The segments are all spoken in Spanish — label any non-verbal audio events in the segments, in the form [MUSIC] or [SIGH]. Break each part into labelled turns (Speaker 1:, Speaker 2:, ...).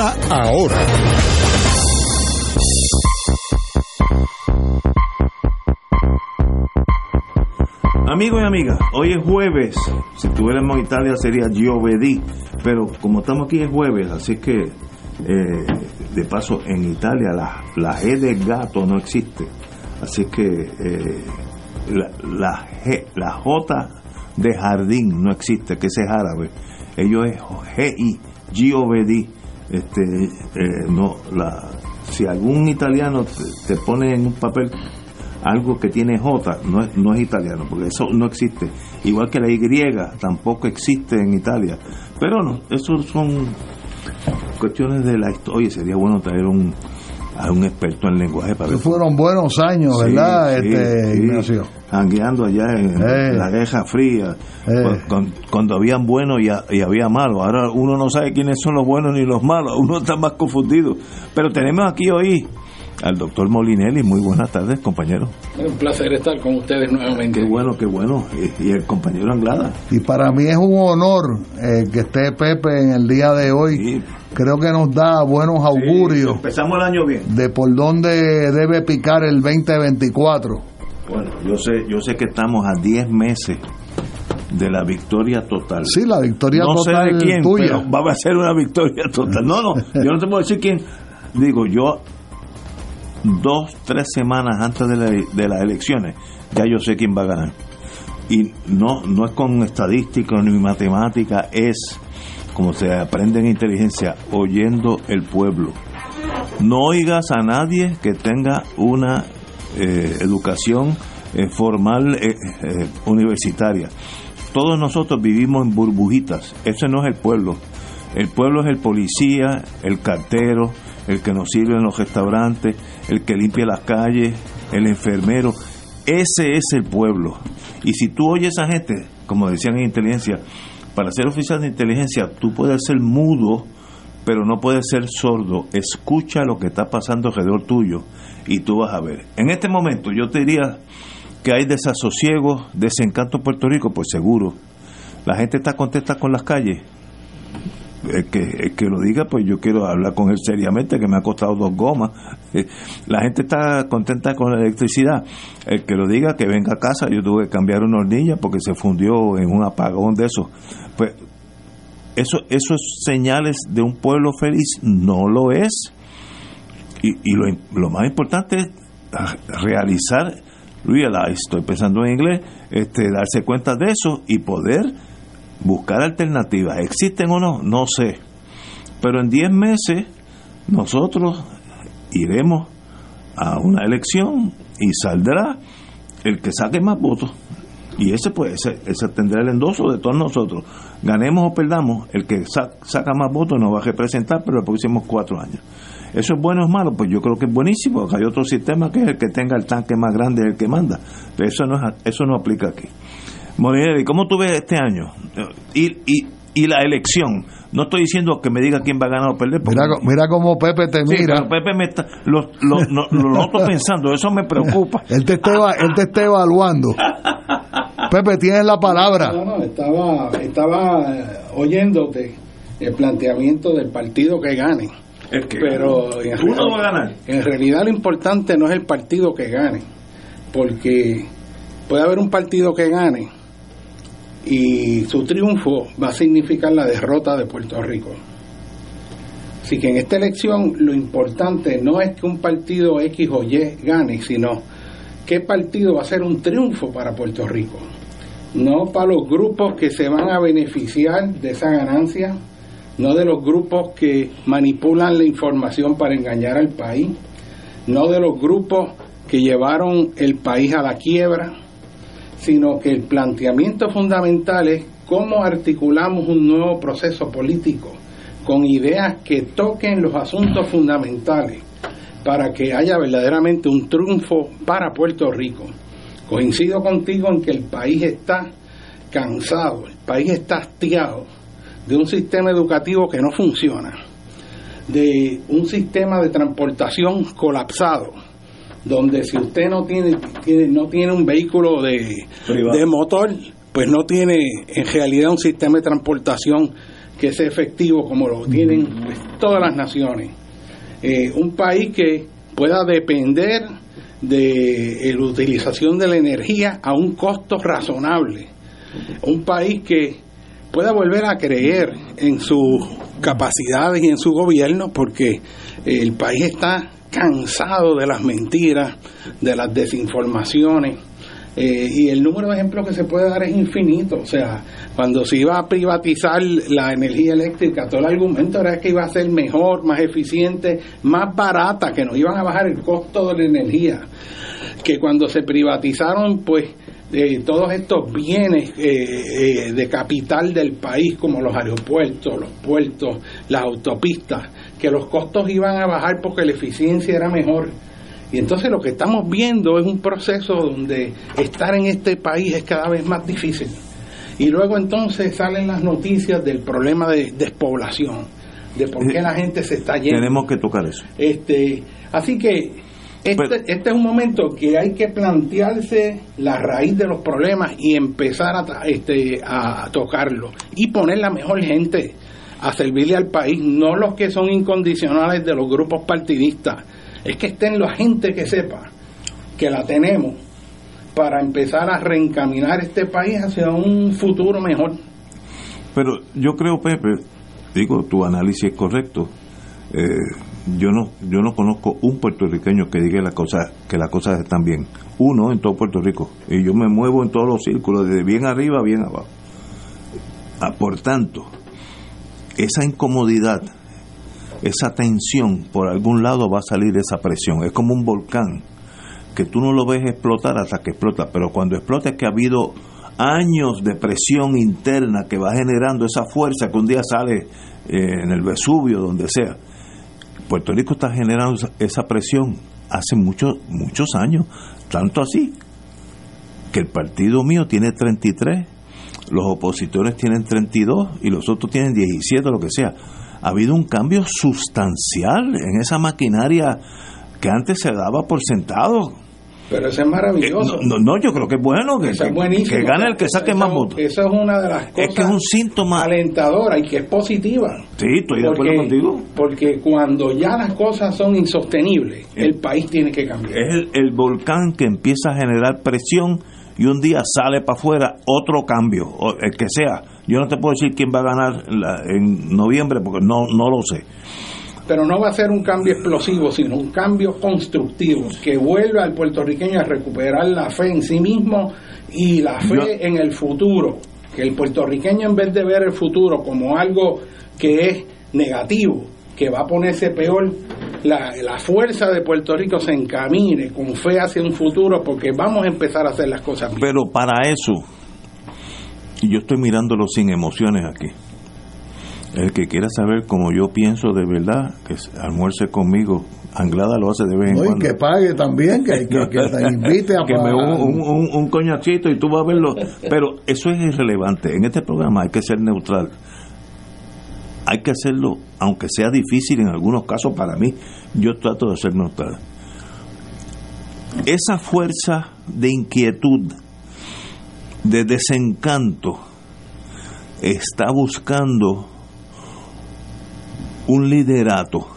Speaker 1: ahora.
Speaker 2: Amigos y amigas, hoy es jueves. Si estuviéramos en Italia sería giovedì, pero como estamos aquí es jueves, así que eh, de paso en Italia la, G de gato no existe, así que eh, la, la, G, la J de jardín no existe, que ese es árabe. Ellos es G-I, giovedì. Este, eh, no, la, si algún italiano te, pone en un papel algo que tiene J no es, no es italiano, porque eso no existe. Igual que la Y tampoco existe en Italia. Pero no, eso son cuestiones de la historia. Oye, sería bueno traer un, a un experto en lenguaje para
Speaker 3: Que
Speaker 2: ver.
Speaker 3: fueron buenos años,
Speaker 2: Sí,
Speaker 3: ¿verdad,
Speaker 2: sí,
Speaker 3: este,
Speaker 2: sí.
Speaker 3: Ignacio?
Speaker 2: Jangueando allá en
Speaker 3: Eh.
Speaker 2: la Guerra Fría,
Speaker 3: Eh.
Speaker 2: cu- con- cuando habían buenos y, ha- y había malos. Ahora uno no sabe quiénes son los buenos ni los malos, uno está más confundido. Pero tenemos aquí hoy al doctor Molinelli. Muy buenas tardes, compañero.
Speaker 4: Es un placer estar con ustedes nuevamente.
Speaker 2: Qué bueno, qué bueno. Y, y el compañero Anglada.
Speaker 3: Y para mí es un honor eh, que esté Pepe en el día de hoy. Creo que nos da buenos augurios
Speaker 2: Empezamos el año bien.
Speaker 3: de por dónde debe picar el 2024.
Speaker 2: Bueno, yo sé, yo sé que estamos a 10 meses de la victoria total.
Speaker 3: Sí, la victoria
Speaker 2: no sé
Speaker 3: total
Speaker 2: de quién,
Speaker 3: tuya.
Speaker 2: pero va a ser una victoria total. No, no, [LAUGHS] yo no te puedo decir quién. Digo, yo dos, tres semanas antes de, la- de las elecciones, ya yo sé quién va a ganar. Y no, no es con estadística ni matemática, es como se aprende en inteligencia, oyendo el pueblo. No oigas a nadie que tenga una eh, educación eh, formal eh, universitaria. Todos nosotros vivimos en burbujitas. Ese no es el pueblo. El pueblo es el policía, el cartero, el que nos sirve en los restaurantes, el que limpia las calles, el enfermero. Ese es el pueblo. Y si tú oyes a esa gente, como decían en inteligencia, para ser oficial de inteligencia tú puedes ser mudo, pero no puedes ser sordo. Escucha lo que está pasando alrededor tuyo y tú vas a ver. En este momento yo te diría que hay desasosiego, desencanto en Puerto Rico, pues seguro. La gente está contenta con las calles. El que, el que lo diga, pues yo quiero hablar con él seriamente, que me ha costado dos gomas. [LAUGHS] Eh, La gente está contenta con la electricidad. El que lo diga, que venga a casa, yo tuve que cambiar una hornilla porque se fundió en un apagón de eso. Pues eso, eso es señales de un pueblo feliz, no lo es. Y, y lo, lo más importante es realizar, realize, estoy pensando en inglés, este, darse cuenta de eso y poder buscar alternativas. ¿Existen o no? No sé. Pero en 10 meses nosotros iremos a una elección y saldrá el que saque más votos. Y ese pues ese, ese tendrá el endoso de todos nosotros. Ganemos o perdamos, el que sa- saca más votos nos va a representar por los próximos cuatro años. ¿Eso es bueno o es malo? Pues yo creo que es buenísimo, porque hay otro sistema que es el que tenga el tanque más grande, el que manda. Pero eso no, es, eso no aplica aquí. Molinelli, ¿cómo tú ves este año? Y, y, y la elección. No estoy diciendo que me diga quién va a ganar o perder. porque-
Speaker 3: Mira, mira cómo Pepe te
Speaker 2: Sí,
Speaker 3: mira.
Speaker 2: pero Pepe me está, lo, lo, lo- lo noto [LAUGHS] pensando, eso me preocupa. [LAUGHS]
Speaker 3: Él te, está, eva- él te está evaluando. Pepe, tienes la palabra.
Speaker 4: No, no, estaba, estaba eh, oyéndote el planteamiento del partido que gane.
Speaker 2: Es que
Speaker 4: Pero en,
Speaker 2: va a ganar.
Speaker 4: en realidad lo importante no es el partido que gane, porque puede haber un partido que gane y su triunfo va a significar la derrota de Puerto Rico. Así que en esta elección lo importante no es que un partido X o Y gane, sino qué partido va a ser un triunfo para Puerto Rico. No para los grupos que se van a beneficiar de esa ganancia, no de los grupos que manipulan la información para engañar al país, no de los grupos que llevaron el país a la quiebra, sino que el planteamiento fundamental es cómo articulamos un nuevo proceso político con ideas que toquen los asuntos fundamentales para que haya verdaderamente un triunfo para Puerto Rico. Coincido contigo en que el país está cansado, el país está hastiado de un sistema educativo que no funciona, de un sistema de transportación colapsado, donde si usted no tiene, no tiene un vehículo de, de motor, pues no tiene en realidad un sistema de transportación que sea efectivo como lo tienen pues, todas las naciones. Eh, un país que pueda depender de la utilización de la energía a un costo razonable. Un país que pueda volver a creer en sus capacidades y en su gobierno porque el país está cansado de las mentiras, de las desinformaciones. Eh, y el número de ejemplos que se puede dar es infinito. O sea, cuando se iba a privatizar la energía eléctrica, todo el argumento era que iba a ser mejor, más eficiente, más barata, que nos iban a bajar el costo de la energía. Que cuando se privatizaron, pues eh, todos estos bienes eh, de capital del país, como los aeropuertos, los puertos, las autopistas, que los costos iban a bajar porque la eficiencia era mejor. Y entonces lo que estamos viendo es un proceso donde estar en este país es cada vez más difícil. Y luego entonces salen las noticias del problema de despoblación, de por qué la gente se está yendo.
Speaker 2: Tenemos que tocar eso.
Speaker 4: Este, así que este, este es un momento que hay que plantearse la raíz de los problemas y empezar a, este, a tocarlo y poner la mejor gente a servirle al país, no los que son incondicionales de los grupos partidistas. Es que estén la gente que sepa que la tenemos para empezar a reencaminar este país hacia un futuro mejor.
Speaker 2: Pero yo creo, Pepe, digo, tu análisis es correcto. Eh, yo no yo no conozco un puertorriqueño que diga la cosa, que las cosas están bien. Uno en todo Puerto Rico. Y yo me muevo en todos los círculos, desde bien arriba a bien abajo. Ah, por tanto, esa incomodidad, esa tensión, por algún lado va a salir esa presión. Es como un volcán, que tú no lo ves explotar hasta que explota, pero cuando explota es que ha habido años de presión interna que va generando esa fuerza que un día sale eh, en el Vesubio, donde sea. Puerto Rico está generando esa presión hace muchos, muchos años, tanto así que el partido mío tiene 33 los opositores tienen 32 y los otros tienen 17, lo que sea. Ha habido un cambio sustancial en esa maquinaria que antes se daba por sentado.
Speaker 4: Pero eso es maravilloso.
Speaker 2: Eh, no, yo creo que es bueno que, que, gane el que saque más votos.
Speaker 4: Eso es una de las cosas
Speaker 2: es que es un síntoma
Speaker 4: alentadora y que es positiva.
Speaker 2: Sí, estoy de acuerdo contigo.
Speaker 4: Porque cuando ya las cosas son insostenibles, el, el país tiene que cambiar.
Speaker 2: Es el, el volcán que empieza a generar presión y un día sale para afuera otro cambio, el que sea. Yo no te puedo decir quién va a ganar en noviembre porque no, no lo sé.
Speaker 4: Pero no va a ser un cambio explosivo, sino un cambio constructivo que vuelva al puertorriqueño a recuperar la fe en sí mismo y la fe en el futuro. Que el puertorriqueño en vez de ver el futuro como algo que es negativo, que va a ponerse peor, la, la, fuerza de Puerto Rico se encamine con fe hacia un futuro porque vamos a empezar a hacer las cosas bien.
Speaker 2: Pero para eso, y yo estoy mirándolo sin emociones aquí, el que quiera saber cómo yo pienso de verdad, que almuerce conmigo. Anglada lo hace de vez en
Speaker 3: no,
Speaker 2: cuando.
Speaker 3: Y que pague también, que, que, [LAUGHS] te invite a
Speaker 2: que me un, un, un, coñacito y tú vas a verlo. Pero eso es irrelevante. En este programa hay que ser neutral hay que hacerlo, aunque sea difícil en algunos casos para mí, yo trato de ser neutral. Esa fuerza de inquietud, de desencanto, está buscando un liderato.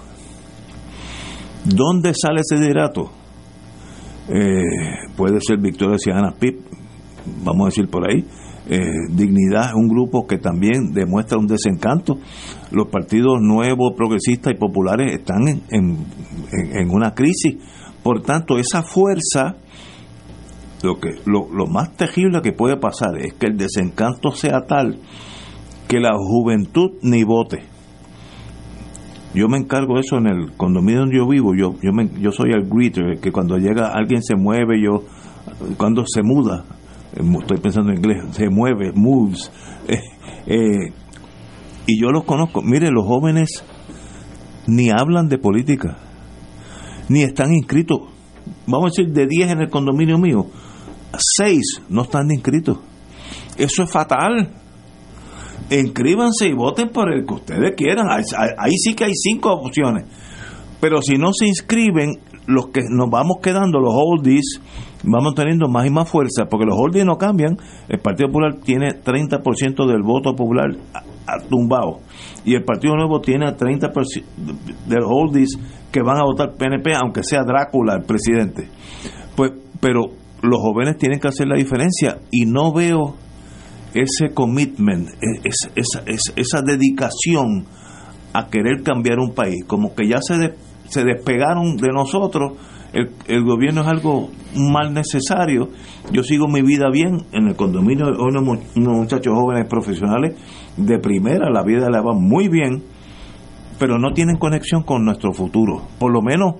Speaker 2: ¿Dónde sale ese liderato? Eh, puede ser Victoria Ciudadana Pip, vamos a decir por ahí, eh, Dignidad, un grupo que también demuestra un desencanto. Los partidos nuevos, progresistas y populares están en, en, una crisis. Por tanto, esa fuerza lo que lo, lo más terrible que puede pasar es que el desencanto sea tal que la juventud ni vote. Yo me encargo de eso en el condominio donde yo vivo. Yo yo me, yo soy el greeter, que cuando llega alguien se mueve, yo cuando se muda, estoy pensando en inglés, se mueve, moves. [LAUGHS] eh, eh, y yo los conozco. Mire, los jóvenes ni hablan de política, ni están inscritos. Vamos a decir, de 10 en el condominio mío, 6 no están inscritos. Eso es fatal. Inscríbanse y voten por el que ustedes quieran. Ahí sí que hay cinco opciones. Pero si no se inscriben, los que nos vamos quedando, los oldies, vamos teniendo más y más fuerza, porque los oldies no cambian. El Partido Popular tiene 30% del voto popular tumbado. Y el Partido Nuevo tiene 30% de los oldies que van a votar PNP, aunque sea Drácula el presidente. Pues, pero los jóvenes tienen que hacer la diferencia y no veo ese commitment, e- es- esa, es- esa dedicación a querer cambiar un país, como que ya se, de- se despegaron de nosotros, el, el gobierno es algo mal necesario, yo sigo mi vida bien en el condominio, unos, unos muchachos jóvenes profesionales de primera, la vida la va muy bien, pero no tienen conexión con nuestro futuro, por lo menos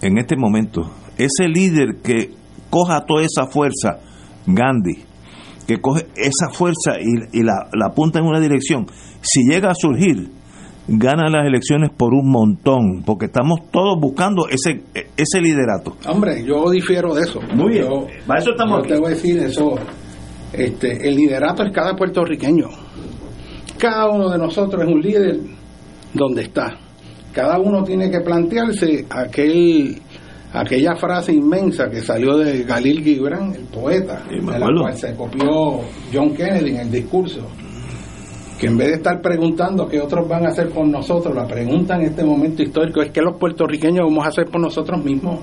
Speaker 2: en este momento. Ese líder que coja toda esa fuerza, Gandhi, que coge esa fuerza y, y la, la apunta en una dirección, si llega a surgir, gana las elecciones por un montón, porque estamos todos buscando ese, ese liderato.
Speaker 4: Hombre, yo difiero de eso.
Speaker 2: Muy bien.
Speaker 4: Yo-
Speaker 2: Para eso estamos
Speaker 4: yo te voy a decir eso. Este, el liderato es cada puertorriqueño. Cada uno de nosotros es un líder donde está. Cada uno tiene que plantearse aquel aquella frase inmensa que salió de Galil Gibran, el poeta,
Speaker 2: Sí,
Speaker 4: de la cual se copió John Kennedy en el discurso, que en vez de estar preguntando qué otros van a hacer por nosotros, la pregunta en este momento histórico es qué los puertorriqueños vamos a hacer por nosotros mismos.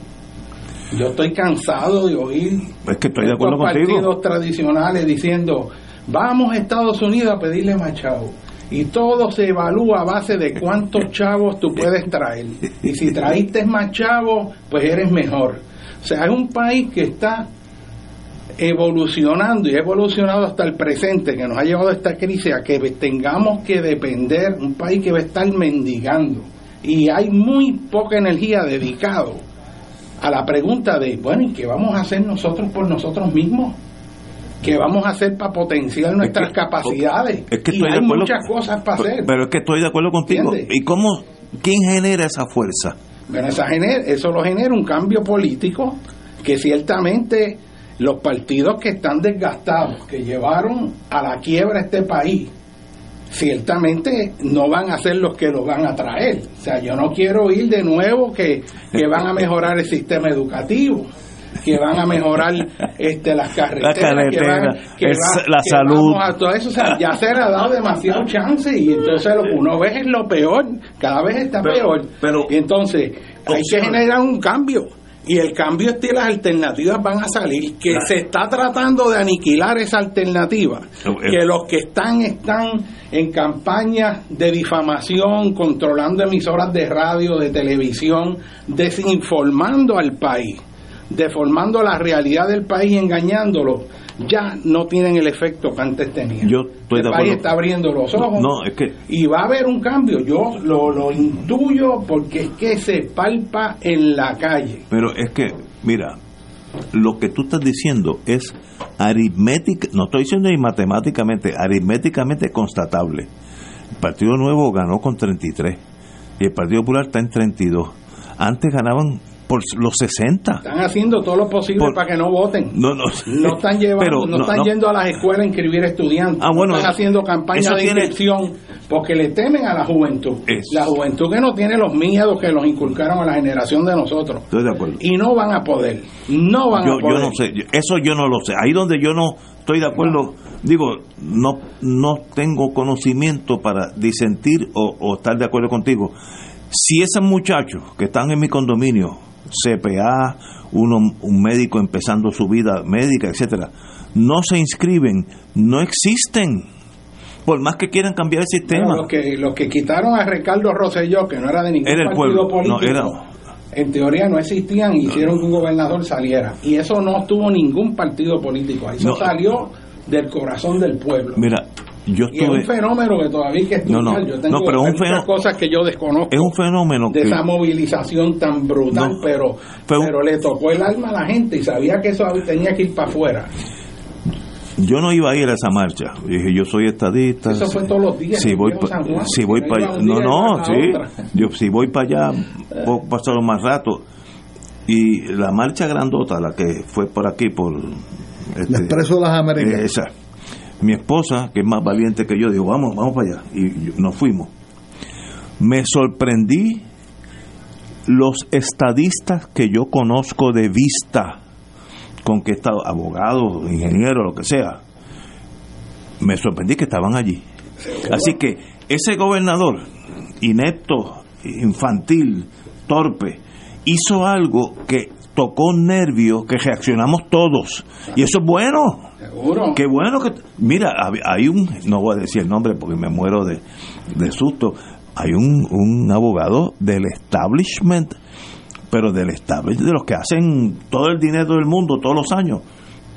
Speaker 4: Yo estoy cansado de oír
Speaker 2: Es que estoy de
Speaker 4: estos
Speaker 2: acuerdo contigo.
Speaker 4: partidos tradicionales diciendo vamos a Estados Unidos a pedirle más chavos y todo se evalúa a base de cuántos [LAUGHS] chavos tú puedes traer y si traíste más chavos pues eres mejor o sea es un país que está evolucionando y ha evolucionado hasta el presente que nos ha llevado a esta crisis a que tengamos que depender un país que va a estar mendigando y hay muy poca energía dedicado a la pregunta de, bueno, ¿y qué vamos a hacer nosotros por nosotros mismos? ¿Qué vamos a hacer para potenciar nuestras
Speaker 2: Es que-
Speaker 4: capacidades?
Speaker 2: Es que
Speaker 4: y hay
Speaker 2: acuerdo.
Speaker 4: muchas cosas para hacer.
Speaker 2: Pero es que estoy de acuerdo contigo.
Speaker 4: ¿Entiendes?
Speaker 2: ¿Y cómo? ¿Quién genera esa fuerza?
Speaker 4: Bueno, esa gener- eso lo genera un cambio político que ciertamente los partidos que están desgastados, que llevaron a la quiebra este país, ciertamente no van a ser los que lo van a traer. O sea, yo no quiero oír de nuevo que, que van a mejorar el sistema educativo que van a mejorar este las carreteras, que
Speaker 2: carretera,
Speaker 4: van- que
Speaker 2: el-
Speaker 4: va-
Speaker 2: la
Speaker 4: que
Speaker 2: salud.
Speaker 4: vamos a todo eso, o sea, ya se le ha dado demasiado chance y entonces lo que uno ve es lo peor, cada vez está
Speaker 2: Pero-
Speaker 4: peor.
Speaker 2: pero-
Speaker 4: y entonces hay que generar un cambio. Y el cambio es que las alternativas van a salir, que
Speaker 2: Claro.
Speaker 4: se está tratando de aniquilar esa alternativa,
Speaker 2: Eh,
Speaker 4: que los que están están en campañas de difamación, controlando emisoras de radio, de televisión, desinformando al país, deformando la realidad del país y engañándolo, ya no tienen el efecto que antes tenían.
Speaker 2: Yo estoy
Speaker 4: el
Speaker 2: de
Speaker 4: país
Speaker 2: acuerdo.
Speaker 4: está abriendo los ojos
Speaker 2: No, es que
Speaker 4: y va a haber un cambio. Yo lo, lo intuyo porque es que se palpa en la calle.
Speaker 2: Pero es que, mira, lo que tú estás diciendo es aritmética, no estoy diciendo ni matemáticamente, aritméticamente constatable. El Partido Nuevo ganó con 33 y el Partido Popular está en 32. Antes ganaban por los 60.
Speaker 4: Están haciendo todo lo posible
Speaker 2: Por-
Speaker 4: para que no voten.
Speaker 2: No, no,
Speaker 4: No están llevando,
Speaker 2: pero
Speaker 4: no, están yendo a las escuelas a inscribir estudiantes.
Speaker 2: Ah, bueno,
Speaker 4: no están haciendo campañas
Speaker 2: eso
Speaker 4: de
Speaker 2: tiene-
Speaker 4: inscripción porque le temen a la juventud.
Speaker 2: Es-
Speaker 4: La juventud que no tiene los miedos que los inculcaron a la generación de nosotros.
Speaker 2: Estoy de acuerdo.
Speaker 4: Y no van a poder. No van
Speaker 2: yo,
Speaker 4: a poder.
Speaker 2: yo no sé, eso yo no lo sé. Ahí donde yo no estoy de acuerdo, digo, no no tengo conocimiento para disentir o, o estar de acuerdo contigo. Si esos muchachos que están en mi condominio, CPA, uno, un médico empezando su vida médica, etcétera, no se inscriben, no existen. Por más que quieran cambiar el sistema.
Speaker 4: Bueno, los, que, los que quitaron a Ricardo Rosselló, que no era de ningún
Speaker 2: Era el
Speaker 4: partido
Speaker 2: pueblo, no,
Speaker 4: político,
Speaker 2: era-
Speaker 4: en teoría no existían y hicieron que un gobernador saliera. Y eso no tuvo ningún partido político. Eso
Speaker 2: No.
Speaker 4: salió del corazón del pueblo.
Speaker 2: Mira, yo
Speaker 4: y es un fenómeno que todavía hay que estudiar.
Speaker 2: No, no.
Speaker 4: Yo tengo
Speaker 2: No, pero un
Speaker 4: muchas cosas que yo desconozco
Speaker 2: Es un fenómeno
Speaker 4: de
Speaker 2: que.
Speaker 4: esa movilización tan brutal,
Speaker 2: No,
Speaker 4: pero,
Speaker 2: un-
Speaker 4: pero le tocó el alma a la gente y sabía que eso tenía que ir para afuera.
Speaker 2: Yo no iba a ir a esa marcha. Dije, yo soy estadista.
Speaker 4: Eso fue todos los días
Speaker 2: Si voy,
Speaker 4: San Juan,
Speaker 2: si voy
Speaker 4: no
Speaker 2: para allá. No, no,
Speaker 4: iba a
Speaker 2: sí.
Speaker 4: otra.
Speaker 2: Yo, si voy para allá, puedo pasar más rato. Y la marcha grandota, la que fue por aquí, por.
Speaker 3: El
Speaker 2: este,
Speaker 3: expreso de las Américas.
Speaker 2: esa. Mi esposa, que es más valiente que yo, dijo, vamos, vamos para allá. Y nos fuimos. Me sorprendí los estadistas que yo conozco de vista, con que estado abogados, ingenieros, lo que sea. Me sorprendí que estaban allí. Así que ese gobernador, inepto, infantil, torpe, hizo algo que tocó nervios, que reaccionamos todos. Y eso es bueno.
Speaker 4: Seguro.
Speaker 2: Qué bueno que... Mira, hay un... No voy a decir el nombre porque me muero de, de susto. Hay un, un abogado del establishment, pero del establishment, de los que hacen todo el dinero del mundo todos los años.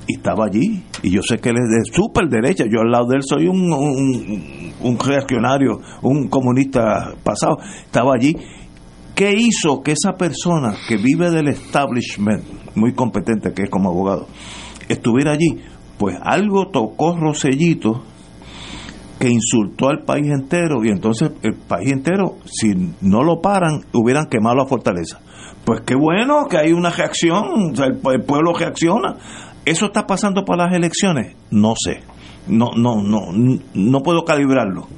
Speaker 2: Y estaba allí. Y yo sé que él es de súper derecha. Yo al lado de él soy un, un, un reaccionario, un comunista pasado. Estaba allí. ¿Qué hizo que esa persona que vive del establishment, muy competente que es como abogado, estuviera allí? Pues algo tocó Rosellito que insultó al país entero y entonces el país entero, si no lo paran, hubieran quemado la fortaleza. Pues qué bueno que hay una reacción, o sea, el, pue- el pueblo reacciona. ¿Eso está pasando para las elecciones? No sé. No, no, no, no puedo calibrarlo.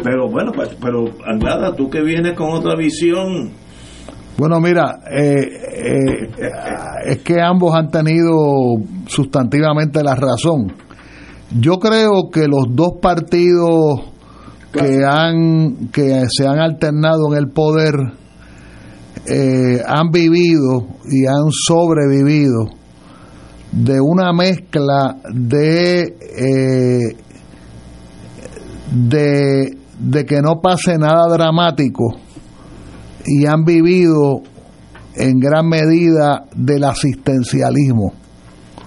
Speaker 2: Pero bueno, pues, pero Anglada, tú que vienes con otra visión.
Speaker 3: Bueno, mira, eh, eh, es que ambos han tenido sustantivamente la razón. Yo creo que los dos partidos que han que se han alternado en el poder eh, han vivido y han sobrevivido de una mezcla de eh, de, de que no pase nada dramático y han vivido en gran medida del asistencialismo.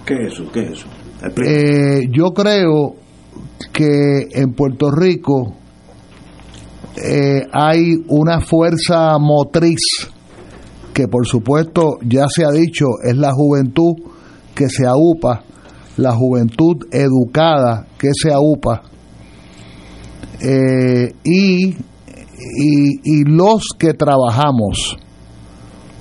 Speaker 2: ¿Qué es eso? ¿Qué es eso?
Speaker 3: Eh, yo creo que en Puerto Rico eh, hay una fuerza motriz que por supuesto ya se ha dicho es la juventud que se aupa, la juventud educada que se aupa eh, y, y, y los que trabajamos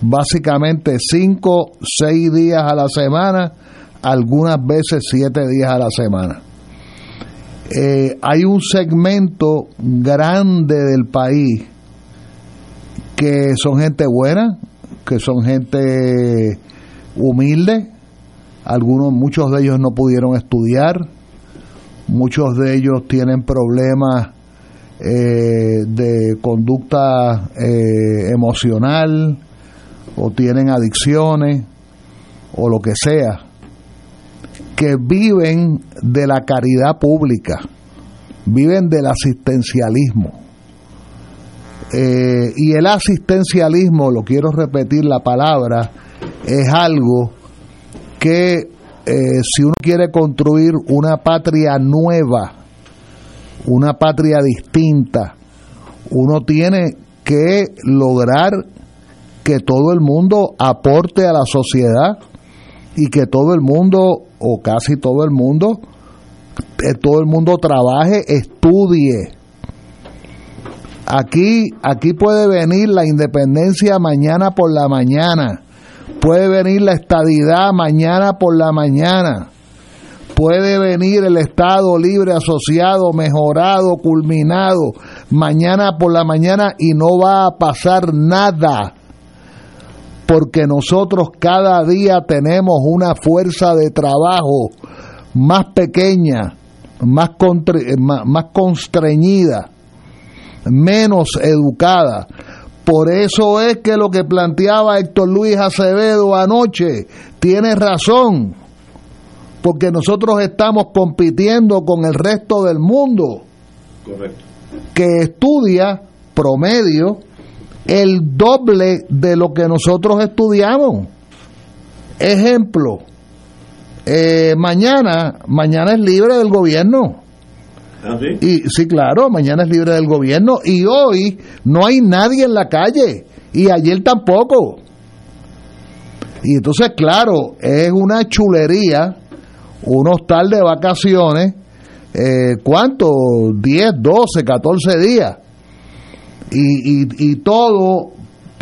Speaker 3: básicamente cinco, seis días a la semana, algunas veces siete días a la semana. Eh, hay un segmento grande del país que son gente buena, que son gente humilde, algunos, muchos de ellos no pudieron estudiar, muchos de ellos tienen problemas eh, de conducta eh, emocional o tienen adicciones o lo que sea, que viven de la caridad pública, viven del asistencialismo. Eh, y el asistencialismo, lo quiero repetir la palabra, es algo que si uno quiere construir una patria nueva, una patria distinta, uno tiene que lograr que todo el mundo aporte a la sociedad y que todo el mundo, o casi todo el mundo, eh, todo el mundo trabaje, estudie. Aquí, aquí puede venir la independencia mañana por la mañana, puede venir la estadidad mañana por la mañana, puede venir el Estado libre asociado, mejorado, culminado, mañana por la mañana y no va a pasar nada porque nosotros cada día tenemos una fuerza de trabajo más pequeña, más, más constreñida, menos educada. Por eso es que lo que planteaba Héctor Luis Acevedo anoche tiene razón, porque nosotros estamos compitiendo con el resto del mundo
Speaker 2: Correcto.
Speaker 3: que estudia promedio el doble de lo que nosotros estudiamos. Ejemplo, eh, mañana, mañana es libre del gobierno.
Speaker 2: ¿Ah, sí?
Speaker 3: Y sí, claro, mañana es libre del gobierno y hoy no hay nadie en la calle y ayer tampoco. Y entonces, claro, es una chulería, un hostal de vacaciones, eh, ¿cuánto? 10, 12, 14 días. Y, y, y todo,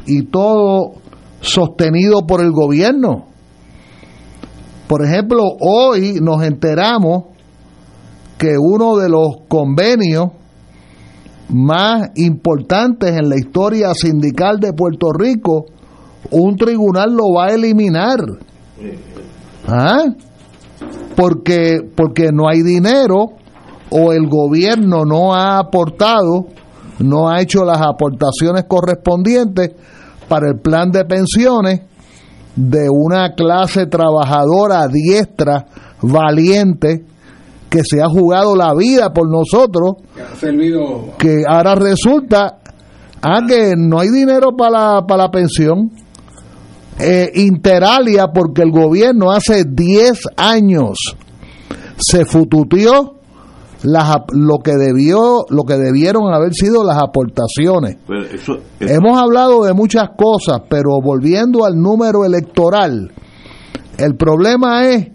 Speaker 3: y todo sostenido por el gobierno. Por ejemplo, hoy nos enteramos que uno de los convenios más importantes en la historia sindical de Puerto Rico, un tribunal lo va a eliminar. ¿Ah? Porque, porque no hay dinero o el gobierno no ha aportado, no ha hecho las aportaciones correspondientes para el plan de pensiones de una clase trabajadora diestra, valiente, que se ha jugado la vida por nosotros,
Speaker 4: que ha servido
Speaker 3: que ahora resulta ah, que no hay dinero para la, para la pensión. Eh, Interalia, porque el gobierno hace 10 años se fututió las, lo que debió lo que debieron haber sido las aportaciones.
Speaker 2: Pero eso, eso-
Speaker 3: Hemos hablado de muchas cosas, pero volviendo al número electoral, el problema es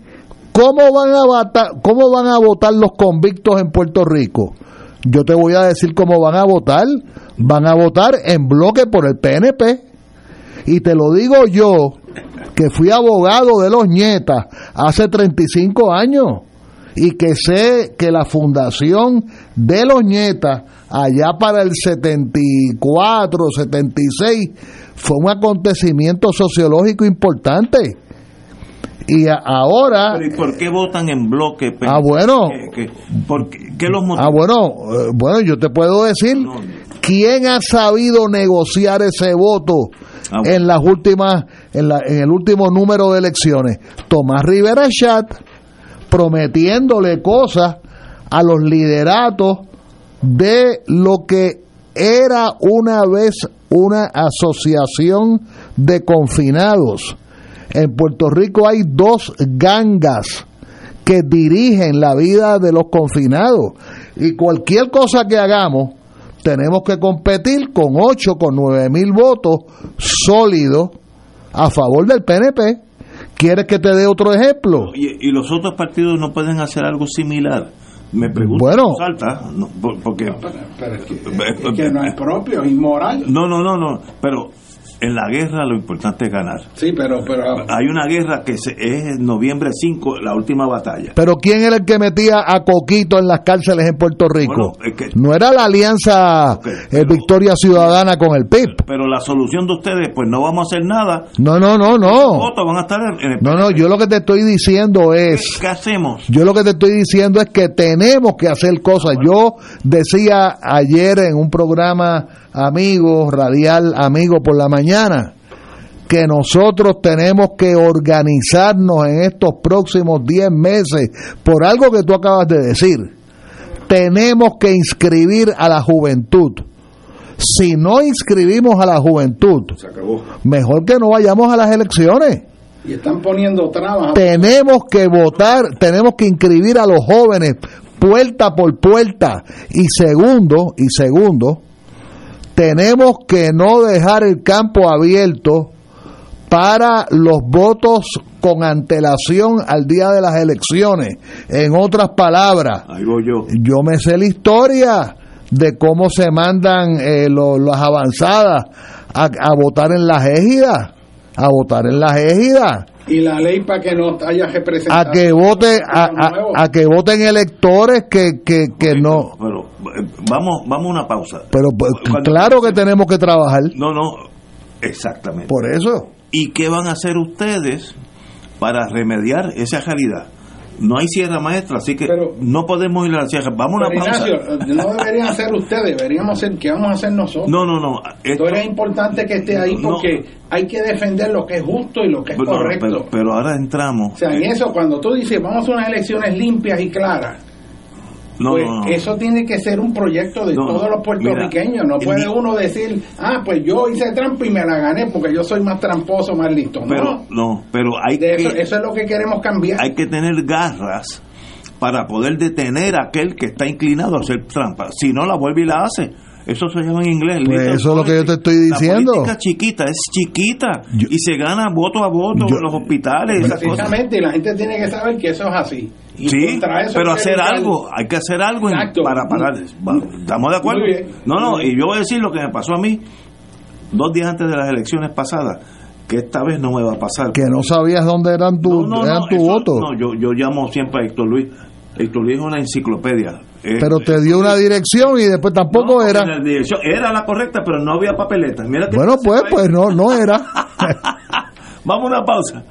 Speaker 3: cómo van a votar, cómo van a votar los convictos en Puerto Rico. Yo te voy a decir cómo van a votar. Van a votar en bloque por el PNP. Y te lo digo yo, que fui abogado de los nietas hace 35 años y que sé que la fundación de los nietas allá para el 74, 76 fue un acontecimiento sociológico importante. Y a- ahora
Speaker 2: pero ¿y por qué votan en bloque? Pe-
Speaker 3: Ah, bueno.
Speaker 2: ¿Qué, qué- por qué, qué los motiva?
Speaker 3: Ah, bueno, eh, bueno, yo te puedo decir
Speaker 2: No.
Speaker 3: quién ha sabido negociar ese voto
Speaker 2: Ah,
Speaker 3: en las últimas, en, la- en el último número de elecciones. Tomás Rivera Chat prometiéndole cosas a los lideratos de lo que era una vez una asociación de confinados. En Puerto Rico hay dos gangas que dirigen la vida de los confinados. Y cualquier cosa que hagamos, tenemos que competir con 8, con 9 mil votos sólidos a favor del PNP. ¿Quieres que te dé otro ejemplo?
Speaker 2: Y, y los otros partidos no pueden hacer algo similar. Me pregunto,
Speaker 3: Bueno.
Speaker 2: salta, no, porque
Speaker 4: Pero, pero es, que, es que no es propio, es inmoral.
Speaker 2: no, no, no, no, pero en la guerra lo importante es ganar.
Speaker 4: Sí, pero, pero
Speaker 2: Hay una guerra que se, es en noviembre 5, la última batalla.
Speaker 3: Pero ¿quién era el que metía a Coquito en las cárceles en Puerto Rico?
Speaker 2: Bueno, es que-
Speaker 3: no era la alianza eh,
Speaker 2: pero-
Speaker 3: Victoria Ciudadana con el PIB.
Speaker 2: Pero la solución de ustedes, pues no vamos a hacer nada.
Speaker 3: No, no, no, no.
Speaker 2: votos van a estar en el...
Speaker 3: No, no, yo lo que te estoy diciendo es...
Speaker 2: ¿Qué hacemos?
Speaker 3: Yo lo que te estoy diciendo es que tenemos que hacer cosas. Yo decía ayer en un programa amigo, radial amigo por la mañana, que nosotros tenemos que organizarnos en estos próximos 10 meses por algo que tú acabas de decir. Tenemos que inscribir a la juventud. Si no inscribimos a la juventud,
Speaker 2: Se acabó.
Speaker 3: mejor que no vayamos a las elecciones
Speaker 4: y están poniendo trabas.
Speaker 3: tenemos que votar, tenemos que inscribir a los jóvenes puerta por puerta. Y segundo, y segundo, tenemos que no dejar el campo abierto para los votos con antelación al día de las elecciones. En otras palabras,
Speaker 2: Ahí voy yo.
Speaker 3: yo me sé la historia de cómo se mandan eh, lo- las avanzadas a, a votar en las égidas, a votar en las égidas
Speaker 4: Y la ley para que no haya representación.
Speaker 3: a que vote a, a- a que voten electores que, que, que no
Speaker 2: Pero eh, vamos, vamos a una pausa.
Speaker 3: pero pues,
Speaker 2: Cuando-
Speaker 3: claro que tenemos que trabajar
Speaker 2: No, no, exactamente.
Speaker 3: por eso
Speaker 2: ¿Y qué van a hacer ustedes para remediar esa realidad? No hay sierra maestra, así que
Speaker 4: Pero-
Speaker 2: no podemos ir a la sierra. Vamos a una pausa.
Speaker 4: Ignacio, no deberían ser ustedes, deberíamos ser, ¿qué vamos a hacer nosotros?
Speaker 2: No, no, no. esto-
Speaker 4: es importante que esté ahí
Speaker 2: No.
Speaker 4: porque hay que defender lo que es justo y lo que es
Speaker 2: no,
Speaker 4: correcto.
Speaker 2: pero, pero ahora entramos.
Speaker 4: o sea, en eso, cuando tú dices, vamos a unas elecciones limpias y claras,
Speaker 2: No,
Speaker 4: pues
Speaker 2: no, no.
Speaker 4: eso tiene que ser un proyecto de
Speaker 2: No,
Speaker 4: todos los puertorriqueños.
Speaker 2: mira,
Speaker 4: no puede
Speaker 2: el-
Speaker 4: uno decir, ah, pues yo hice trampa y me la gané porque yo soy más tramposo, más listo.
Speaker 2: Pero,
Speaker 4: no,
Speaker 2: no, pero hay
Speaker 4: de
Speaker 2: que,
Speaker 4: eso, eso es lo que queremos cambiar.
Speaker 2: hay que tener garras para poder detener a aquel que está inclinado a hacer trampa. Si no, la vuelve y la hace. Eso se llama en inglés.
Speaker 3: Pues eso es lo que yo te estoy
Speaker 2: La
Speaker 3: diciendo.
Speaker 2: política chiquita, es chiquita.
Speaker 3: Yo-
Speaker 2: y se gana voto a voto
Speaker 3: Yo-
Speaker 2: en los hospitales. esas cosas.
Speaker 4: Precisamente, y la gente tiene que saber que eso es así. Y
Speaker 2: Sí,
Speaker 4: contra eso
Speaker 2: pero hacer algo, hay que hacer algo
Speaker 4: Exacto.
Speaker 2: para parar. ¿Estamos de acuerdo?
Speaker 4: Muy bien.
Speaker 2: No, no,
Speaker 4: Muy bien.
Speaker 2: y yo voy a decir lo que me pasó a mí dos días antes de las elecciones pasadas, que esta vez no me va a pasar.
Speaker 3: Que no sabías dónde eran tu,
Speaker 2: No, no,
Speaker 3: eran
Speaker 2: no,
Speaker 3: tu
Speaker 2: eso-
Speaker 3: voto.
Speaker 2: No, yo, yo llamo siempre a Héctor Luis. Héctor Luis es una enciclopedia. Eh,
Speaker 3: pero te dio una dirección y después tampoco
Speaker 2: no,
Speaker 3: era.
Speaker 2: la dirección era la correcta, pero no había papeleta. Mira que
Speaker 3: Bueno, pues, pues no, no era. [LAUGHS]
Speaker 2: Vamos a una pausa.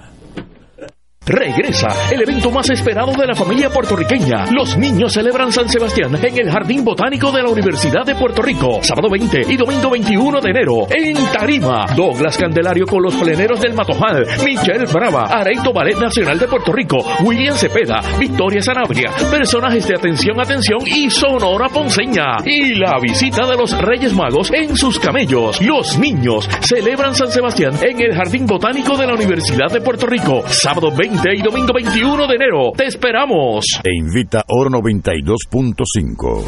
Speaker 5: Regresa el evento más esperado de la familia puertorriqueña. Los niños celebran San Sebastián en el Jardín Botánico de la Universidad de Puerto Rico. Sábado 20 y domingo 21 de enero. En Tarima. Douglas Candelario con los pleneros del Matojal. Michelle Brava. Areito Ballet Nacional de Puerto Rico. William Cepeda. Victoria Sanabria. Personajes de Atención, Atención y Sonora Ponceña. Y la visita de los Reyes Magos en sus camellos. Los niños celebran San Sebastián en el Jardín Botánico de la Universidad de Puerto Rico. Sábado 20 y domingo 21 de enero. Te esperamos.
Speaker 1: E invita Oro 92.5.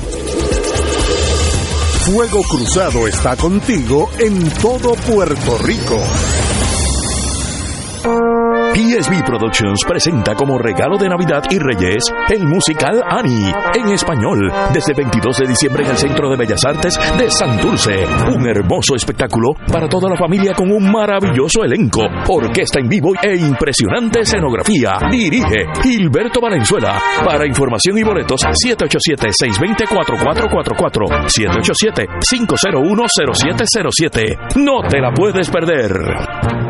Speaker 1: Fuego Cruzado está contigo en todo Puerto Rico.
Speaker 5: PSB Productions presenta como regalo de Navidad y Reyes el musical Annie en español desde el 22 de diciembre en el Centro de Bellas Artes de Santurce. Un hermoso espectáculo para toda la familia con un maravilloso elenco, orquesta en vivo e impresionante escenografía. Dirige Gilberto Valenzuela. Para información y boletos 787-620-4444 787-501-0707. No te la puedes perder.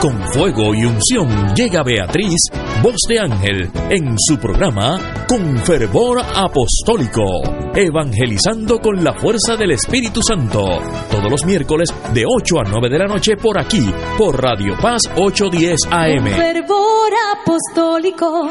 Speaker 6: Con
Speaker 5: fuego y unción llega Beatriz, voz de ángel, en su programa Con fervor apostólico, evangelizando con la fuerza del Espíritu Santo, todos los miércoles de 8 a 9 de la noche por aquí, por Radio Paz 810
Speaker 6: Con
Speaker 5: AM.
Speaker 6: fervor apostólico.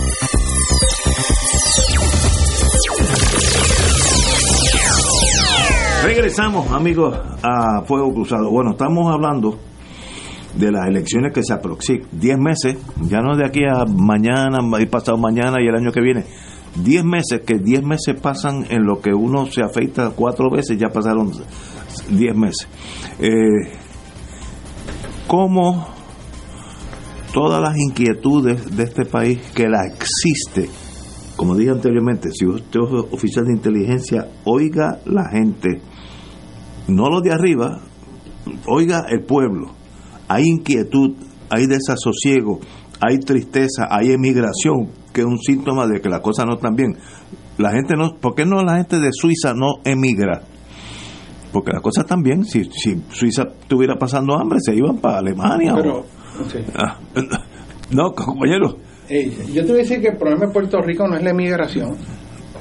Speaker 2: Regresamos, amigos, a Fuego Cruzado. Bueno, estamos hablando de las elecciones que se aproximan. 10 meses, ya no de aquí a mañana, y pasado mañana y el año que viene. 10 meses, que 10 meses pasan en lo que uno se afeita cuatro veces, ya pasaron 10 meses. Eh, ¿Cómo todas las inquietudes de este país que la existe, como dije anteriormente, si usted es oficial de inteligencia, oiga la gente, no los de arriba, oiga el pueblo. Hay inquietud, hay desasosiego, hay tristeza, hay emigración, que es un síntoma de que las cosas no están bien. La gente no, ¿por qué no la gente de Suiza no emigra? Porque las cosas están bien. Si, si Suiza estuviera pasando hambre, se iban para Alemania.
Speaker 4: Pero,
Speaker 2: o- Ah, [LAUGHS] no, compañero.
Speaker 4: eh, yo te voy a decir que el problema de Puerto Rico no es la inmigración.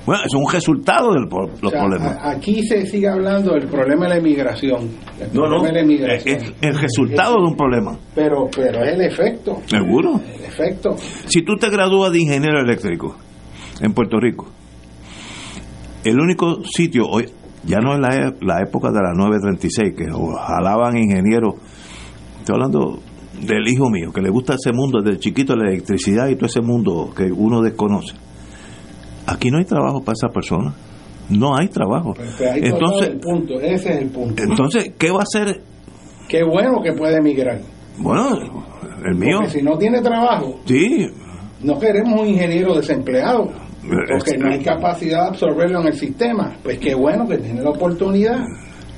Speaker 2: Bueno, es un resultado de los
Speaker 4: O sea,
Speaker 2: problemas.
Speaker 4: a- aquí se sigue hablando del problema de la inmigración. El
Speaker 2: No, no.
Speaker 4: la inmigración.
Speaker 2: Es el resultado de un problema.
Speaker 4: Pero, pero es el efecto.
Speaker 2: Seguro.
Speaker 4: El efecto.
Speaker 2: Si tú te gradúas de ingeniero eléctrico en Puerto Rico, el único sitio, hoy ya no es la, e- la época de la 936, que jalaban ingenieros, estoy hablando del hijo mío, que le gusta ese mundo desde chiquito, la electricidad y todo ese mundo que uno desconoce. Aquí no hay trabajo para esa persona. No hay trabajo.
Speaker 4: Pues ahí dado
Speaker 2: Entonces,
Speaker 4: el punto. Ese es el punto.
Speaker 2: entonces, ¿qué va a hacer?
Speaker 4: Qué bueno que puede emigrar.
Speaker 2: Bueno, el mío,
Speaker 4: Porque si no tiene trabajo,
Speaker 2: sí,
Speaker 4: no queremos un ingeniero desempleado. Porque no hay capacidad de absorberlo en el sistema. Pues qué bueno que tiene la oportunidad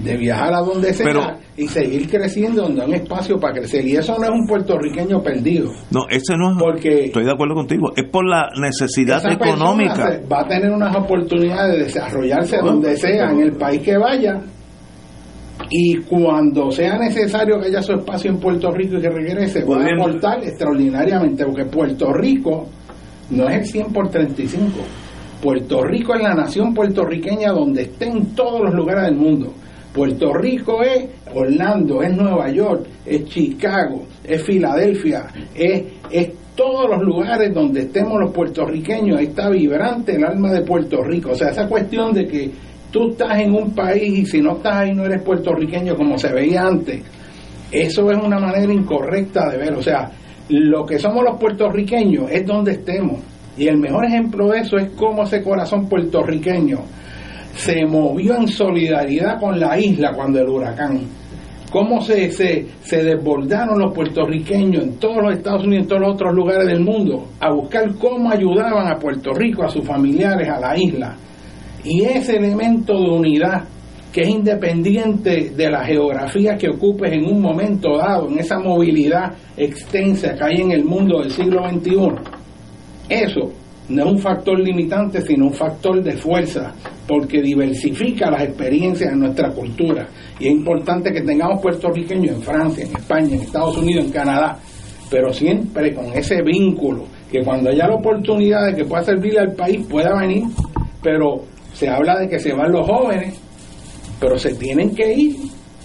Speaker 4: de viajar a donde sea
Speaker 2: Pero-
Speaker 4: y seguir creciendo donde hay un espacio para crecer. Y eso no es un puertorriqueño perdido.
Speaker 2: no, ese no es.
Speaker 4: Porque
Speaker 2: Estoy de acuerdo contigo. Es por la necesidad económica.
Speaker 4: va a tener unas oportunidades de desarrollarse donde sea, en el país que vaya. Y cuando sea necesario que haya su espacio en Puerto Rico y que regrese, va a aportar extraordinariamente, porque Puerto Rico no es el 100 por 35. Puerto Rico es la nación puertorriqueña donde esté en todos los lugares del mundo. Puerto Rico es Orlando, es Nueva York, es Chicago, es Filadelfia, es, es todos los lugares donde estemos los puertorriqueños, está vibrante el alma de Puerto Rico. O sea, esa cuestión de que tú estás en un país y si no estás ahí no eres puertorriqueño como se veía antes, eso es una manera incorrecta de ver. O sea, lo que somos los puertorriqueños es donde estemos. Y el mejor ejemplo de eso es cómo ese corazón puertorriqueño se movió en solidaridad con la isla cuando el huracán. Cómo se, se, se desbordaron los puertorriqueños en todos los Estados Unidos en todos los otros lugares del mundo a buscar cómo ayudaban a Puerto Rico, a sus familiares, a la isla. Y ese elemento de unidad que es independiente de la geografía que ocupes en un momento dado, en esa movilidad extensa que hay en el mundo del siglo XXI, eso no es un factor limitante, sino un factor de fuerza, porque diversifica las experiencias de nuestra cultura. Y es importante que tengamos puertorriqueños en Francia, en España, en Estados Unidos, en Canadá, pero siempre con ese vínculo, que cuando haya la oportunidad de que pueda servirle al país, pueda venir, pero se habla de que se van los jóvenes, pero se tienen que ir,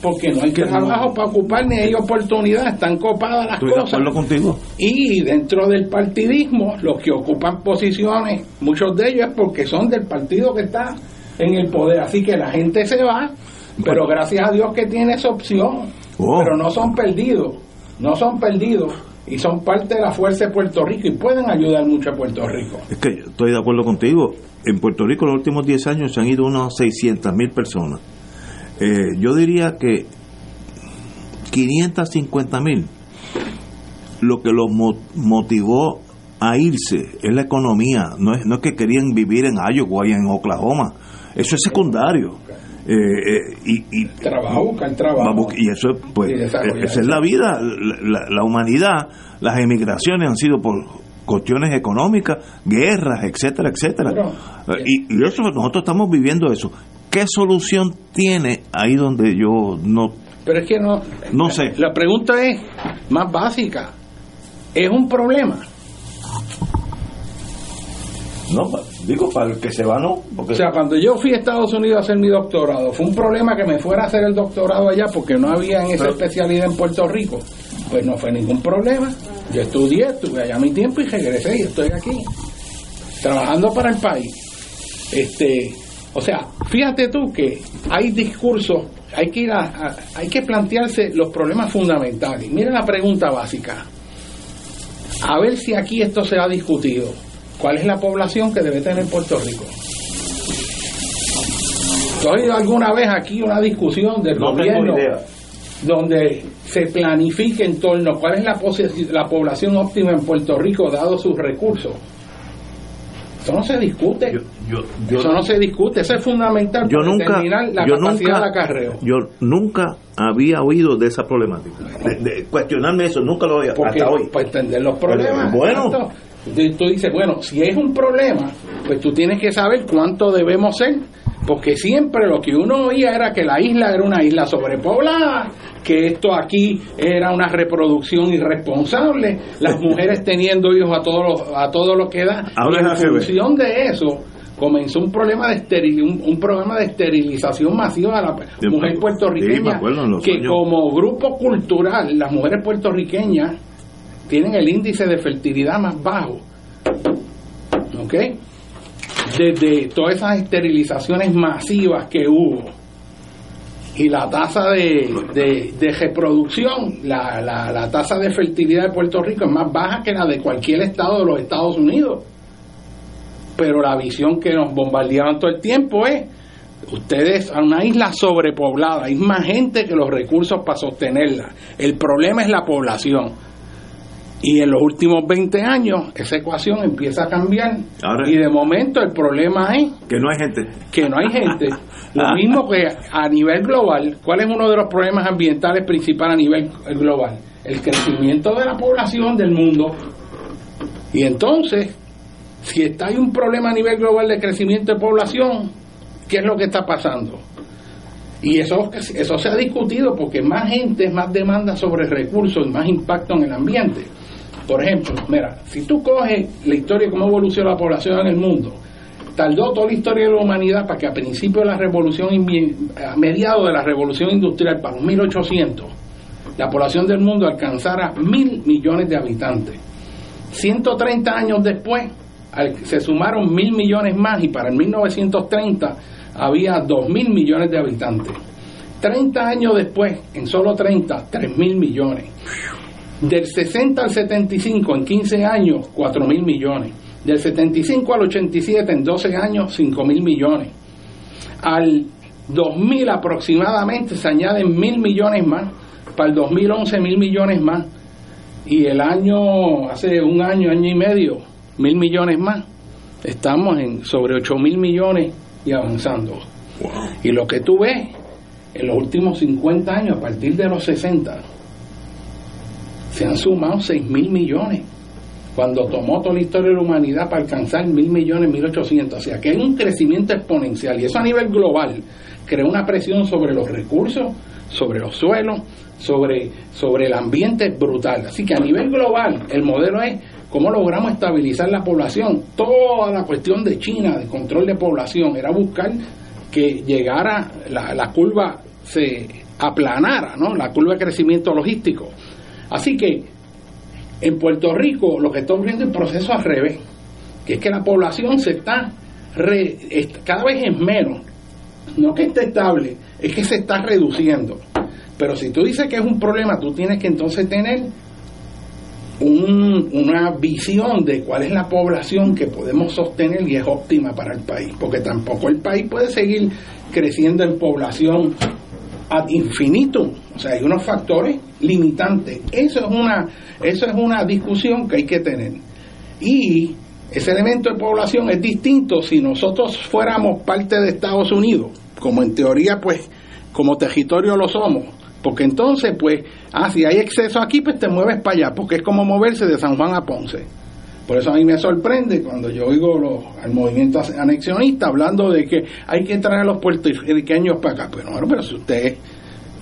Speaker 4: porque no hay
Speaker 2: Que
Speaker 4: trabajo para ocupar ni hay oportunidad, están copadas las cosas.
Speaker 2: contigo.
Speaker 4: Y dentro del partidismo, los que ocupan posiciones, muchos de ellos es porque son del partido que está en el poder. Así que la gente se va, pero gracias a Dios que tiene esa opción.
Speaker 2: Oh.
Speaker 4: Pero no son perdidos, no son perdidos y son parte de la fuerza de Puerto Rico y pueden ayudar mucho a Puerto Rico.
Speaker 2: Es que estoy de acuerdo contigo. En Puerto Rico, en los últimos 10 años se han ido unas 600 mil personas. Eh, yo diría que 550 mil. Lo que los mo- motivó a irse es la economía. No es, no es que querían vivir en Iowa y en Oklahoma. Eso es secundario. Eh, eh, y, y
Speaker 4: Trabajo, buscar trabajo.
Speaker 2: Y eso pues
Speaker 4: Y desarrollar
Speaker 2: esa es la vida la, la- humanidad las emigraciones han sido por cuestiones económicas guerras etcétera etcétera
Speaker 4: Bueno,
Speaker 2: Eh, y, y eso nosotros estamos viviendo eso qué solución tiene ahí donde yo no
Speaker 4: Pero es que no.
Speaker 2: No sé.
Speaker 4: La pregunta es más básica. ¿Es un problema?
Speaker 2: no digo para el que se va no porque
Speaker 4: O sea, cuando yo fui a Estados Unidos a hacer mi doctorado, fue un problema que me fuera a hacer el doctorado allá porque no había en esa
Speaker 2: Pero-
Speaker 4: especialidad en Puerto Rico. Pues no fue ningún problema. Yo estudié, estuve allá mi tiempo y regresé y estoy aquí, trabajando para el país. Este, o sea, fíjate tú que hay discursos, hay que ir a, a- hay que plantearse los problemas fundamentales. Mira la pregunta básica. A ver si aquí esto se ha discutido. ¿Cuál es la población que debe tener Puerto Rico? ¿Tú has oído alguna vez aquí una discusión del
Speaker 2: no
Speaker 4: gobierno donde se planifique en torno a cuál es la población óptima en Puerto Rico dado sus recursos? Eso no se discute.
Speaker 2: yo, yo, yo-
Speaker 4: Eso no se discute. Eso es fundamental
Speaker 2: yo
Speaker 4: para
Speaker 2: nunca
Speaker 4: determinar la
Speaker 2: yo
Speaker 4: capacidad
Speaker 2: nunca
Speaker 4: de acarreo.
Speaker 2: yo nunca había oído de esa problemática de, de cuestionarme eso nunca lo había
Speaker 4: Porque
Speaker 2: hasta hoy
Speaker 4: para entender los problemas.
Speaker 2: Bueno.
Speaker 4: Tú dices, bueno, si es un problema, pues tú tienes que saber cuánto debemos ser porque siempre lo que uno oía era que la isla era una isla sobrepoblada, que esto aquí era una reproducción irresponsable, las [LAUGHS] mujeres teniendo hijos a todos a todo lo que da.
Speaker 2: Ahora
Speaker 4: y en función de eso comenzó un problema de esteril, un, un programa de esterilización masiva de la
Speaker 2: De-
Speaker 4: mujer
Speaker 2: sí,
Speaker 4: puertorriqueña
Speaker 2: los
Speaker 4: que
Speaker 2: años.
Speaker 4: como grupo cultural las mujeres puertorriqueñas tienen el índice de fertilidad más bajo ¿ok? desde todas esas esterilizaciones masivas que hubo y la tasa de, de- reproducción, la, la, la tasa de fertilidad de Puerto Rico es más baja que la de cualquier estado de los Estados Unidos. Pero la visión que nos bombardeaban todo el tiempo es, ustedes a una isla sobrepoblada, hay más gente que los recursos para sostenerla. El problema es la población. Y en los últimos 20 años esa ecuación empieza a cambiar.
Speaker 2: Ahora-
Speaker 4: y de momento el problema es
Speaker 2: Que no hay gente.
Speaker 4: que no hay gente. [LAUGHS] Lo mismo que a nivel global, ¿cuál es uno de los problemas ambientales principales a nivel global? El crecimiento de la población del mundo. Y entonces, si está hay un problema a nivel global de crecimiento de población, ¿qué es lo que está pasando? Y eso, eso se ha discutido porque más gente más demanda sobre recursos y más impacto en el ambiente. Por ejemplo, mira, si tú coges la historia de cómo evolucionó la población en el mundo, tardó toda la historia de la humanidad para que a principios de la revolución, a mediados de la revolución industrial, para los 1800, la población del mundo alcanzara mil millones de habitantes. 130 años después se sumaron mil millones más y para el 1930 había dos mil millones de habitantes. 30 años después, en solo 30, 3 mil millones. Del 60 al 75, en 15 años, 4 mil millones. Del 75 al 87, en 12 años, 5 mil millones. Al 2000 aproximadamente se añaden mil millones más. Para el 2011, mil millones más. Y el año, hace un año, año y medio, mil millones más. Estamos en sobre 8 mil millones y avanzando. Y lo que tú ves en los últimos 50 años, a partir de los 60, se han sumado 6 mil millones. Cuando tomó toda la historia de la humanidad para alcanzar mil millones, 1800. O sea que hay un crecimiento exponencial y eso a nivel global crea una presión sobre los recursos, sobre los suelos, sobre, sobre el ambiente brutal. Así que a nivel global el modelo es cómo logramos estabilizar la población. Toda la cuestión de China, de control de población, era buscar que llegara, la, la curva se aplanara, ¿no? La curva de crecimiento logístico. Así que en Puerto Rico lo que estamos viendo es el proceso al revés, que es que la población se está cada vez es menos, no que esté estable, es que se está reduciendo. Pero si tú dices que es un problema, tú tienes que entonces tener un- una visión de cuál es la población que podemos sostener y es óptima para el país, porque tampoco el país puede seguir creciendo en población ad infinitum, o sea, hay unos factores limitantes. Eso es una eso es una discusión que hay que tener. Y ese elemento de población es distinto si nosotros fuéramos parte de Estados Unidos, como en teoría pues como territorio lo somos, porque entonces pues, ah, si hay exceso aquí pues te mueves para allá, porque es como moverse de San Juan a Ponce. Por eso a mí me sorprende cuando yo oigo los, al movimiento anexionista hablando de que hay que traer a los puertorriqueños para acá. Pero bueno, pero si usted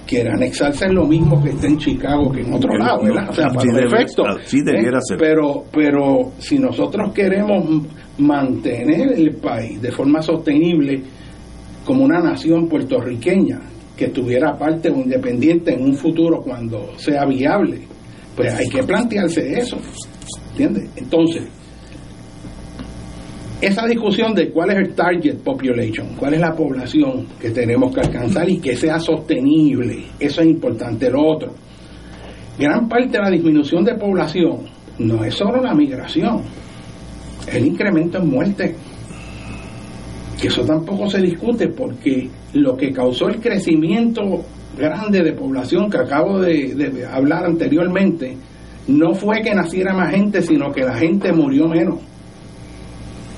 Speaker 4: quiere anexarse en lo mismo que esté en Chicago que en otro lado, ¿verdad?
Speaker 2: no,
Speaker 4: O sea,
Speaker 2: debe-
Speaker 4: efectos.
Speaker 2: así debiera ser.
Speaker 4: Pero, pero si nosotros queremos mantener el país de forma sostenible como una nación puertorriqueña que tuviera parte o independiente en un futuro cuando sea viable, pues hay que plantearse eso. ¿Entiendes? Entonces, esa discusión de cuál es el target population, cuál es la población que tenemos que alcanzar y que sea sostenible, eso es importante. Lo otro, gran parte de la disminución de población no es solo la migración, el incremento en muerte, que eso tampoco se discute porque lo que causó el crecimiento grande de población que acabo de, de hablar anteriormente, no fue que naciera más gente, sino que la gente murió menos.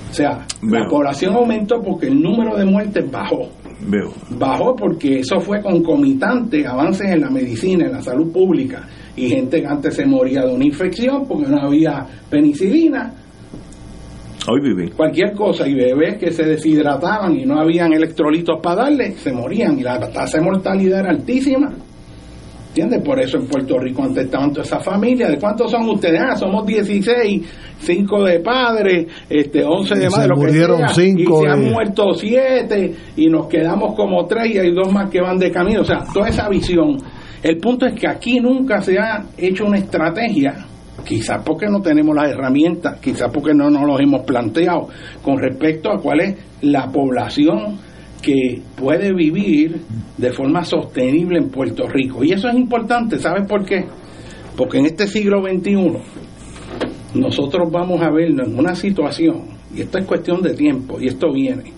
Speaker 4: O sea, la población aumentó porque el número de muertes bajó.
Speaker 2: Veo.
Speaker 4: Bajó porque eso fue concomitante, avances en la medicina, en la salud pública. Y gente que antes se moría de una infección porque no había penicilina.
Speaker 2: Hoy viví.
Speaker 4: cualquier cosa y bebés que se deshidrataban y no habían electrolitos para darle, se morían y la tasa de mortalidad era altísima. ¿Entiendes? Por eso en Puerto Rico antes estaban todas esas familias. ¿De cuántos son ustedes? Ah, somos 16, 5 de padres, este, 11 de madres, lo que
Speaker 3: murieron
Speaker 4: sea,
Speaker 3: cinco
Speaker 4: y se han muerto 7 y nos quedamos como 3 y hay dos más que van de camino. O sea, toda esa visión. El punto es que aquí nunca se ha hecho una estrategia quizás porque no tenemos las herramientas, quizás porque no nos los hemos planteado con respecto a cuál es la población que puede vivir de forma sostenible en Puerto Rico. Y eso es importante, ¿sabes por qué? Porque en este siglo XXI nosotros vamos a vernos en una situación, y esto es cuestión de tiempo, y esto viene,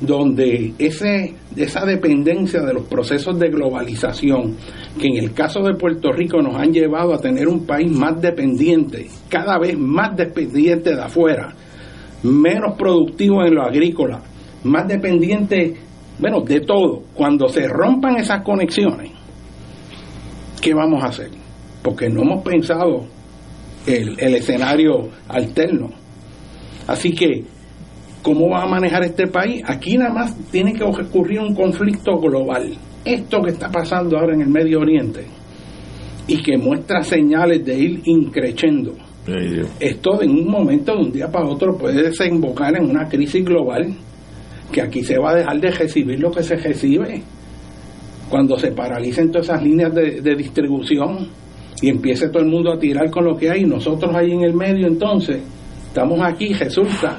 Speaker 4: donde ese, esa dependencia de los procesos de globalización, que en el caso de Puerto Rico nos han llevado a tener un país más dependiente, cada vez más dependiente de afuera, menos productivo en lo agrícola, más dependiente, bueno, de todo. Cuando se rompan esas conexiones, ¿qué vamos a hacer? Porque no hemos pensado el, el escenario alterno. Así que, ¿cómo va a manejar este país? Aquí nada más tiene que ocurrir un conflicto global. Esto que está pasando ahora en el Medio Oriente y que muestra señales de ir increciendo. Esto de un momento, de un día para otro, puede desembocar en una crisis global que aquí se va a dejar de recibir lo que se recibe cuando se paralicen todas esas líneas de, de distribución y empiece todo el mundo a tirar con lo que hay nosotros ahí en el medio entonces estamos aquí resulta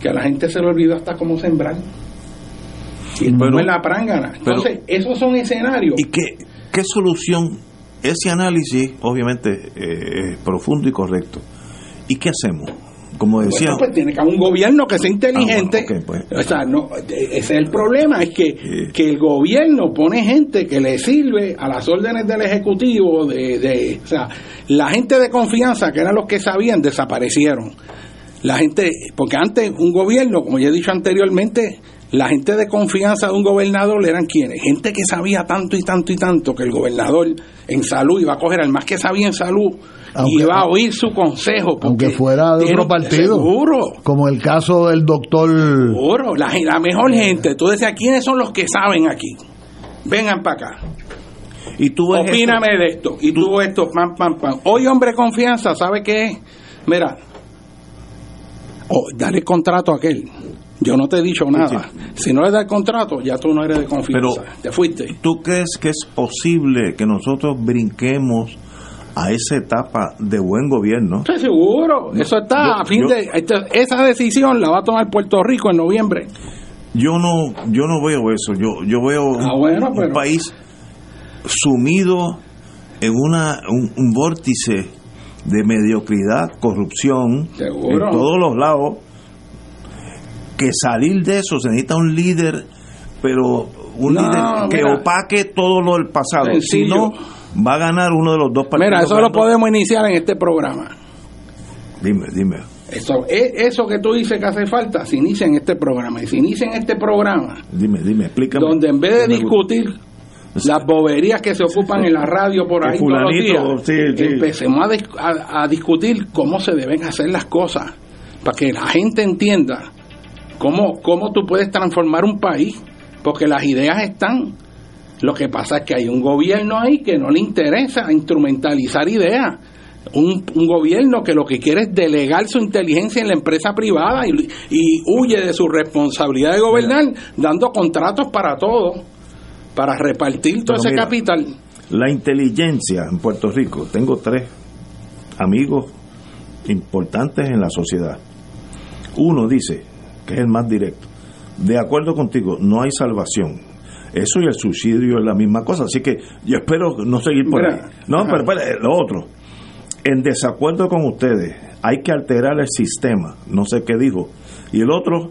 Speaker 4: que a la gente se le olvidó hasta cómo sembrar y
Speaker 2: Pero-
Speaker 4: en la prángana
Speaker 2: pero-
Speaker 4: entonces esos son escenarios
Speaker 2: ¿Y qué, qué solución? Ese análisis, obviamente, eh, es profundo y correcto. ¿Y qué hacemos? Como decía,
Speaker 4: Bueno, pues tiene que haber un gobierno que sea inteligente.
Speaker 2: Ah, bueno, ok, pues.
Speaker 4: O sea, no, ese es el problema, es que, que el gobierno pone gente que le sirve a las órdenes del Ejecutivo, de, de, o sea, la gente de confianza, que eran los que sabían, desaparecieron. La gente, porque antes un gobierno, como ya he dicho anteriormente, la gente de confianza de un gobernador eran quienes, gente que sabía tanto y tanto y tanto que el gobernador en salud iba a coger al más que sabía en salud
Speaker 3: Aunque-
Speaker 4: y iba a oír su consejo.
Speaker 3: aunque fuera de otro partido.
Speaker 4: Seguro.
Speaker 3: Como el caso del doctor.
Speaker 4: Seguro, la, la mejor gente. Tú decías, ¿quiénes son los que saben aquí? Vengan para acá.
Speaker 2: y tú ves
Speaker 4: Opíname de esto. Y tú esto, pam, pam, pam. Hoy, hombre, confianza, ¿sabe qué es? Mira, oh, dale contrato a aquel. Yo no te he dicho nada. Si no le das el contrato, ya tú no eres de confianza.
Speaker 2: Pero-
Speaker 4: Te fuiste.
Speaker 2: ¿Tú crees que es posible que nosotros brinquemos a esa etapa de buen gobierno?
Speaker 4: Estoy seguro. Eso está
Speaker 2: Yo-
Speaker 4: a fin
Speaker 2: yo-
Speaker 4: de. esa decisión la va a tomar Puerto Rico en noviembre.
Speaker 2: Yo no, yo no veo eso. Yo, yo veo un,
Speaker 4: Ah, bueno,
Speaker 2: un
Speaker 4: pero-
Speaker 2: país sumido en una, un, un vórtice de mediocridad, corrupción
Speaker 4: Seguro.
Speaker 2: en todos los lados. Que salir de eso se necesita un líder, pero un
Speaker 4: No,
Speaker 2: líder que
Speaker 4: mira.
Speaker 2: opaque todo lo del pasado. Si no, va a ganar uno de los dos partidos.
Speaker 4: Mira, eso lo podemos iniciar en este programa.
Speaker 2: Dime, dime.
Speaker 4: Eso, e- eso que tú dices que hace falta, se inicia en este programa. Y se inicia en este programa,
Speaker 2: Dime, dime, explícame.
Speaker 4: donde en vez de discutir las boberías que se ocupan en la radio por ahí todos los
Speaker 2: fulanito,
Speaker 4: días,
Speaker 2: sí, sí.
Speaker 4: empecemos a, a- a discutir cómo se deben hacer las cosas, para que la gente entienda cómo, cómo tú puedes transformar un país, porque las ideas están. Lo que pasa es que hay un gobierno ahí que no le interesa instrumentalizar ideas. Un, un gobierno que lo que quiere es delegar su inteligencia en la empresa privada y, y huye de su responsabilidad de gobernar dando contratos para todo, para repartir todo
Speaker 2: Pero
Speaker 4: ese
Speaker 2: mira,
Speaker 4: capital.
Speaker 2: La inteligencia en Puerto Rico, tengo tres amigos importantes en la sociedad. Uno dice, que es el más directo, de acuerdo contigo, no hay salvación. Eso y el suicidio es la misma cosa, así que yo espero no seguir por
Speaker 4: Mira,
Speaker 2: ahí. No,
Speaker 4: ajá.
Speaker 2: pero espera, lo otro, en desacuerdo con ustedes, hay que alterar el sistema, no sé qué dijo. Y el otro,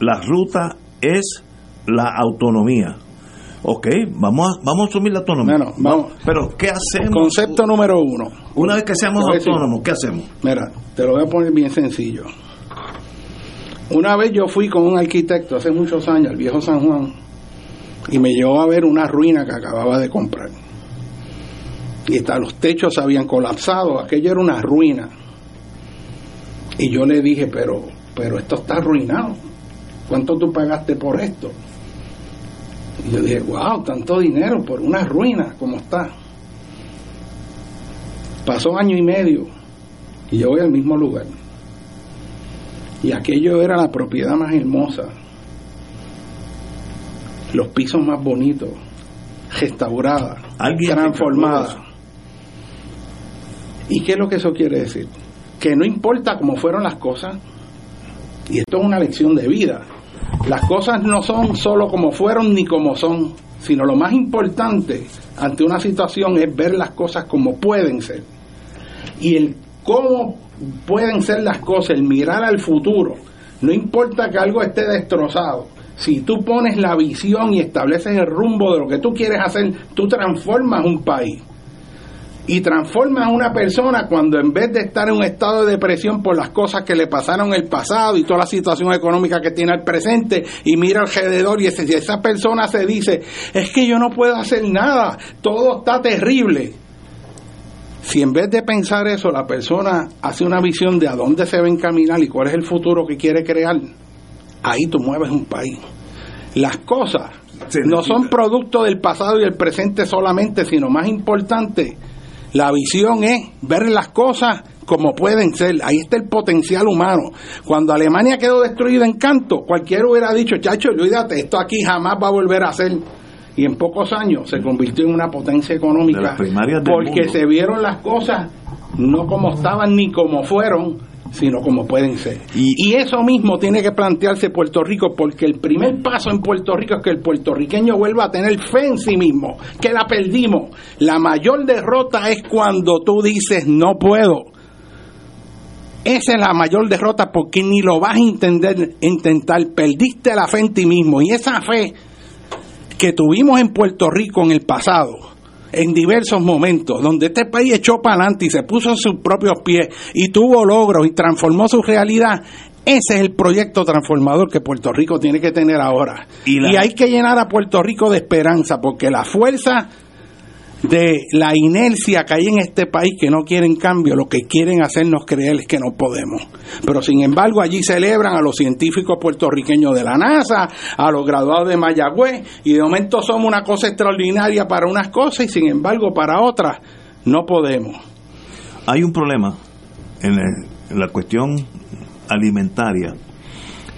Speaker 2: la ruta es la autonomía. Ok, vamos a, vamos a asumir la autonomía.
Speaker 4: Bueno, vamos.
Speaker 2: Pero, ¿qué hacemos?
Speaker 4: Concepto número uno.
Speaker 2: Una vez que seamos autónomos, ¿qué hacemos?
Speaker 4: Mira, te lo voy a poner bien sencillo. Una vez yo fui con un arquitecto hace muchos años, al viejo San Juan, y me llevó a ver una ruina que acababa de comprar. Y hasta los techos habían colapsado, aquello era una ruina. Y yo le dije, pero, pero esto está arruinado. ¿Cuánto tú pagaste por esto? Y yo dije, wow, tanto dinero por una ruina como está. Pasó año y medio y yo voy al mismo lugar. Y aquello era la propiedad más hermosa, los pisos más bonitos, restaurada, transformada. ¿Y qué es lo que eso quiere decir? Que no importa cómo fueron las cosas, y esto es una lección de vida, las cosas no son solo como fueron ni como son, sino lo más importante ante una situación es ver las cosas como pueden ser. Y el cómo pueden ser las cosas, el mirar al futuro, no importa que algo esté destrozado, si tú pones la visión y estableces el rumbo de lo que tú quieres hacer, tú transformas un país y transformas a una persona cuando en vez de estar en un estado de depresión por las cosas que le pasaron el pasado y toda la situación económica que tiene al presente y mira alrededor y esa persona se dice es que yo no puedo hacer nada, todo está terrible. Si en vez de pensar eso la persona hace una visión de a dónde se va a encaminar y cuál es el futuro que quiere crear, ahí tú mueves un país. Las cosas no son producto del pasado y el presente solamente, sino más importante, la visión es ver las cosas como pueden ser. Ahí está el potencial humano. Cuando Alemania quedó destruida en canto, cualquiera hubiera dicho, chacho, olvídate, esto aquí jamás va a volver a ser. Y en pocos años se convirtió en una potencia
Speaker 2: De
Speaker 4: económica
Speaker 2: las primarias del
Speaker 4: porque
Speaker 2: mundo.
Speaker 4: se vieron las cosas no como estaban ni como fueron, sino como pueden ser.
Speaker 2: Y-
Speaker 4: Y, eso mismo tiene que plantearse Puerto Rico, porque el primer paso en Puerto Rico es que el puertorriqueño vuelva a tener fe en sí mismo, que la perdimos. La mayor derrota es cuando tú dices no puedo. Esa es la mayor derrota porque ni lo vas a entender, intentar. Perdiste la fe en ti mismo. Y esa fe que tuvimos en Puerto Rico en el pasado, en diversos momentos, donde este país echó para adelante y se puso en sus propios pies y tuvo logros y transformó su realidad, ese es el proyecto transformador que Puerto Rico tiene que tener ahora.
Speaker 2: Y
Speaker 4: Y, hay que llenar a Puerto Rico de esperanza, porque la fuerza de la inercia que hay en este país que no quieren cambio, lo que quieren hacernos creer es que no podemos. Pero sin embargo allí celebran a los científicos puertorriqueños de la NASA, a los graduados de Mayagüez, y de momento somos una cosa extraordinaria para unas cosas y sin embargo para otras no podemos.
Speaker 2: Hay un problema en, en la cuestión alimentaria.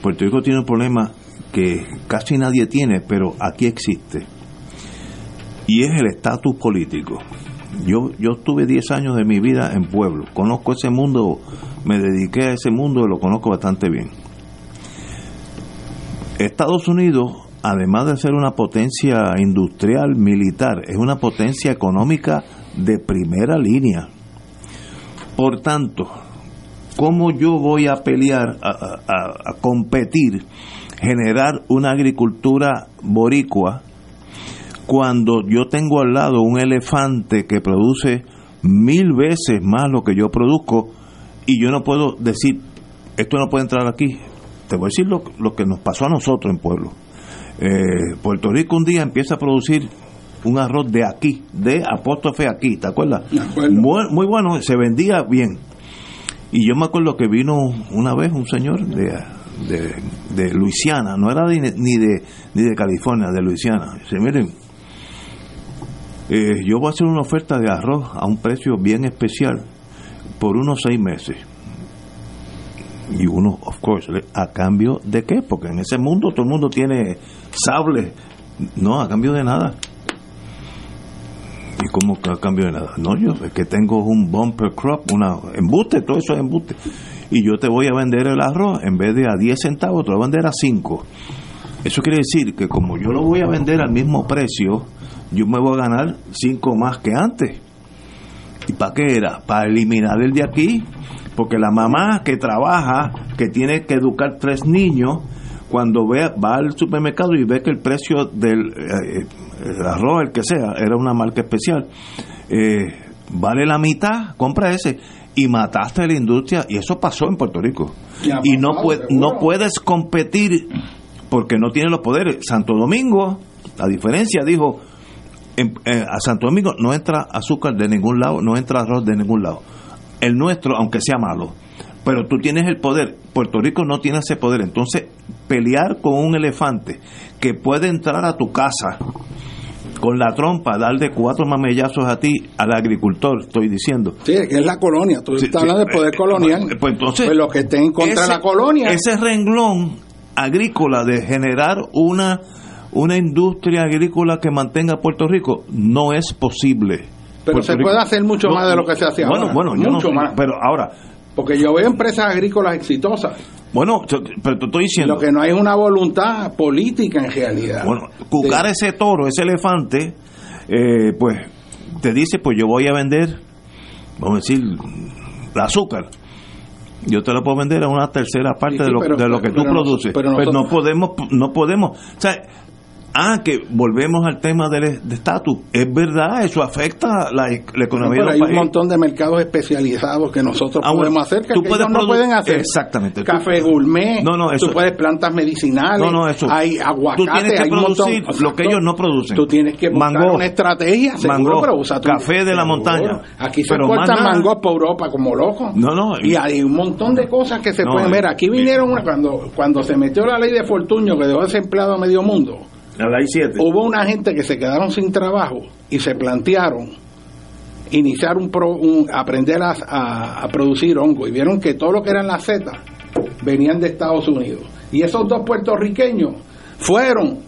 Speaker 2: Puerto Rico tiene un problema que casi nadie tiene, pero aquí existe. Y es el estatus político. Yo, yo tuve 10 años de mi vida en pueblo. Conozco ese mundo, me dediqué a ese mundo y lo conozco bastante bien. Estados Unidos, además de ser una potencia industrial, militar, es una potencia económica de primera línea. Por tanto, ¿cómo yo voy a pelear, a- a competir, generar una agricultura boricua cuando yo tengo al lado un elefante que produce mil veces más lo que yo produzco y yo no puedo decir, esto no puede entrar aquí? Te voy a decir lo, lo que nos pasó a nosotros en pueblo. Eh, Puerto Rico un día empieza a producir un arroz de aquí, de apóstrofe aquí, ¿te acuerdas? Muy, muy bueno, se vendía bien. Y yo me acuerdo que vino una vez un señor de, de, de Luisiana, no era de- ni, de, ni de California, de Luisiana. Dice, miren, eh, yo voy a hacer una oferta de arroz a un precio bien especial por unos seis meses. Y uno, of course, ¿a cambio de qué? Porque en ese mundo todo el mundo tiene sable. No, a cambio de nada. ¿Y cómo a cambio de nada? No, yo es que tengo un bumper crop, una embuste, todo eso es embuste. Y yo te voy a vender el arroz, en vez de a 10 centavos, te lo voy a vender a 5. Eso quiere decir que como yo lo voy a vender al mismo precio, yo me voy a ganar 5 más que antes. ¿Y para qué era? Para eliminar el de aquí. Porque la mamá que trabaja, que tiene que educar tres niños, cuando ve, va al supermercado y ve que el precio del eh, el arroz, el que sea, era una marca especial, eh, vale la mitad, compra ese. Y mataste a la industria, y eso pasó en Puerto Rico.
Speaker 4: Y
Speaker 2: no, puede, no puedes competir porque no tiene los poderes. Santo Domingo, a diferencia, dijo, en- eh, a Santo Domingo no entra azúcar de ningún lado, no entra arroz de ningún lado. El nuestro, aunque sea malo, pero tú tienes el poder. Puerto Rico no tiene ese poder. Entonces, pelear con un elefante que puede entrar a tu casa con la trompa, darle cuatro mamellazos a ti, al agricultor, estoy diciendo.
Speaker 4: Sí, que es la colonia. Tú
Speaker 2: Sí,
Speaker 4: estás
Speaker 2: sí,
Speaker 4: hablando del poder
Speaker 2: eh,
Speaker 4: colonial.
Speaker 2: pues, pues, entonces,
Speaker 4: Pues los que estén en contra
Speaker 2: ese-
Speaker 4: la colonia.
Speaker 2: Ese renglón agrícola de generar una, una industria agrícola que mantenga a Puerto Rico no es posible.
Speaker 4: Pero
Speaker 2: Puerto
Speaker 4: se
Speaker 2: Rico-
Speaker 4: puede hacer mucho
Speaker 2: No,
Speaker 4: más de lo que se hace
Speaker 2: bueno,
Speaker 4: ahora.
Speaker 2: Bueno, yo
Speaker 4: mucho
Speaker 2: no-
Speaker 4: más.
Speaker 2: Pero ahora,
Speaker 4: Porque yo veo empresas agrícolas exitosas.
Speaker 2: bueno, yo- pero te estoy diciendo.
Speaker 4: Lo que no hay es una voluntad política en realidad.
Speaker 2: Bueno, cucar ese toro, ese elefante, eh, pues te dice, pues yo voy a vender, vamos a decir, el azúcar. Yo te lo puedo vender a una tercera parte
Speaker 4: Sí, sí,
Speaker 2: de, lo,
Speaker 4: pero-
Speaker 2: de lo que tú
Speaker 4: pero
Speaker 2: produces.
Speaker 4: pero
Speaker 2: Pero no podemos, no podemos. O sea, ah, que volvemos al tema del de estatus. Es verdad, eso afecta la, la
Speaker 4: No,
Speaker 2: economía
Speaker 4: pero hay un montón de mercados especializados que nosotros
Speaker 2: Ah,
Speaker 4: podemos hacer que
Speaker 2: tú puedes
Speaker 4: no pueden hacer.
Speaker 2: Exactamente.
Speaker 4: Café gourmet,
Speaker 2: No, no, eso-
Speaker 4: tú puedes plantas medicinales,
Speaker 2: No, no, eso.
Speaker 4: hay aguacate,
Speaker 2: Tú tienes que
Speaker 4: hay un montón-
Speaker 2: producir lo que ellos no producen.
Speaker 4: Tú tienes que buscar
Speaker 2: Mango.
Speaker 4: una estrategia, seguro,
Speaker 2: Mango.
Speaker 4: pero usa tu-
Speaker 2: Café de la montaña.
Speaker 4: Aquí se
Speaker 2: nada.
Speaker 4: mangos por Europa como locos.
Speaker 2: No, no.
Speaker 4: Y hay un montón de cosas que se pueden ver. Aquí vinieron cuando cuando se metió la ley de Fortuño que dejó desempleado a medio mundo.
Speaker 2: La ley 7.
Speaker 4: Hubo una gente que se quedaron sin trabajo y se plantearon iniciar un, pro- aprender a, a- a producir hongo. Y vieron que todo lo que eran las setas venían de Estados Unidos. Y esos dos puertorriqueños fueron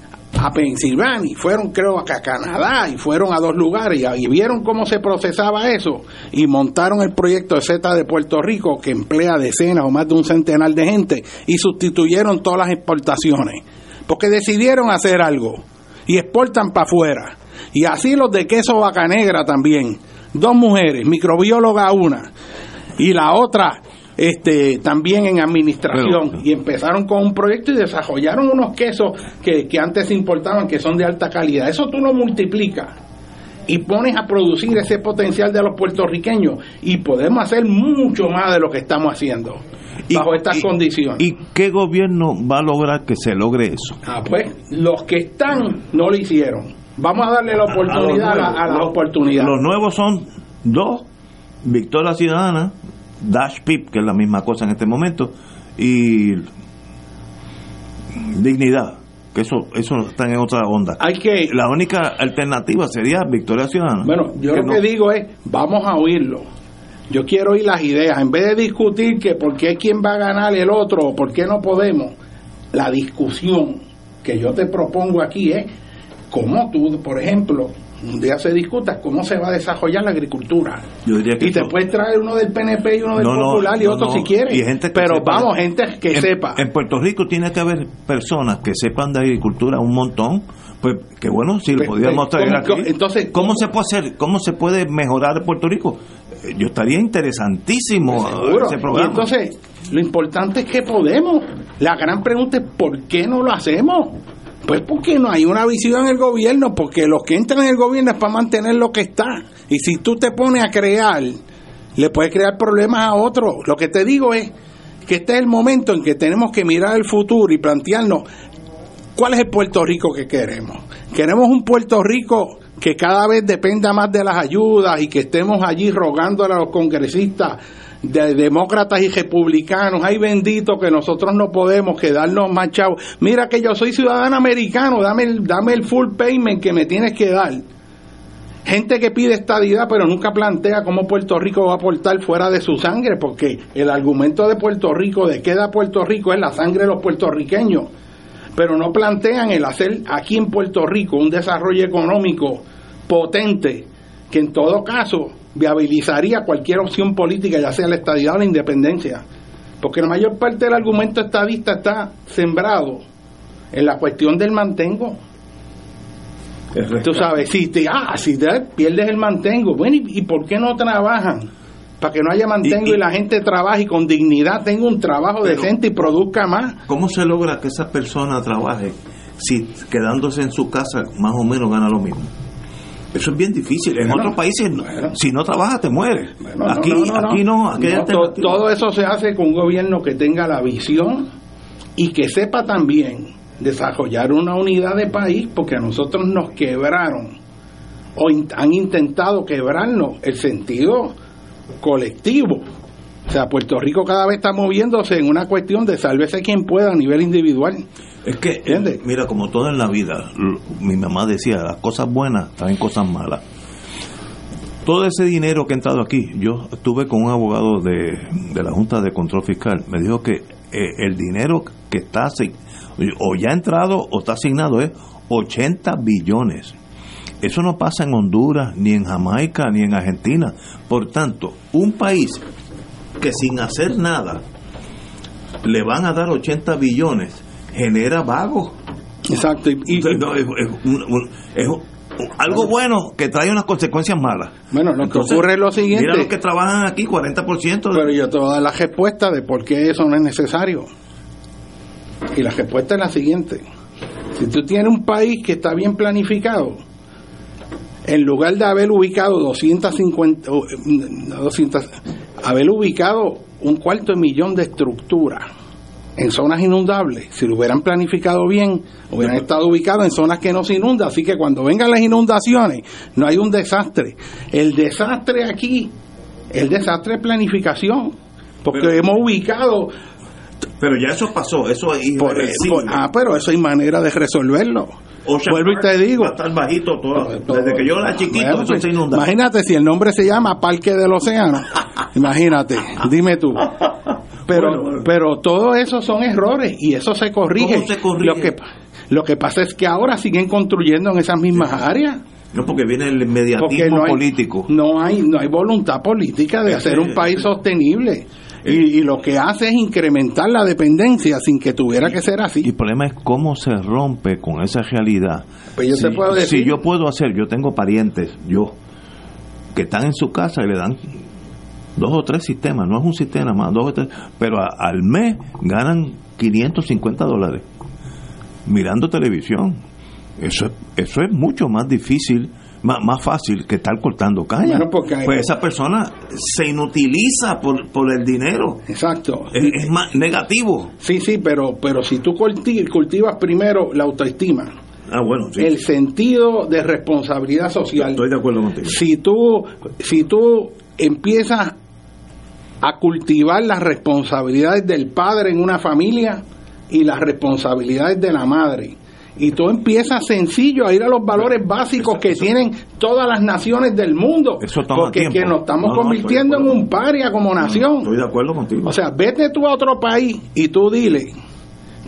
Speaker 4: a Pensilvania, fueron creo a Canadá y fueron a dos lugares y, y vieron cómo se procesaba eso y montaron el proyecto de Z de Puerto Rico que emplea decenas o más de un centenar de gente y sustituyeron todas las exportaciones porque decidieron hacer algo y exportan para afuera y así los de queso vaca negra también. Dos mujeres microbióloga una y la otra este también en administración.
Speaker 2: Pero-
Speaker 4: y empezaron con un proyecto y desarrollaron unos quesos que, que antes importaban que son de alta calidad. Eso tú lo multiplicas y pones a producir ese potencial de los puertorriqueños y podemos hacer mucho más de lo que estamos haciendo bajo estas condiciones
Speaker 2: ¿Y qué gobierno va a lograr que se logre eso?
Speaker 4: Ah, pues los que están no lo hicieron. Vamos a darle la oportunidad a, la, a la
Speaker 2: Los-
Speaker 4: oportunidad.
Speaker 2: Los nuevos son dos, Victoria Ciudadana, Dash Pip, que es la misma cosa en este momento, y Dignidad, que eso eso está en otra onda.
Speaker 4: Hay que,
Speaker 2: La única alternativa sería Victoria Ciudadana.
Speaker 4: bueno, yo
Speaker 2: Que
Speaker 4: lo
Speaker 2: no-
Speaker 4: que digo es, vamos a oírlo. Yo quiero oír las ideas. En vez de discutir que por qué quién va a ganar el otro o por qué no podemos, la discusión que yo te propongo aquí es cómo tú, por ejemplo, un día se discuta cómo se va a desarrollar la agricultura.
Speaker 2: Yo diría que
Speaker 4: Y te
Speaker 2: eso-
Speaker 4: puedes traer uno del PNP y uno del
Speaker 2: No, no,
Speaker 4: Popular y otro
Speaker 2: no.
Speaker 4: si quieres.
Speaker 2: Y gente que
Speaker 4: Pero
Speaker 2: sepa-
Speaker 4: vamos, gente que
Speaker 2: en,
Speaker 4: sepa.
Speaker 2: En Puerto Rico tiene que haber personas que sepan de agricultura un montón. Pues que bueno, si lo
Speaker 4: Pues,
Speaker 2: podíamos
Speaker 4: pues,
Speaker 2: traer
Speaker 4: ¿cómo-
Speaker 2: aquí.
Speaker 4: entonces,
Speaker 2: ¿cómo,
Speaker 4: cómo?
Speaker 2: se puede hacer? ¿Cómo se puede mejorar Puerto Rico? Yo estaría interesantísimo
Speaker 4: Pues
Speaker 2: ese
Speaker 4: Y
Speaker 2: programa.
Speaker 4: entonces, lo importante es que podemos. La gran pregunta es ¿por qué no lo hacemos? Pues porque no hay una visión en el gobierno, porque los que entran en el gobierno es para mantener lo que está. Y si tú te pones a crear, le puedes crear problemas a otros. Lo que te digo es que este es el momento en que tenemos que mirar el futuro y plantearnos cuál es el Puerto Rico que queremos. Queremos un Puerto Rico que cada vez dependa más de las ayudas y que estemos allí rogándole a los congresistas de demócratas y republicanos, ay bendito que nosotros no podemos quedarnos más chavos. Mira que yo soy ciudadano americano, dame el, dame el full payment que me tienes que dar. Gente que pide estadidad pero nunca plantea cómo Puerto Rico va a aportar fuera de su sangre, porque el argumento de Puerto Rico, de qué da Puerto Rico, es la sangre de los puertorriqueños pero no plantean el hacer aquí en Puerto Rico un desarrollo económico potente que en todo caso viabilizaría cualquier opción política, ya sea la estadidad o la independencia. Porque la mayor parte del argumento estadista está sembrado en la cuestión del mantengo. Tú sabes, si te, ah, si te pierdes el mantengo, bueno, ¿y, y por qué no trabajan? Para que no haya mantengo y,
Speaker 2: Y- y-
Speaker 4: la gente trabaje y con dignidad tenga un trabajo decente y produzca más.
Speaker 2: ¿Cómo se logra que esa persona trabaje si quedándose en su casa más o menos gana lo mismo? Eso es bien difícil. En
Speaker 4: Bueno,
Speaker 2: otros países, no-
Speaker 4: bueno.
Speaker 2: si no trabajas, te mueres.
Speaker 4: Bueno,
Speaker 2: aquí
Speaker 4: no, no, no,
Speaker 2: aquí no. aquí
Speaker 4: to- todo eso se hace con un gobierno que tenga la visión y que sepa también desarrollar una unidad de país, porque a nosotros nos quebraron o in- han intentado quebrarnos el sentido colectivo. O sea, Puerto Rico cada vez está moviéndose en una cuestión de sálvese quien pueda a nivel individual.
Speaker 2: Es que,
Speaker 4: ¿Entiendes?
Speaker 2: mira, como todo en la vida, mi mamá decía, las cosas buenas traen cosas malas. Todo ese dinero que ha entrado aquí, yo estuve con un abogado de, de la Junta de Control Fiscal, me dijo que eh, el dinero que está o ya ha entrado o está asignado es 80 billones. Eso no pasa en Honduras, ni en Jamaica, ni en Argentina. Por tanto, un país que sin hacer nada le van a dar 80 billones, genera vagos.
Speaker 4: Exacto. Y,
Speaker 2: No, es, es un- un- es un- algo bueno que trae unas consecuencias malas.
Speaker 4: bueno, lo que ocurre es lo siguiente.
Speaker 2: Mira los que trabajan aquí, 40%. de-
Speaker 4: Pero yo te voy a dar la respuesta de por qué eso no es necesario. Y la respuesta es la siguiente. Si tú tienes un país que está bien planificado, en lugar de haber ubicado 250, o, eh, no 200, haber ubicado un cuarto de millón de estructuras en zonas inundables, si lo hubieran planificado bien, hubieran estado ubicados en zonas que no se inundan, así que cuando vengan las inundaciones no hay un desastre. El desastre aquí, el desastre es planificación, porque
Speaker 2: Pero-
Speaker 4: hemos ubicado,
Speaker 2: Pero ya eso pasó, eso es
Speaker 4: por-
Speaker 2: irreversible.
Speaker 4: por- ah, pero eso hay manera de resolverlo.
Speaker 2: Ocean
Speaker 4: Vuelvo y te digo.
Speaker 2: Va a estar bajito todo. Desde que yo era chiquito,
Speaker 4: Bueno,
Speaker 2: eso
Speaker 4: pues,
Speaker 2: se inunda.
Speaker 4: Imagínate si el nombre se llama Parque del Océano. [LAUGHS] imagínate, dime tú. Pero,
Speaker 2: Bueno, bueno.
Speaker 4: pero todo eso son errores y eso se corrige.
Speaker 2: ¿Cómo se corrige?
Speaker 4: Lo que, lo que pasa es que ahora siguen construyendo en esas mismas áreas.
Speaker 2: No, porque viene el
Speaker 4: no hay,
Speaker 2: político.
Speaker 4: no hay no hay voluntad política de hacer un país sostenible. Y, y lo que hace es incrementar la dependencia sin que tuviera que ser
Speaker 2: Y
Speaker 4: así.
Speaker 2: el problema es cómo se rompe con esa realidad.
Speaker 4: Pues yo
Speaker 2: si,
Speaker 4: te puedo decir-
Speaker 2: si yo puedo hacer, yo tengo parientes, yo, que están en su casa y le dan dos o tres sistemas, no es un sistema más, dos o tres, pero a- al mes ganan 550 dólares mirando televisión. Eso es, eso es mucho más difícil, más, más fácil que estar cortando caña.
Speaker 4: Bueno, porque hay-
Speaker 2: pues esa persona se inutiliza por, por el dinero.
Speaker 4: Exacto.
Speaker 2: Es, es más negativo.
Speaker 4: Sí, sí, pero, pero si tú culti- cultivas primero la autoestima,
Speaker 2: Ah, bueno, sí.
Speaker 4: el sentido de responsabilidad social,
Speaker 2: Estoy de acuerdo contigo.
Speaker 4: si tú, si tú empiezas a cultivar las responsabilidades del padre en una familia y las responsabilidades de la madre, y tú empiezas sencillo a ir a los valores básicos que tienen todas las naciones del mundo,
Speaker 2: Eso
Speaker 4: porque que nos estamos
Speaker 2: No, no,
Speaker 4: convirtiendo en un paria como nación.
Speaker 2: Estoy de acuerdo contigo.
Speaker 4: O sea, vete tú a otro país y tú dile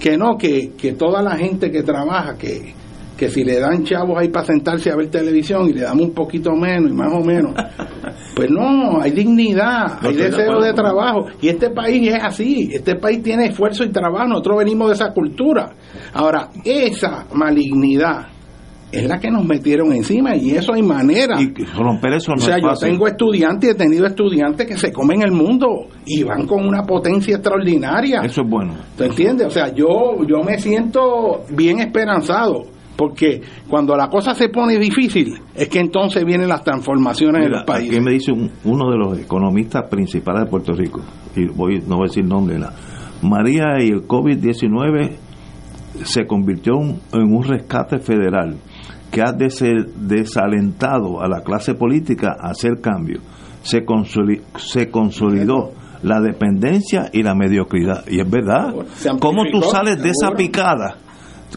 Speaker 4: que no, que, que toda la gente que trabaja, que, que si le dan chavos ahí para sentarse a ver televisión y le damos un poquito menos y más o menos, [LAUGHS] pues no, hay dignidad,
Speaker 2: No,
Speaker 4: hay deseo de trabajo. Y este país es así, este país tiene esfuerzo y trabajo, nosotros venimos de esa cultura. Ahora, esa malignidad es la que nos metieron encima y eso hay manera.
Speaker 2: y romper eso no
Speaker 4: O sea,
Speaker 2: es
Speaker 4: yo
Speaker 2: fácil.
Speaker 4: tengo estudiantes, he tenido estudiantes que se comen el mundo y van con una potencia extraordinaria.
Speaker 2: Eso es bueno.
Speaker 4: ¿Te entiendes? O sea, yo, yo me siento bien esperanzado, porque cuando la cosa se pone difícil, es que entonces vienen las transformaciones en
Speaker 2: Mira,
Speaker 4: el país.
Speaker 2: aquí me dice un- uno de los economistas principales de Puerto Rico, y voy, no voy a decir nombre, nada. María y el COVID-19 se convirtió en en un rescate federal que ha desalentado a la clase política a hacer cambios. Se, consoli- se consolidó la dependencia y la mediocridad. Y es verdad. ¿Cómo tú sales de esa picada?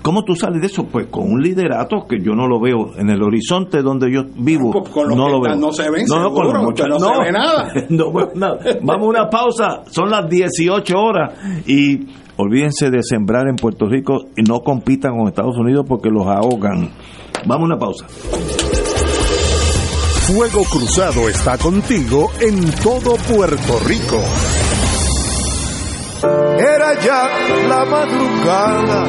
Speaker 2: ¿Cómo tú sales de eso? Pues con un liderato que yo no lo veo en el horizonte donde yo vivo.
Speaker 4: Pues con
Speaker 2: no lo veo.
Speaker 4: no se ven,
Speaker 2: no, no, con
Speaker 4: seguro,
Speaker 2: los
Speaker 4: no
Speaker 2: muchachos-
Speaker 4: se ve nada. [LAUGHS]
Speaker 2: no veo nada. Vamos a una pausa. Son las 18 horas y olvídense de sembrar en Puerto Rico y no compitan con Estados Unidos porque los ahogan. Vamos a una pausa.
Speaker 1: Fuego Cruzado está contigo en todo Puerto Rico.
Speaker 7: Era ya la madrugada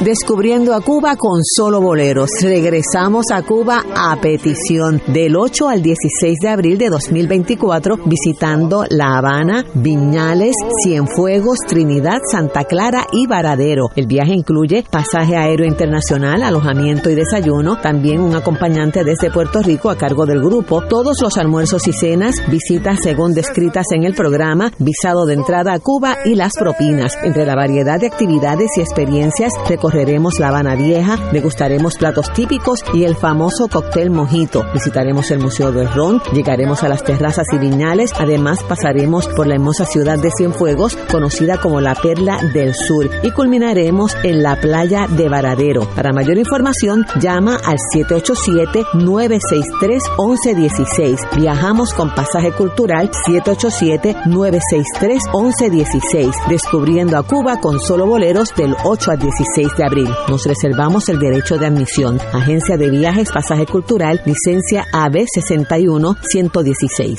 Speaker 8: Descubriendo a Cuba con solo boleros. Regresamos a Cuba a petición del 8 al 16 de abril de 2024 visitando La Habana, Viñales, Cienfuegos, Trinidad, Santa Clara y Varadero. El viaje incluye pasaje aéreo internacional, alojamiento y desayuno, también un acompañante desde Puerto Rico a cargo del grupo, todos los almuerzos y cenas, visitas según descritas en el programa, visado de entrada a Cuba y las propinas. Entre la variedad de actividades y experiencias recorreremos La Habana Vieja, degustaremos platos típicos y el famoso cóctel mojito. Visitaremos el Museo del Ron, llegaremos a las terrazas y viñales, además pasaremos por la hermosa ciudad de Cienfuegos, conocida como la Perla del Sur, y culminaremos en la playa de Varadero. Para mayor información, llama al 787-963-1116. Viajamos con pasaje cultural 787-963-1116, descubriendo a Cuba con solo boleros del 8 al 16 de abril. Nos reservamos el derecho de admisión. Agencia de Viajes Pasaje Cultural, licencia AB 61 116.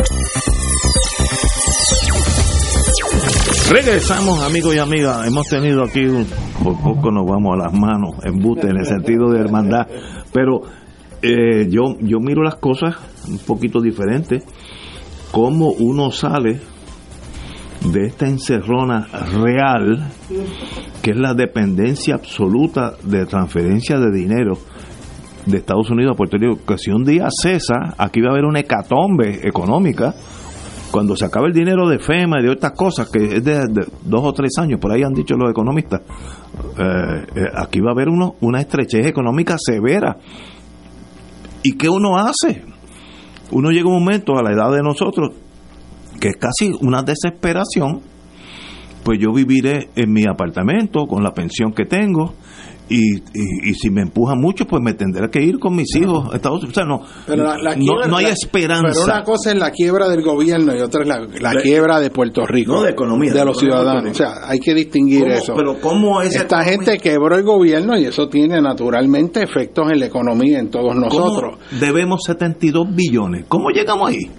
Speaker 2: Regresamos, amigos y amigas. Hemos tenido aquí, un, por poco nos vamos a las manos, en bute, en el sentido de hermandad. Pero eh, yo, yo miro las cosas un poquito diferente. Cómo uno sale de esta encerrona real, que es la dependencia absoluta de transferencia de dinero de Estados Unidos a Puerto Rico. Que si un día cesa, aquí va a haber una hecatombe económica cuando se acabe el dinero de FEMA y de otras cosas, que es de, de dos o tres años, por ahí han dicho los economistas, eh, eh, aquí va a haber uno, una estrechez económica severa. ¿Y qué uno hace? Uno llega un momento a la edad de nosotros que es casi una desesperación, pues yo viviré en mi apartamento con la pensión que tengo y, y, y si me empuja mucho, pues me tendré que ir con mis hijos a Estados Unidos. O sea, no,
Speaker 4: Pero la- quiebra-
Speaker 2: no hay
Speaker 4: la-
Speaker 2: esperanza.
Speaker 4: Pero una cosa es la quiebra del gobierno y otra es la, la
Speaker 2: De-
Speaker 4: quiebra de Puerto Rico.
Speaker 2: No, de economía,
Speaker 4: De
Speaker 2: de
Speaker 4: los ciudadanos. O sea, hay que distinguir
Speaker 2: ¿Cómo?
Speaker 4: eso.
Speaker 2: Pero ¿cómo esa
Speaker 4: Esta
Speaker 2: economía-
Speaker 4: gente quebró el gobierno y eso tiene naturalmente efectos en la economía en todos nosotros.
Speaker 2: ¿Cómo debemos 72 billones? ¿Cómo llegamos ahí?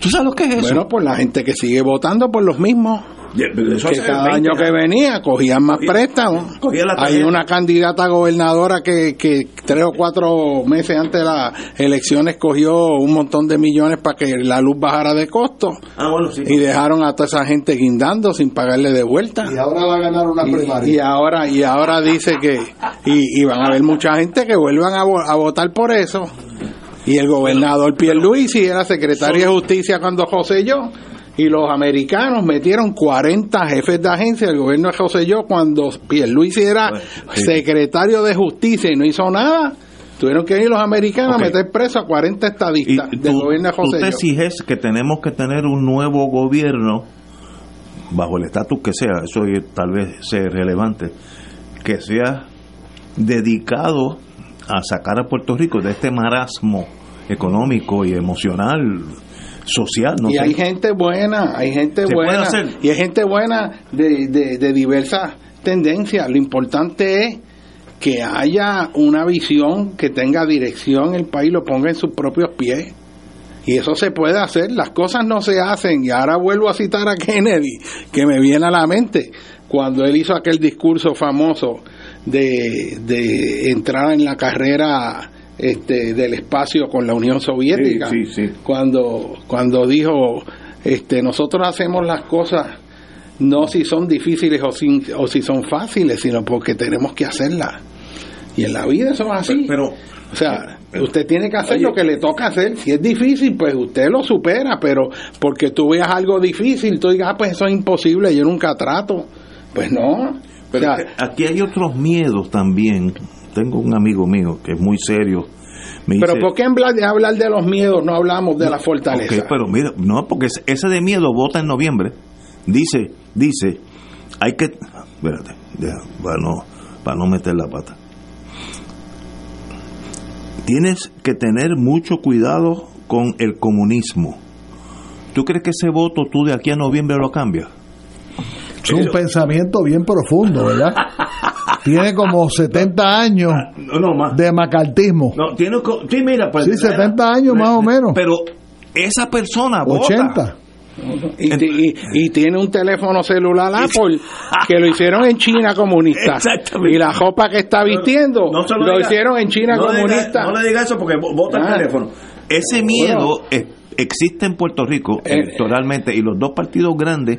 Speaker 2: ¿Tú sabes lo que es eso?
Speaker 4: Bueno, por la gente que sigue votando por los mismos.
Speaker 2: Eso
Speaker 4: que cada
Speaker 2: 20
Speaker 4: año que venía cogían más
Speaker 2: Cogía-
Speaker 4: préstamos.
Speaker 2: cogía la
Speaker 4: Hay una candidata gobernadora que, que tres o cuatro meses antes de las elecciones cogió un montón de millones para que la luz bajara de costo
Speaker 2: Ah, bueno, sí.
Speaker 4: y dejaron a toda esa gente guindando sin pagarle de vuelta.
Speaker 3: Y ahora va a ganar una
Speaker 4: Y,
Speaker 3: primaria.
Speaker 4: y ahora y ahora dice que y, y van a haber mucha gente que vuelvan a, vo- a votar por eso y el gobernador Pierluisi era secretario de justicia cuando José yo y los americanos metieron 40 jefes de agencia del gobierno de José yo cuando Pierluisi era
Speaker 2: sí.
Speaker 4: secretario de justicia y no hizo nada tuvieron que ir los americanos a meter preso a 40
Speaker 2: Y
Speaker 4: estadistas del
Speaker 2: tú,
Speaker 4: gobierno de
Speaker 2: tú
Speaker 4: José
Speaker 2: te
Speaker 4: yo
Speaker 2: exiges que tenemos que tener un nuevo gobierno, bajo el estatus que sea, eso tal vez sea relevante, que sea dedicado a sacar a Puerto Rico de este marasmo económico y emocional, social, no
Speaker 4: y
Speaker 2: sé.
Speaker 4: hay gente buena, hay gente
Speaker 2: Se
Speaker 4: buena, y hay gente buena de, de, de diversas tendencias. Lo importante es que haya una visión que tenga dirección, el país lo ponga en sus propios pies. Y eso se puede hacer, las cosas no se hacen. Y ahora vuelvo a citar a Kennedy, que me viene a la mente, cuando él hizo aquel discurso famoso de, de entrar en la carrera este, del espacio con la Unión Soviética.
Speaker 2: Sí, sí, sí.
Speaker 4: cuando cuando dijo este nosotros hacemos las cosas no si son difíciles o, sin- o si son fáciles sino porque tenemos que hacerlas y en la vida eso es así.
Speaker 2: Pero,
Speaker 4: o sea usted tiene que hacer lo que le toca hacer. Si es difícil pues usted lo supera pero porque tú veas algo difícil tú digas ah, pues eso es imposible yo nunca trato pues no.
Speaker 2: Pero
Speaker 4: O sea,
Speaker 2: aquí hay otros miedos también. Tengo un amigo mío que es muy serio. Me
Speaker 4: pero
Speaker 2: dice,
Speaker 4: ¿por qué en hablar de, hablar de los miedos no hablamos de la fortaleza?
Speaker 2: Pero mira, no, porque ese- de miedo vota en noviembre. Dice, dice, hay que, espérate, para no, para no meter la pata. Tienes que tener mucho cuidado con el comunismo. ¿Tú crees que ese voto tú de aquí a noviembre lo cambias?
Speaker 3: Es un pensamiento bien profundo, ¿verdad? [LAUGHS] Tiene como [LAUGHS] 70 años
Speaker 2: No, no más.
Speaker 3: de macartismo.
Speaker 2: No, tiene, sí, mira, pues,
Speaker 3: Sí, 70 años más o menos.
Speaker 2: Pero esa persona vota.
Speaker 3: 80.
Speaker 4: Y, y- y tiene un teléfono celular Apple que lo hicieron en China comunista.
Speaker 2: Exactamente.
Speaker 4: Y la ropa que está vistiendo
Speaker 2: No se
Speaker 4: lo,
Speaker 2: diga-
Speaker 4: hicieron en China
Speaker 2: no le diga-
Speaker 4: comunista.
Speaker 2: no le diga eso porque vo- vota
Speaker 4: Ah.
Speaker 2: el teléfono. Ese miedo eh, existe en Puerto Rico
Speaker 4: Eh,
Speaker 2: electoralmente y los dos partidos grandes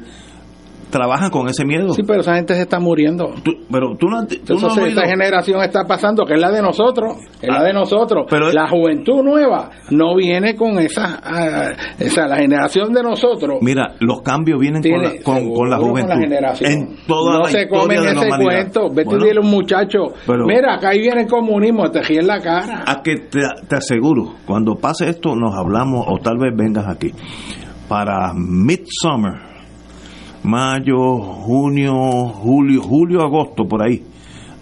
Speaker 2: trabajan con ese miedo.
Speaker 4: Sí, pero esa gente se está muriendo.
Speaker 2: Tú- pero tú no, tú no
Speaker 4: Entonces
Speaker 2: oído-
Speaker 4: esta generación está pasando, que es la de nosotros, es la
Speaker 2: Ah,
Speaker 4: de nosotros.
Speaker 2: pero-
Speaker 4: la juventud nueva no viene con esa, ah, esa la generación de nosotros.
Speaker 2: Mira, los cambios vienen con, la, con, con la juventud.
Speaker 4: generación.
Speaker 2: en toda
Speaker 4: no
Speaker 2: la
Speaker 4: se comen
Speaker 2: la
Speaker 4: ese
Speaker 2: humanidad.
Speaker 4: cuento. Vete
Speaker 2: Bueno,
Speaker 4: y dile a un muchacho,
Speaker 2: pero-
Speaker 4: mira, acá ahí viene el comunismo, te en la cara.
Speaker 2: a que te, te aseguro, cuando pase esto nos hablamos o tal vez vengas aquí. Para Midsummer, mayo, junio, julio, julio, agosto, por ahí,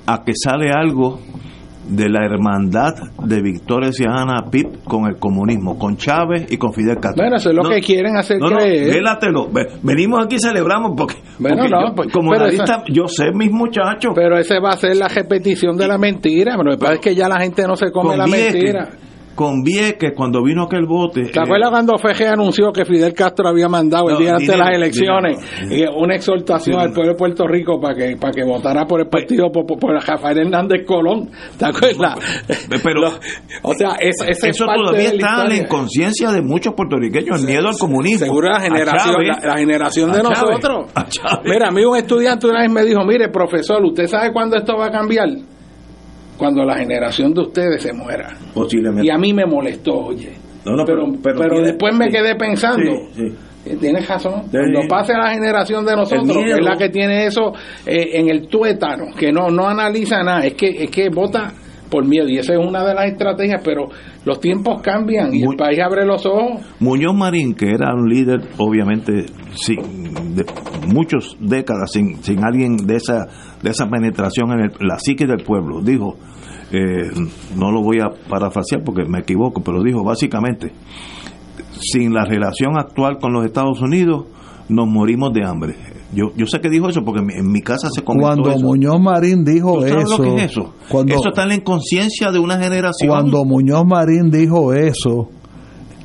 Speaker 2: a que sale algo de la hermandad de Victoria Ciudadana PIP con el comunismo, con Chávez y con Fidel Castro.
Speaker 4: Bueno, eso es lo
Speaker 2: No,
Speaker 4: que quieren hacer
Speaker 2: no, no,
Speaker 4: creer.
Speaker 2: vélatelo. Ve- Venimos aquí y celebramos porque,
Speaker 4: Bueno,
Speaker 2: porque
Speaker 4: no,
Speaker 2: yo,
Speaker 4: pues,
Speaker 2: como analista, yo sé mis muchachos.
Speaker 4: Pero ese va a ser la repetición de la mentira. Pero lo que pasa es que ya la gente no se come la mentira.
Speaker 2: Con Vieques, cuando vino aquel bote.
Speaker 4: ¿Te
Speaker 2: eh,
Speaker 4: acuerdas cuando Feje anunció que Fidel Castro había mandado el día antes de las elecciones
Speaker 2: dinero.
Speaker 4: eh, una exhortación
Speaker 2: Dinero.
Speaker 4: al pueblo de Puerto Rico para que para que votara por el partido por, por- por Rafael Hernández Colón? ¿Te acuerdas?
Speaker 2: Pero [LAUGHS]
Speaker 4: Lo- o sea, es, ese es
Speaker 2: eso
Speaker 4: parte
Speaker 2: todavía
Speaker 4: de la
Speaker 2: está en la inconsciencia de muchos puertorriqueños, el miedo al comunismo.
Speaker 4: Seguro la generación,
Speaker 2: Chávez,
Speaker 4: la, la generación de
Speaker 2: Chávez,
Speaker 4: nosotros.
Speaker 2: a.
Speaker 4: Mira, a mí un estudiante una vez me dijo, mire, profesor, ¿usted sabe cuándo esto va a cambiar? Cuando la generación de ustedes se muera.
Speaker 2: Posiblemente.
Speaker 4: Y a mí me molestó, oye.
Speaker 2: No, no,
Speaker 4: pero,
Speaker 2: pero- pero
Speaker 4: pero
Speaker 2: tiene-
Speaker 4: después me quedé pensando.
Speaker 2: Sí, sí.
Speaker 4: Eh, Tienes razón. Cuando pase la generación de nosotros, que es la que tiene eso eh, en el tuétano, que no no analiza nada, es que es que vota por miedo y esa es una de las estrategias, pero los tiempos cambian y el país abre los ojos.
Speaker 2: Muñoz Marín, que era un líder, obviamente, sin, de muchas décadas, sin, sin alguien de esa, de esa penetración en el- la psique del pueblo, dijo, eh, no lo voy a parafrasear porque me equivoco, pero dijo básicamente, sin la relación actual con los Estados Unidos, nos morimos de hambre. Yo, yo sé que dijo eso porque en mi, casa se comentó
Speaker 3: Cuando
Speaker 2: eso.
Speaker 3: Muñoz Marín dijo
Speaker 2: ¿Tú sabes
Speaker 3: eso,
Speaker 2: lo que es eso?
Speaker 3: Cuando,
Speaker 2: eso está en la inconsciencia de una generación.
Speaker 3: cuando Muñoz Marín dijo eso,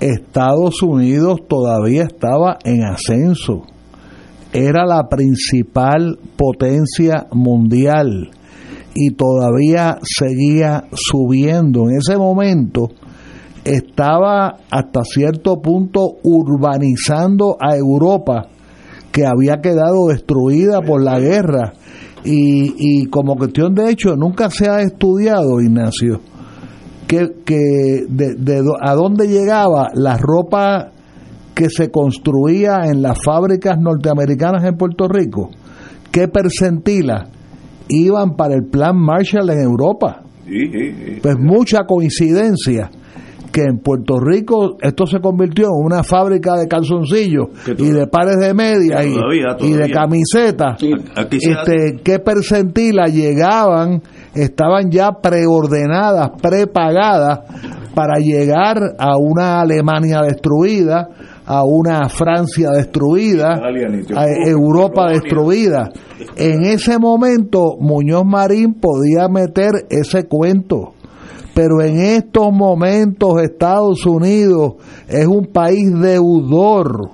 Speaker 3: Estados Unidos todavía estaba en ascenso. Era la principal potencia mundial y todavía seguía subiendo. En ese momento estaba hasta cierto punto urbanizando a Europa que había quedado destruida por la guerra. Y, y como cuestión de hecho nunca se ha estudiado Ignacio que, que de, de a dónde llegaba la ropa que se construía en las fábricas norteamericanas en Puerto Rico. Qué percentila iban para el plan Marshall en Europa pues mucha coincidencia que en Puerto Rico esto se convirtió en una fábrica de calzoncillos y de pares de medias y-
Speaker 2: Todavía,
Speaker 3: y, de camisetas.
Speaker 2: Se
Speaker 3: Este, ¿Qué percentila llegaban? Estaban ya preordenadas, prepagadas para llegar a una Alemania destruida, a una Francia destruida, a Europa destruida. En ese momento Muñoz Marín podía meter ese cuento pero en estos momentos Estados Unidos es un país deudor.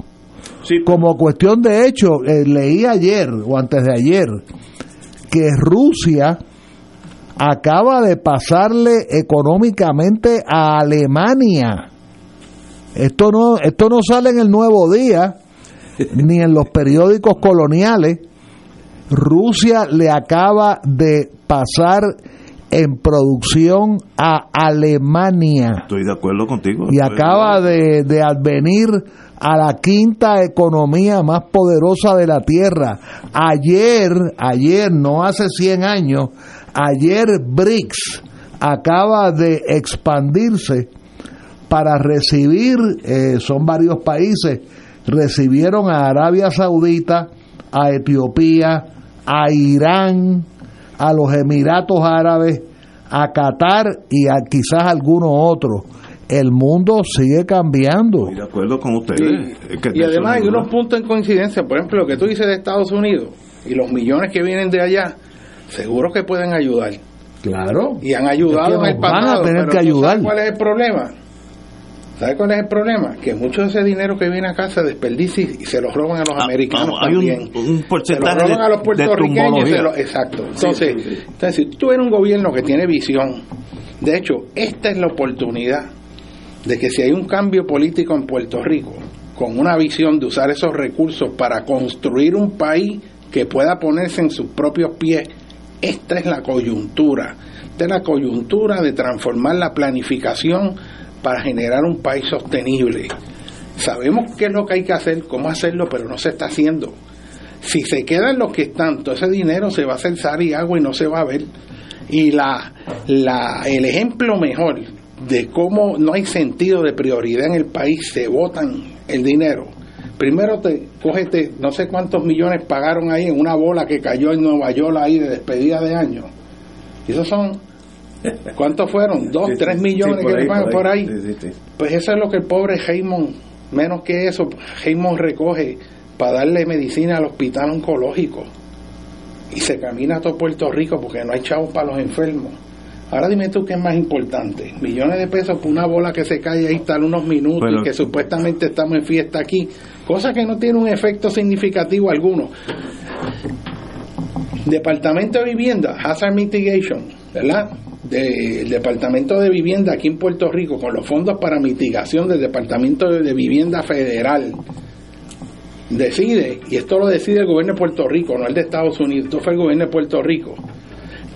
Speaker 3: Como cuestión de hecho, eh, leí ayer o antes de ayer que Rusia acaba de pasarle económicamente a Alemania. Esto no, esto no sale en el Nuevo Día [LAUGHS] ni en los periódicos coloniales. Rusia le acaba de pasar en producción a Alemania
Speaker 2: Estoy de acuerdo contigo.
Speaker 3: y acaba de, de advenir a la quinta economía más poderosa de la tierra. Ayer, ayer, no hace 100 años, ayer BRICS acaba de expandirse para recibir, eh, son varios países, recibieron a Arabia Saudita, a Etiopía, a Irán, a los Emiratos Árabes, a Qatar y a quizás algunos otros. El mundo sigue cambiando.
Speaker 2: Estoy de acuerdo con ustedes. Es que
Speaker 4: Y
Speaker 2: de
Speaker 4: además hay
Speaker 2: no-
Speaker 4: unos puntos en coincidencia, por ejemplo, lo que tú dices de Estados Unidos y los millones que vienen de allá, seguro que pueden ayudar.
Speaker 3: Claro.
Speaker 4: Y han ayudado
Speaker 3: Es que
Speaker 4: en el
Speaker 3: nos van a
Speaker 4: pasado.
Speaker 3: tener
Speaker 4: pero
Speaker 3: que
Speaker 4: ¿tú
Speaker 3: ayudar.
Speaker 4: ¿Sabes cuál es el problema? ¿Sabes cuál es el problema? Que mucho de ese dinero que viene acá se desperdicia y se lo roban a los americanos
Speaker 2: Ah, hay un-
Speaker 4: también.
Speaker 2: un
Speaker 4: se
Speaker 2: porcentaje
Speaker 4: lo roban a los puertorriqueños. se lo- exacto. Entonces, entonces, si tú eres un gobierno que tiene visión, de hecho, esta es la oportunidad de que si hay un cambio político en Puerto Rico, con una visión de usar esos recursos para construir un país que pueda ponerse en sus propios pies, esta es la coyuntura. Esta es la coyuntura de transformar la planificación para generar un país sostenible. Sabemos qué es lo que hay que hacer, cómo hacerlo, pero no se está haciendo. Si se quedan los que están, todo ese dinero se va a hacer y agua y no se va a ver. Y la, la, el ejemplo mejor de cómo no hay sentido de prioridad en el país, se votan el dinero. Primero te cógete, no sé cuántos millones pagaron ahí en una bola que cayó en Nueva York ahí de despedida de año. Y esos son, [LAUGHS] ¿cuántos fueron? Dos,
Speaker 2: Sí,
Speaker 4: tres
Speaker 2: sí,
Speaker 4: millones
Speaker 2: por
Speaker 4: que
Speaker 2: ahí,
Speaker 4: le pagan por ahí.
Speaker 2: Sí, sí, sí.
Speaker 4: Pues eso es lo que el pobre Raymond, menos que eso, Raymond recoge para darle medicina al hospital oncológico. Y se camina a todo Puerto Rico porque no hay chavos para los enfermos. Ahora dime tú qué es más importante. Millones de pesos por una bola que se cae ahí está unos minutos y que supuestamente estamos en fiesta aquí. Cosa que no tiene un efecto significativo alguno. Departamento de Vivienda, Hazard Mitigation, ¿verdad? Del Departamento de Vivienda aquí en Puerto Rico, con los fondos para mitigación del Departamento de Vivienda Federal, decide, y esto lo decide el gobierno de Puerto Rico, no el de Estados Unidos, esto fue el gobierno de Puerto Rico,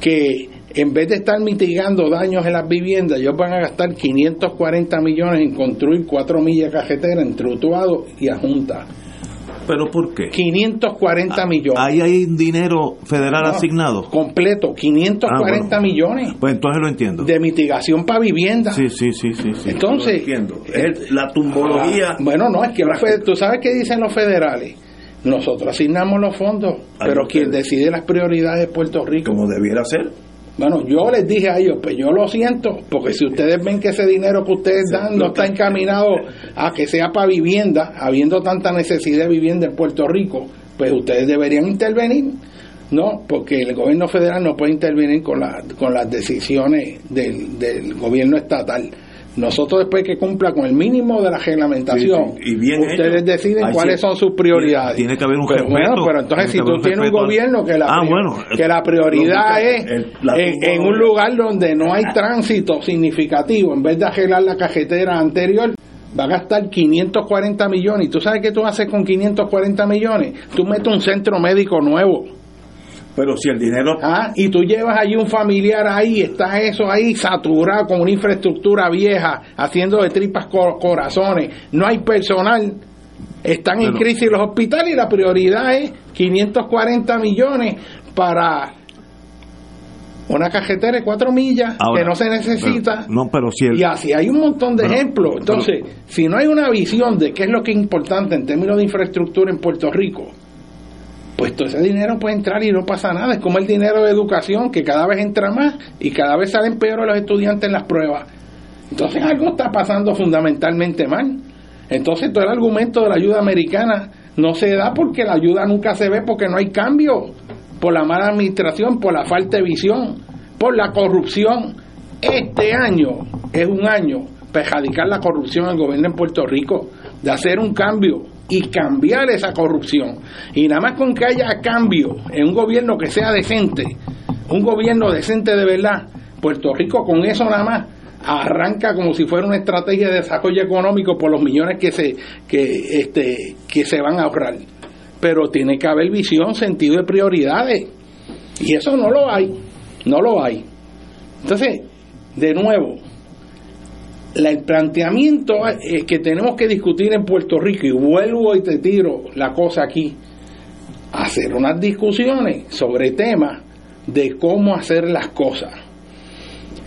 Speaker 4: que en vez de estar mitigando daños en las viviendas, ellos van a gastar 540 millones en construir cuatro millas de carretera entre Utuado y Ajunta.
Speaker 2: ¿Pero por qué?
Speaker 4: 540 millones.
Speaker 2: Ahí hay dinero federal
Speaker 4: No,
Speaker 2: asignado.
Speaker 4: Completo, 540
Speaker 2: Ah, bueno.
Speaker 4: millones
Speaker 2: Pues entonces lo entiendo.
Speaker 4: de mitigación para vivienda.
Speaker 2: Sí, sí, sí, sí. sí.
Speaker 4: Entonces,
Speaker 2: Lo entiendo. Es la tumbología.
Speaker 4: Ah, bueno, no, es que fe- tú sabes qué dicen los federales. Nosotros asignamos los fondos, pero quien decide las prioridades es Puerto Rico.
Speaker 2: como debiera ser.
Speaker 4: Bueno, yo les dije a ellos, pues yo lo siento, porque si ustedes ven que ese dinero que ustedes dan no está encaminado a que sea para vivienda, habiendo tanta necesidad de vivienda en Puerto Rico, pues ustedes deberían intervenir. No, porque el gobierno federal no puede intervenir con, la, con las decisiones del, del gobierno estatal. Nosotros después que cumpla con el mínimo de la reglamentación,
Speaker 2: Sí, sí, y bien
Speaker 4: ustedes
Speaker 2: hecho.
Speaker 4: deciden
Speaker 2: Ahí
Speaker 4: cuáles
Speaker 2: sí.
Speaker 4: son sus prioridades.
Speaker 2: Tiene que haber un
Speaker 4: pero,
Speaker 2: respeto.
Speaker 4: Bueno, pero entonces si tú tienes un gobierno que la,
Speaker 2: Ah,
Speaker 4: que la prioridad
Speaker 2: que-
Speaker 4: es
Speaker 2: el- la
Speaker 4: en, en un lugar donde no hay tránsito significativo, en vez de arreglar la cajetera anterior, va a gastar 540 millones. ¿Y tú sabes qué tú haces con 540 millones? Tú metes un centro médico nuevo.
Speaker 2: Pero si el dinero.
Speaker 4: Ah, y tú llevas allí un familiar ahí, está eso ahí saturado con una infraestructura vieja, haciendo de tripas co- corazones, no hay personal, están en crisis los hospitales y la prioridad es 540 millones para una cajetera de cuatro millas
Speaker 2: Ahora,
Speaker 4: que no se necesita.
Speaker 2: pero- no, pero si el.
Speaker 4: Y así hay un montón de
Speaker 2: Pero-
Speaker 4: ejemplos. Entonces, si no hay una visión de qué es lo que es importante en términos de infraestructura en Puerto Rico, pues todo ese dinero puede entrar y no pasa nada. Es como el dinero de educación, que cada vez entra más y cada vez salen peores los estudiantes en las pruebas. Entonces algo está pasando fundamentalmente mal. Entonces todo el argumento de la ayuda americana no se da porque la ayuda nunca se ve porque no hay cambio, por la mala administración, por la falta de visión, por la corrupción. Este año es un año para erradicar la corrupción al gobierno en Puerto Rico, de hacer un cambio y cambiar esa corrupción. Y nada más con que haya cambio en un gobierno que sea decente, un gobierno decente de verdad, Puerto Rico con eso nada más arranca como si fuera una estrategia de desarrollo económico por los millones que se que este que se van a ahorrar. Pero tiene que haber visión, sentido de prioridades. Y eso no lo hay, no lo hay. Entonces, de nuevo, el planteamiento eh, que tenemos que discutir en Puerto Rico, y vuelvo y te tiro la cosa aquí, hacer unas discusiones sobre temas de cómo hacer las cosas.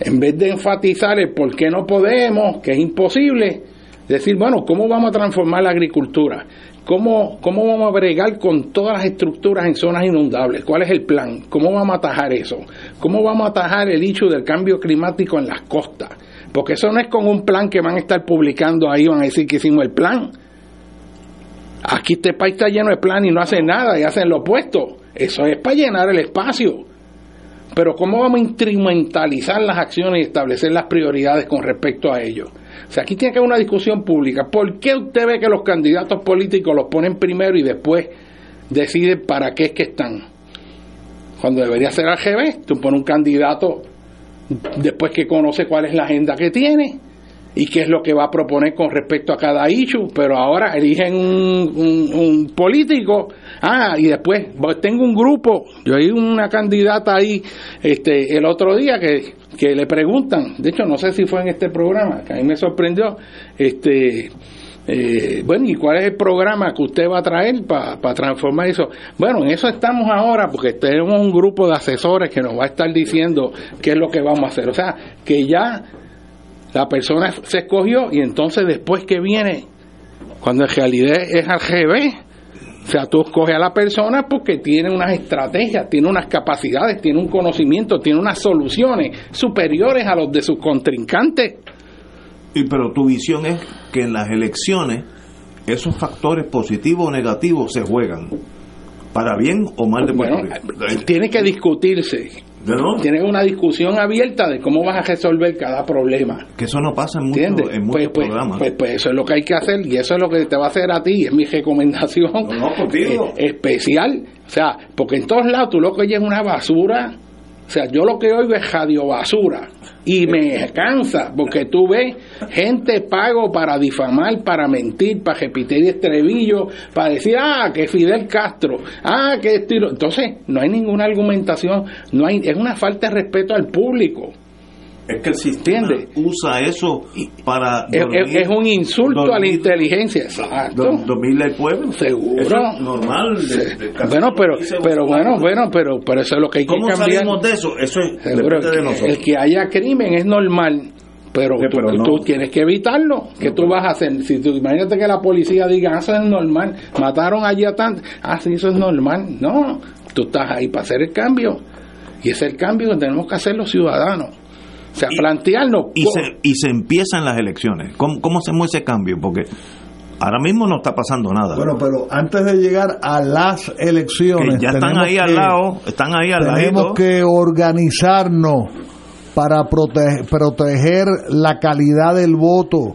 Speaker 4: En vez de enfatizar el por qué no podemos, que es imposible, decir, bueno, ¿cómo vamos a transformar la agricultura? ¿Cómo, ¿Cómo vamos a bregar con todas las estructuras en zonas inundables? ¿Cuál es el plan? ¿Cómo vamos a atajar eso? ¿Cómo vamos a atajar el hecho del cambio climático en las costas? Porque eso no es con un plan que van a estar publicando ahí, van a decir que hicimos el plan. Aquí este país está lleno de plan y no hacen nada y hacen lo opuesto. Eso es para llenar el espacio. Pero ¿cómo vamos a instrumentalizar las acciones y establecer las prioridades con respecto a ello? O sea, aquí tiene que haber una discusión pública. ¿Por qué usted ve que los candidatos políticos los ponen primero y después deciden para qué es que están? Cuando debería ser al revés. Tú pones un candidato después que conoce cuál es la agenda que tiene y qué es lo que va a proponer con respecto a cada issue, pero ahora eligen un, un- un político, ah, y después tengo un grupo, yo hay una candidata ahí este el otro día que, que le preguntan, de hecho no sé si fue en este programa, que a mí me sorprendió, este eh, bueno, ¿y cuál es el programa que usted va a traer para transformar eso? Bueno, en eso estamos ahora porque tenemos un grupo de asesores que nos va a estar diciendo qué es lo que vamos a hacer. O sea, que ya la persona se escogió y entonces después que viene, cuando en realidad es al revés. O sea, tú escoges a la persona porque tiene unas estrategias, tiene unas capacidades, tiene un conocimiento, tiene unas soluciones superiores a los de sus contrincantes.
Speaker 2: Y pero tu visión es que en las elecciones esos factores positivos o negativos se juegan para bien o mal de Puerto
Speaker 4: Bueno,
Speaker 2: Rico.
Speaker 4: tiene que discutirse.
Speaker 2: ¿No?
Speaker 4: Tiene una discusión abierta de cómo vas a resolver cada problema.
Speaker 2: Que eso no pasa en muchos,
Speaker 4: ¿Entiendes?
Speaker 2: en muchos
Speaker 4: Pues, pues,
Speaker 2: programas.
Speaker 4: pues, pues eso es lo que hay que hacer y eso es lo que te va a hacer a ti, es mi recomendación
Speaker 2: no,
Speaker 4: eh, especial. O sea, porque en todos lados tú lo que oyes es una basura. O sea, yo lo que oigo es radio basura y me cansa porque tú ves gente pago para difamar, para mentir, para repetir estribillo, para decir, ah, que Fidel Castro, ah, que estilo. Entonces, no hay ninguna argumentación, no hay, es una falta de respeto al público.
Speaker 2: Es que el sistema usa eso para.
Speaker 4: Es, es- es un insulto a la
Speaker 2: dormir-
Speaker 4: inteligencia, exacto.
Speaker 2: dor- dormirle al pueblo.
Speaker 4: Seguro.
Speaker 2: Eso es normal. de- de casi
Speaker 4: Bueno, pero, pero bueno, bueno, pero, pero eso es lo que hay que
Speaker 2: ¿Cómo
Speaker 4: cambiar.
Speaker 2: salimos de eso? Eso es,
Speaker 4: Seguro
Speaker 2: de nosotros.
Speaker 4: el que haya crimen es normal, pero,
Speaker 2: Sí,
Speaker 4: tú,
Speaker 2: no.
Speaker 4: tienes que evitarlo. que tú vas a hacer? Si tú, imagínate que la policía diga, "Ah, eso es normal, mataron allí a tanto, ah, sí, eso es normal. No, tú estás ahí para hacer el cambio. Y ese es el cambio que tenemos que hacer los ciudadanos. O sea, plantearnos.
Speaker 2: y se, y se empiezan las elecciones. ¿Cómo, ¿Cómo hacemos ese cambio? Porque ahora mismo no está pasando nada.
Speaker 3: Bueno, pero antes de llegar a las elecciones,
Speaker 2: Que ya están
Speaker 3: tenemos
Speaker 2: ahí al
Speaker 3: que-
Speaker 2: lado, están ahí al
Speaker 3: tenemos
Speaker 2: lado.
Speaker 3: que organizarnos para prote- proteger la calidad del voto,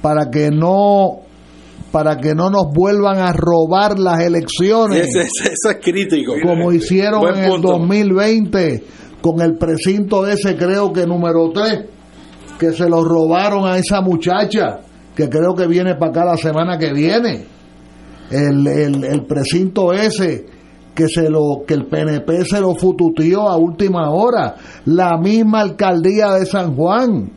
Speaker 3: para que no para que no nos vuelvan a robar las elecciones
Speaker 4: eso es crítico.
Speaker 3: como hicieron
Speaker 4: Buen
Speaker 3: en el
Speaker 4: punto.
Speaker 3: 2020 con el precinto ese creo que número 3 que se lo robaron a esa muchacha que creo que viene para acá la semana que viene. El, el, el precinto ese que se lo que el PNP se lo fututió a última hora. La misma alcaldía de San Juan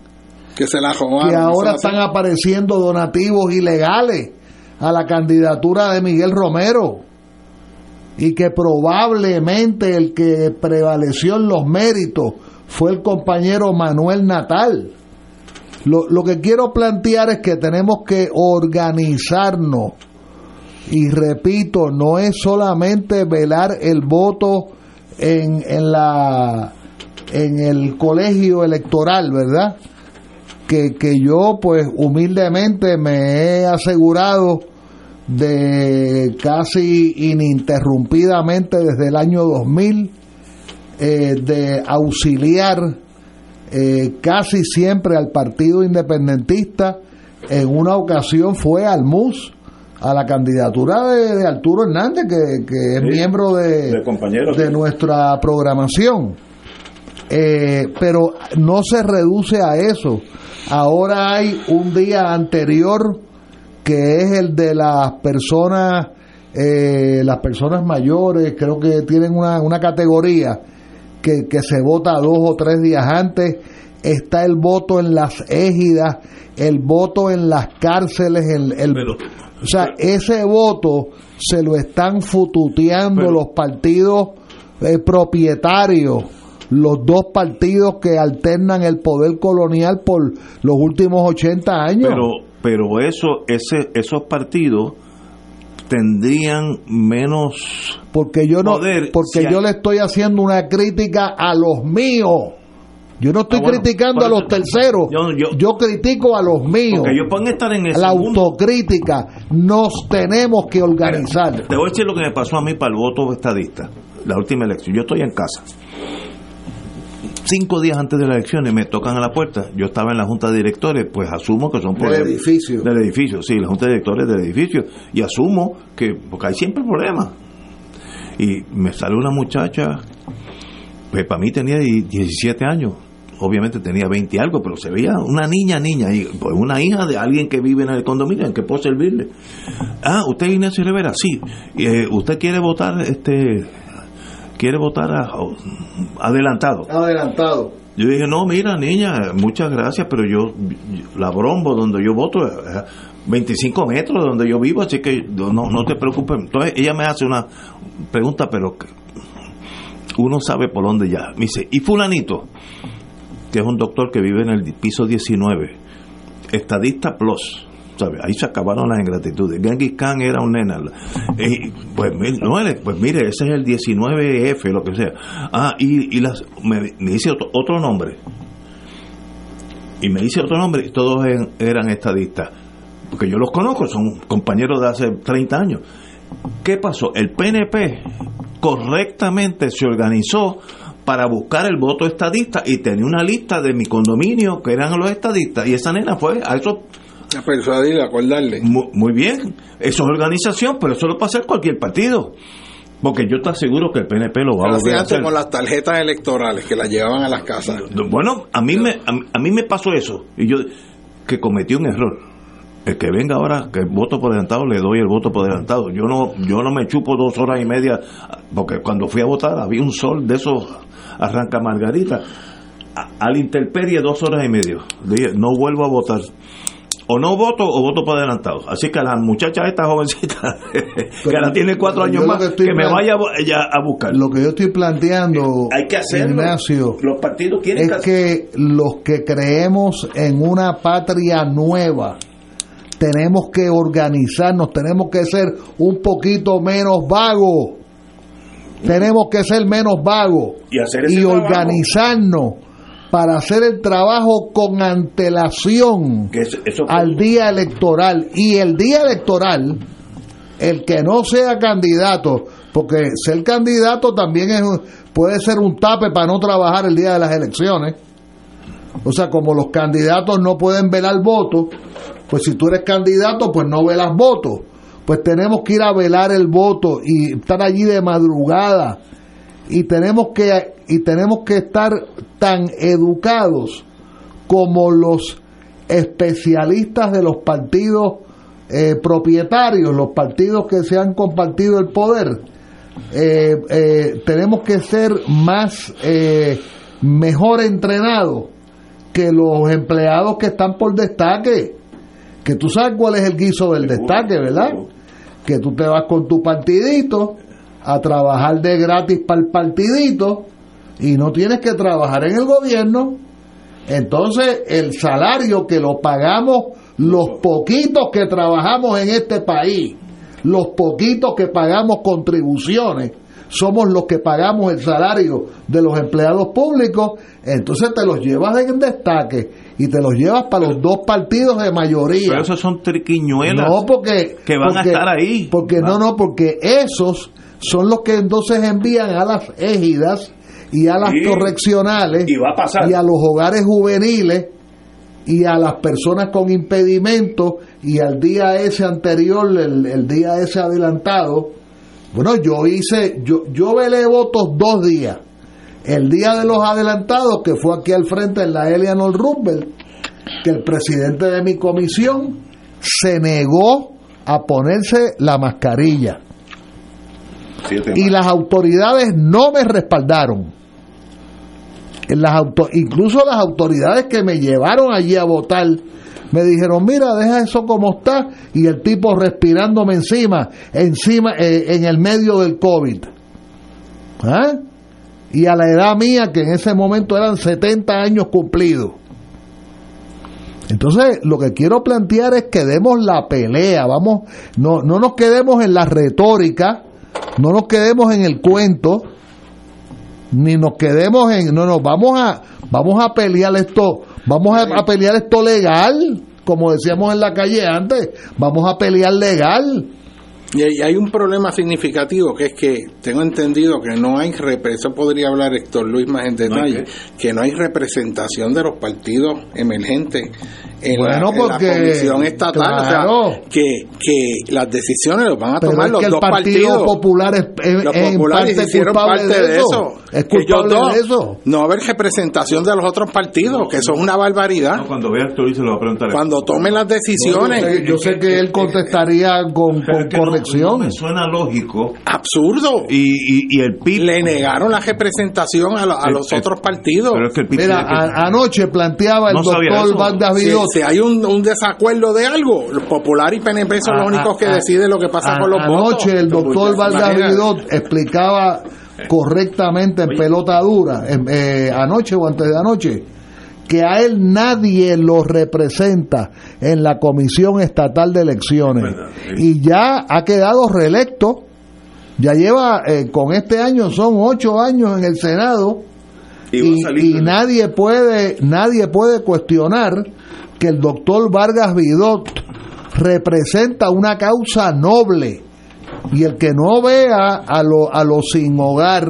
Speaker 4: Que se la robaron.
Speaker 3: que ahora están apareciendo donativos ilegales a la candidatura de Miguel Romero y que probablemente el que prevaleció en los méritos fue el compañero Manuel Natal. Lo, que quiero plantear es que tenemos que organizarnos y repito, no es solamente velar el voto en, en la en el colegio electoral, ¿verdad? que, que yo pues humildemente me he asegurado de casi ininterrumpidamente desde el año 2000 eh, de auxiliar eh, casi siempre al partido independentista en una ocasión fue al MUS a la candidatura de, de Arturo Hernández que, que es miembro de,
Speaker 2: de compañeros.
Speaker 3: de nuestra programación eh, pero no se reduce a eso. Ahora hay un día anterior que es el de las personas, eh, las personas mayores, creo que tienen una, una categoría que, que se vota dos o tres días antes. Está el voto en las égidas, el voto en las cárceles, el, el- o sea, ese voto se lo están fututeando los partidos eh, propietarios los dos partidos que alternan el poder colonial por los últimos 80 años.
Speaker 2: Pero, pero eso, ese, esos partidos tendrían menos
Speaker 3: porque yo no
Speaker 2: poder
Speaker 3: porque
Speaker 2: si
Speaker 3: yo
Speaker 2: hay-
Speaker 3: le estoy haciendo una crítica a los míos. Yo no estoy
Speaker 2: Ah, bueno,
Speaker 3: criticando a los terceros. Yo, critico a los míos.
Speaker 2: Porque ellos pueden estar en ese
Speaker 3: La
Speaker 2: mundo.
Speaker 3: autocrítica. Nos tenemos que organizar.
Speaker 2: Te voy a decir lo que me pasó a mí para el voto estadista, la última elección. Yo estoy en casa. Cinco días antes de las elecciones me tocan a la puerta. Yo estaba en la junta de directores, pues asumo que son
Speaker 3: Del
Speaker 2: problemas.
Speaker 3: edificio.
Speaker 2: Del edificio, sí, la junta de directores del edificio. Y asumo que, porque hay siempre problemas. Y me sale una muchacha, pues para mí tenía 17 años. Obviamente tenía 20 y algo, pero se veía una niña, niña, y pues una hija de alguien que vive en el condominio, en que puedo servirle. Ah, usted es Ignacio Rivera, sí. Eh, usted quiere votar, este, quiere votar a- adelantado.
Speaker 3: Adelantado.
Speaker 2: Yo dije, no, mira, niña, muchas gracias, pero yo, la brombo donde yo voto es 25 metros de donde yo vivo, así que no, no te preocupes. Entonces ella me hace una pregunta, pero uno sabe por dónde ya. Me dice, ¿y fulanito? Que es un doctor que vive en el piso 19, estadista plus. Ahí se acabaron las ingratitudes. Genghis Khan era un nena. Eh, pues, no, pues mire, ese es el 19F, lo que sea. Ah, y, y las, me, me dice otro, otro nombre. Y me dice otro nombre, y todos eran estadistas. Porque yo los conozco, son compañeros de hace 30 años. ¿Qué pasó? El PNP correctamente se organizó para buscar el voto estadista y tenía una lista de mi condominio que eran los estadistas y esa nena fue a eso
Speaker 4: A acordarle.
Speaker 2: muy, muy bien eso es organización pero eso lo puede hacer cualquier partido porque yo te aseguro que el PNP lo va a volver a hacer
Speaker 4: con las tarjetas electorales que las llevaban a las casas.
Speaker 2: bueno a mí me a, a mí me pasó eso y yo que cometí un error el que venga ahora que voto por adelantado le doy el voto por adelantado yo no yo no me chupo dos horas y media porque cuando fui a votar había un sol de esos arranca margarita a- a la intemperie dos horas y medio. Dije, no vuelvo a votar. O no voto o voto por adelantado. Así que a la muchacha esta jovencita, [LAUGHS] que la tiene cuatro años más,
Speaker 3: que
Speaker 2: me vaya a- ella a buscar.
Speaker 3: Lo que yo estoy planteando,
Speaker 2: Hay que hacerlo.
Speaker 3: Ignacio,
Speaker 2: Los partidos tienen
Speaker 3: es
Speaker 2: que
Speaker 3: los que creemos en una patria nueva, tenemos que organizarnos, tenemos que ser un poquito menos vagos. Tenemos que ser menos vagos
Speaker 2: Y hacer ese
Speaker 3: y organizarnos para hacer el trabajo con antelación
Speaker 2: eso- eso
Speaker 3: al día electoral. Y el día electoral, el que no sea candidato, porque ser candidato también es, puede ser un tape para no trabajar el día de las elecciones. O sea, como los candidatos no pueden velar votos, pues si tú eres candidato, pues no velas votos. Pues tenemos que ir a velar el voto y estar allí de madrugada. Y tenemos que, y tenemos que estar tan educados como los especialistas de los partidos eh, propietarios, los partidos que se han compartido el poder. Eh, eh, tenemos que ser más, eh, mejor entrenados que los empleados que están por destaque. Que tú sabes cuál es el guiso del destaque, ¿verdad? Que tú te vas con tu partidito a trabajar de gratis para el partidito y no tienes que trabajar en el gobierno. Entonces, el salario que lo pagamos los poquitos que trabajamos en este país, los poquitos que pagamos contribuciones, somos los que pagamos el salario de los empleados públicos, entonces te los llevas en destaque y te los llevas para los dos partidos de mayoría.
Speaker 2: Pero esos son triquiñuelas.
Speaker 3: No, porque.
Speaker 2: que van a estar ahí.
Speaker 3: Porque no, no, porque esos son los que entonces envían a las égidas y a las correccionales
Speaker 2: Y va a pasar.
Speaker 3: y a los hogares juveniles y a las personas con impedimentos y al día ese anterior, el, el día ese adelantado. Bueno, yo hice, yo, yo velé votos dos días. El día de los adelantados, que fue aquí al frente en la Eleanor Roosevelt, que el presidente de mi comisión se negó a ponerse la mascarilla. Y las autoridades no me respaldaron. En Las auto- incluso las autoridades que me llevaron allí a votar me dijeron, mira, deja eso como está, y el tipo respirándome encima, encima, eh, en el medio del COVID. ¿Ah? Y a la edad mía, que en ese momento eran 70 años cumplidos. Entonces, lo que quiero plantear es que demos la pelea, vamos, no, no nos quedemos en la retórica, no nos quedemos en el cuento, ni nos quedemos en, no, no, vamos a, vamos a pelear esto, vamos a, a pelear esto legal, como decíamos en la calle antes, vamos a pelear legal.
Speaker 4: Y hay, un problema significativo que es que tengo entendido que no hay eso podría hablar Héctor Luis más en detalle, que no hay representación de los partidos emergentes en, la,
Speaker 3: Bueno,
Speaker 4: en la
Speaker 3: porque,
Speaker 4: comisión estatal,
Speaker 3: claro.
Speaker 4: o sea, que, que las decisiones las van a
Speaker 3: Pero
Speaker 4: tomar
Speaker 3: es
Speaker 4: los
Speaker 3: que el
Speaker 4: dos
Speaker 3: Partido
Speaker 4: partidos.
Speaker 3: Popular es, es-
Speaker 4: los
Speaker 3: es en
Speaker 4: populares hicieron parte
Speaker 3: de eso. Es
Speaker 4: Que ellos
Speaker 3: culpable
Speaker 4: dos,
Speaker 3: de eso.
Speaker 4: No haber representación de los otros partidos, que eso es una barbaridad.
Speaker 2: No, cuando vea Héctor Luis se lo va a preguntar.
Speaker 4: Cuando tomen las decisiones,
Speaker 3: yo, sé, yo sé que él contestaría con,
Speaker 2: Pero
Speaker 3: con
Speaker 2: es que no-
Speaker 3: corrección.
Speaker 2: no me suena lógico.
Speaker 4: absurdo.
Speaker 2: Y, y, y el PIB.
Speaker 4: Le negaron la representación a, a los otros partidos.
Speaker 2: Pero es que el PIB.
Speaker 3: Mira, a- anoche planteaba el
Speaker 2: No
Speaker 3: doctor
Speaker 2: eso.
Speaker 3: Vargas Vidot
Speaker 4: si hay un, un desacuerdo de algo, los Popular y PNP son los
Speaker 3: A-
Speaker 4: únicos que
Speaker 3: a-
Speaker 4: deciden lo que pasa con los votos.
Speaker 3: Anoche el doctor Vargas
Speaker 4: Imagínate.
Speaker 3: Vidot explicaba correctamente en pelota dura, eh, anoche o antes de anoche, que a él nadie lo representa en la Comisión Estatal de Elecciones. Y ya ha quedado reelecto, ya lleva, eh, con este año son ocho años en el Senado,
Speaker 2: Y
Speaker 3: y,
Speaker 2: salir
Speaker 3: y
Speaker 2: con-
Speaker 3: nadie puede nadie puede cuestionar que el doctor Vargas Vidot representa una causa noble. Y el que no vea a los a sin hogar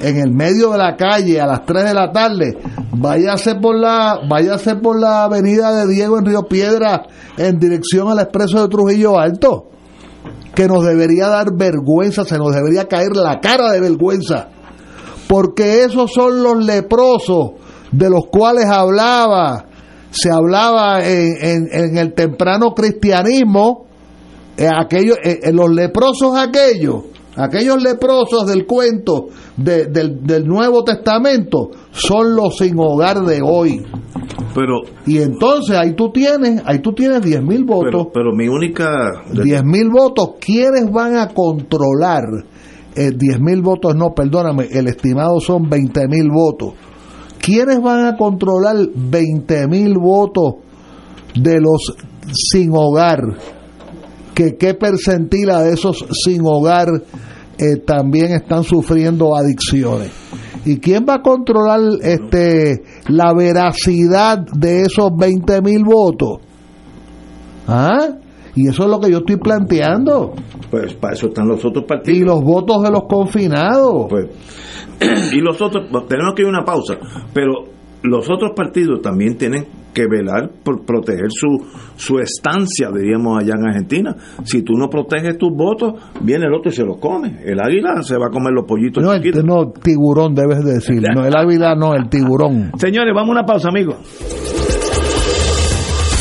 Speaker 3: en el medio de la calle a las 3 de la tarde váyase por la váyase por la avenida de Diego en Río Piedra en dirección al expreso de Trujillo Alto que nos debería dar vergüenza se nos debería caer la cara de vergüenza porque esos son los leprosos de los cuales hablaba, se hablaba en, en- en el temprano cristianismo, eh, aquellos, eh, eh, los leprosos aquellos Aquellos leprosos del cuento de- del, del Nuevo Testamento son los sin hogar de hoy.
Speaker 2: Pero,
Speaker 3: Y entonces ahí tú tienes, ahí tú tienes 10 mil votos.
Speaker 2: pero, pero mi única...
Speaker 3: 10 mil votos, ¿quiénes van a controlar? Eh, 10 mil votos, no, perdóname, el estimado son 20 mil votos. ¿Quiénes van a controlar 20 mil votos de los sin hogar? ¿Que, ¿Qué percentila de esos sin hogar eh, también están sufriendo adicciones? ¿Y quién va a controlar este la veracidad de esos 20 mil votos? ¿Ah? Y eso es lo que yo estoy planteando.
Speaker 2: Pues para eso están los otros partidos.
Speaker 3: Y los votos de los confinados.
Speaker 2: Pues, [CLEARS THROAT] y los otros, tenemos que ir a una pausa, pero los otros partidos también tienen que velar por proteger su, su estancia, diríamos, allá en Argentina. Si tú no proteges tus votos, viene el otro y se los come. El águila se va a comer los pollitos
Speaker 3: No, el, no, tiburón debes decir. No, el ávila no, el tiburón. [LAUGHS]
Speaker 2: Señores, vamos a una pausa, amigos.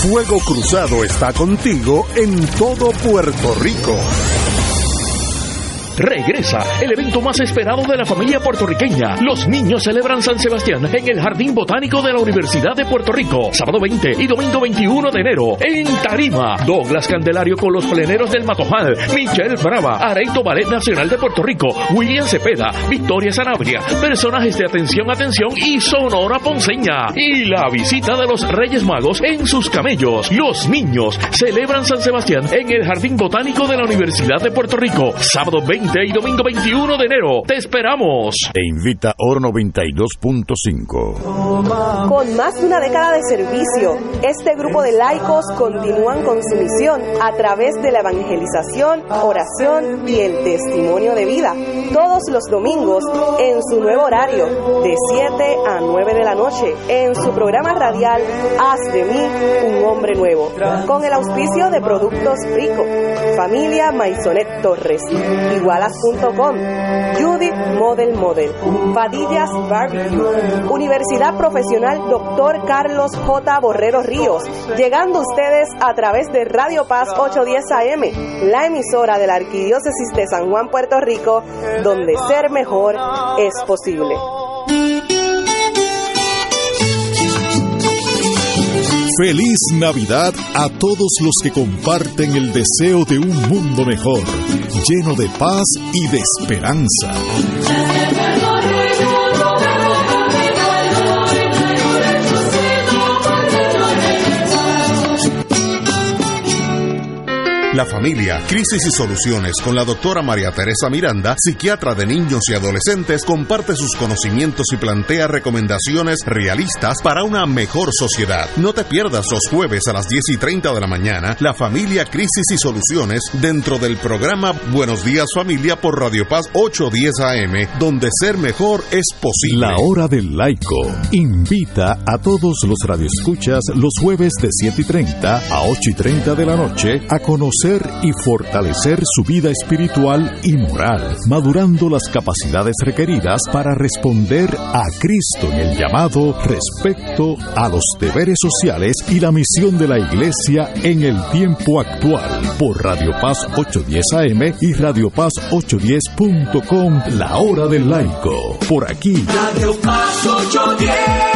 Speaker 1: Fuego Cruzado está contigo en todo Puerto Rico.
Speaker 5: Regresa el evento más esperado de la familia puertorriqueña. Los niños celebran San Sebastián en el Jardín Botánico de la Universidad de Puerto Rico. Sábado 20 y domingo 21 de enero. En Tarima. Douglas Candelario con los pleneros del Matojal. Michelle Brava. Areito Ballet Nacional de Puerto Rico. William Cepeda. Victoria Sanabria. Personajes de Atención, Atención y Sonora Ponceña. Y la visita de los Reyes Magos en sus camellos. Los niños celebran San Sebastián en el Jardín Botánico de la Universidad de Puerto Rico. Sábado 20 y domingo 21 de enero. Te esperamos.
Speaker 1: Te invita Oro 92.5.
Speaker 9: Con más de una década de servicio, este grupo de laicos continúan con su misión a través de la evangelización, oración y el testimonio de vida, todos los domingos en su nuevo horario, de 7 a 9 de la noche, en su programa radial Haz de mí un hombre nuevo, con el auspicio de Productos Rico, Familia Maisonet Torres, Judith Model Model, Padillas Barbecue, Universidad Profesional Dr. Carlos J. Borrero Ríos, llegando ustedes a través de Radio Paz 810 AM, la emisora de la Arquidiócesis de San Juan, Puerto Rico, donde ser mejor es posible.
Speaker 10: Feliz Navidad a todos los que comparten el deseo de un mundo mejor, lleno de paz y de esperanza.
Speaker 1: La familia, crisis y soluciones con la doctora María Teresa Miranda, psiquiatra de niños y adolescentes, comparte sus conocimientos y plantea recomendaciones realistas para una mejor sociedad. No te pierdas los jueves a las 10 y 30 de la mañana, la familia, crisis y soluciones dentro del programa Buenos Días Familia por Radio Paz 810 AM, donde ser mejor es posible.
Speaker 10: La hora del laico invita a todos los radioescuchas los jueves de 7 y 30 a 8 y 30 de la noche a conocer y fortalecer su vida espiritual y moral, madurando las capacidades requeridas para responder a Cristo en el llamado respecto a los deberes sociales y la misión de la Iglesia en el tiempo actual por Radio Paz 810 AM y Radio Paz 810.com, la hora del laico. Por aquí.
Speaker 11: Radio Paz 810.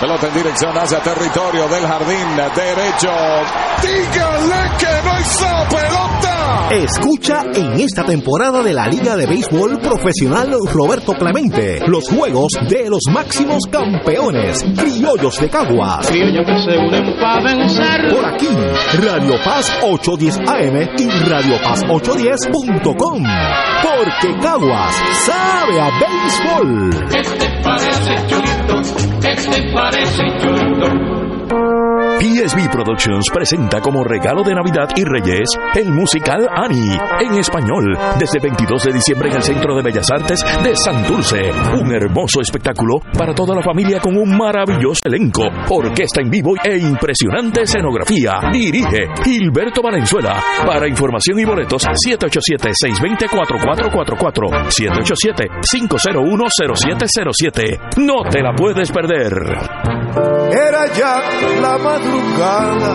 Speaker 12: Pelota en dirección hacia territorio del jardín derecho.
Speaker 7: Dígale que no hizo pelota.
Speaker 13: Escucha en esta temporada de la Liga de Béisbol Profesional Roberto Clemente los juegos de los máximos campeones, criollos de Caguas.
Speaker 11: Criollos que se unen para vencer.
Speaker 13: Por aquí, Radio Paz 810 AM y Radio Paz 810.com. Porque Caguas sabe a béisbol.
Speaker 11: Este parece este parece churito.
Speaker 5: PSB Productions presenta como regalo de Navidad y Reyes el musical Annie en español desde el 22 de diciembre en el Centro de Bellas Artes de Santurce. Un hermoso espectáculo para toda la familia con un maravilloso elenco, orquesta en vivo e impresionante escenografía. Dirige Gilberto Valenzuela. Para información y boletos 787-620-4444 787-501-0707. No te la puedes perder.
Speaker 7: Era ya la madrugada.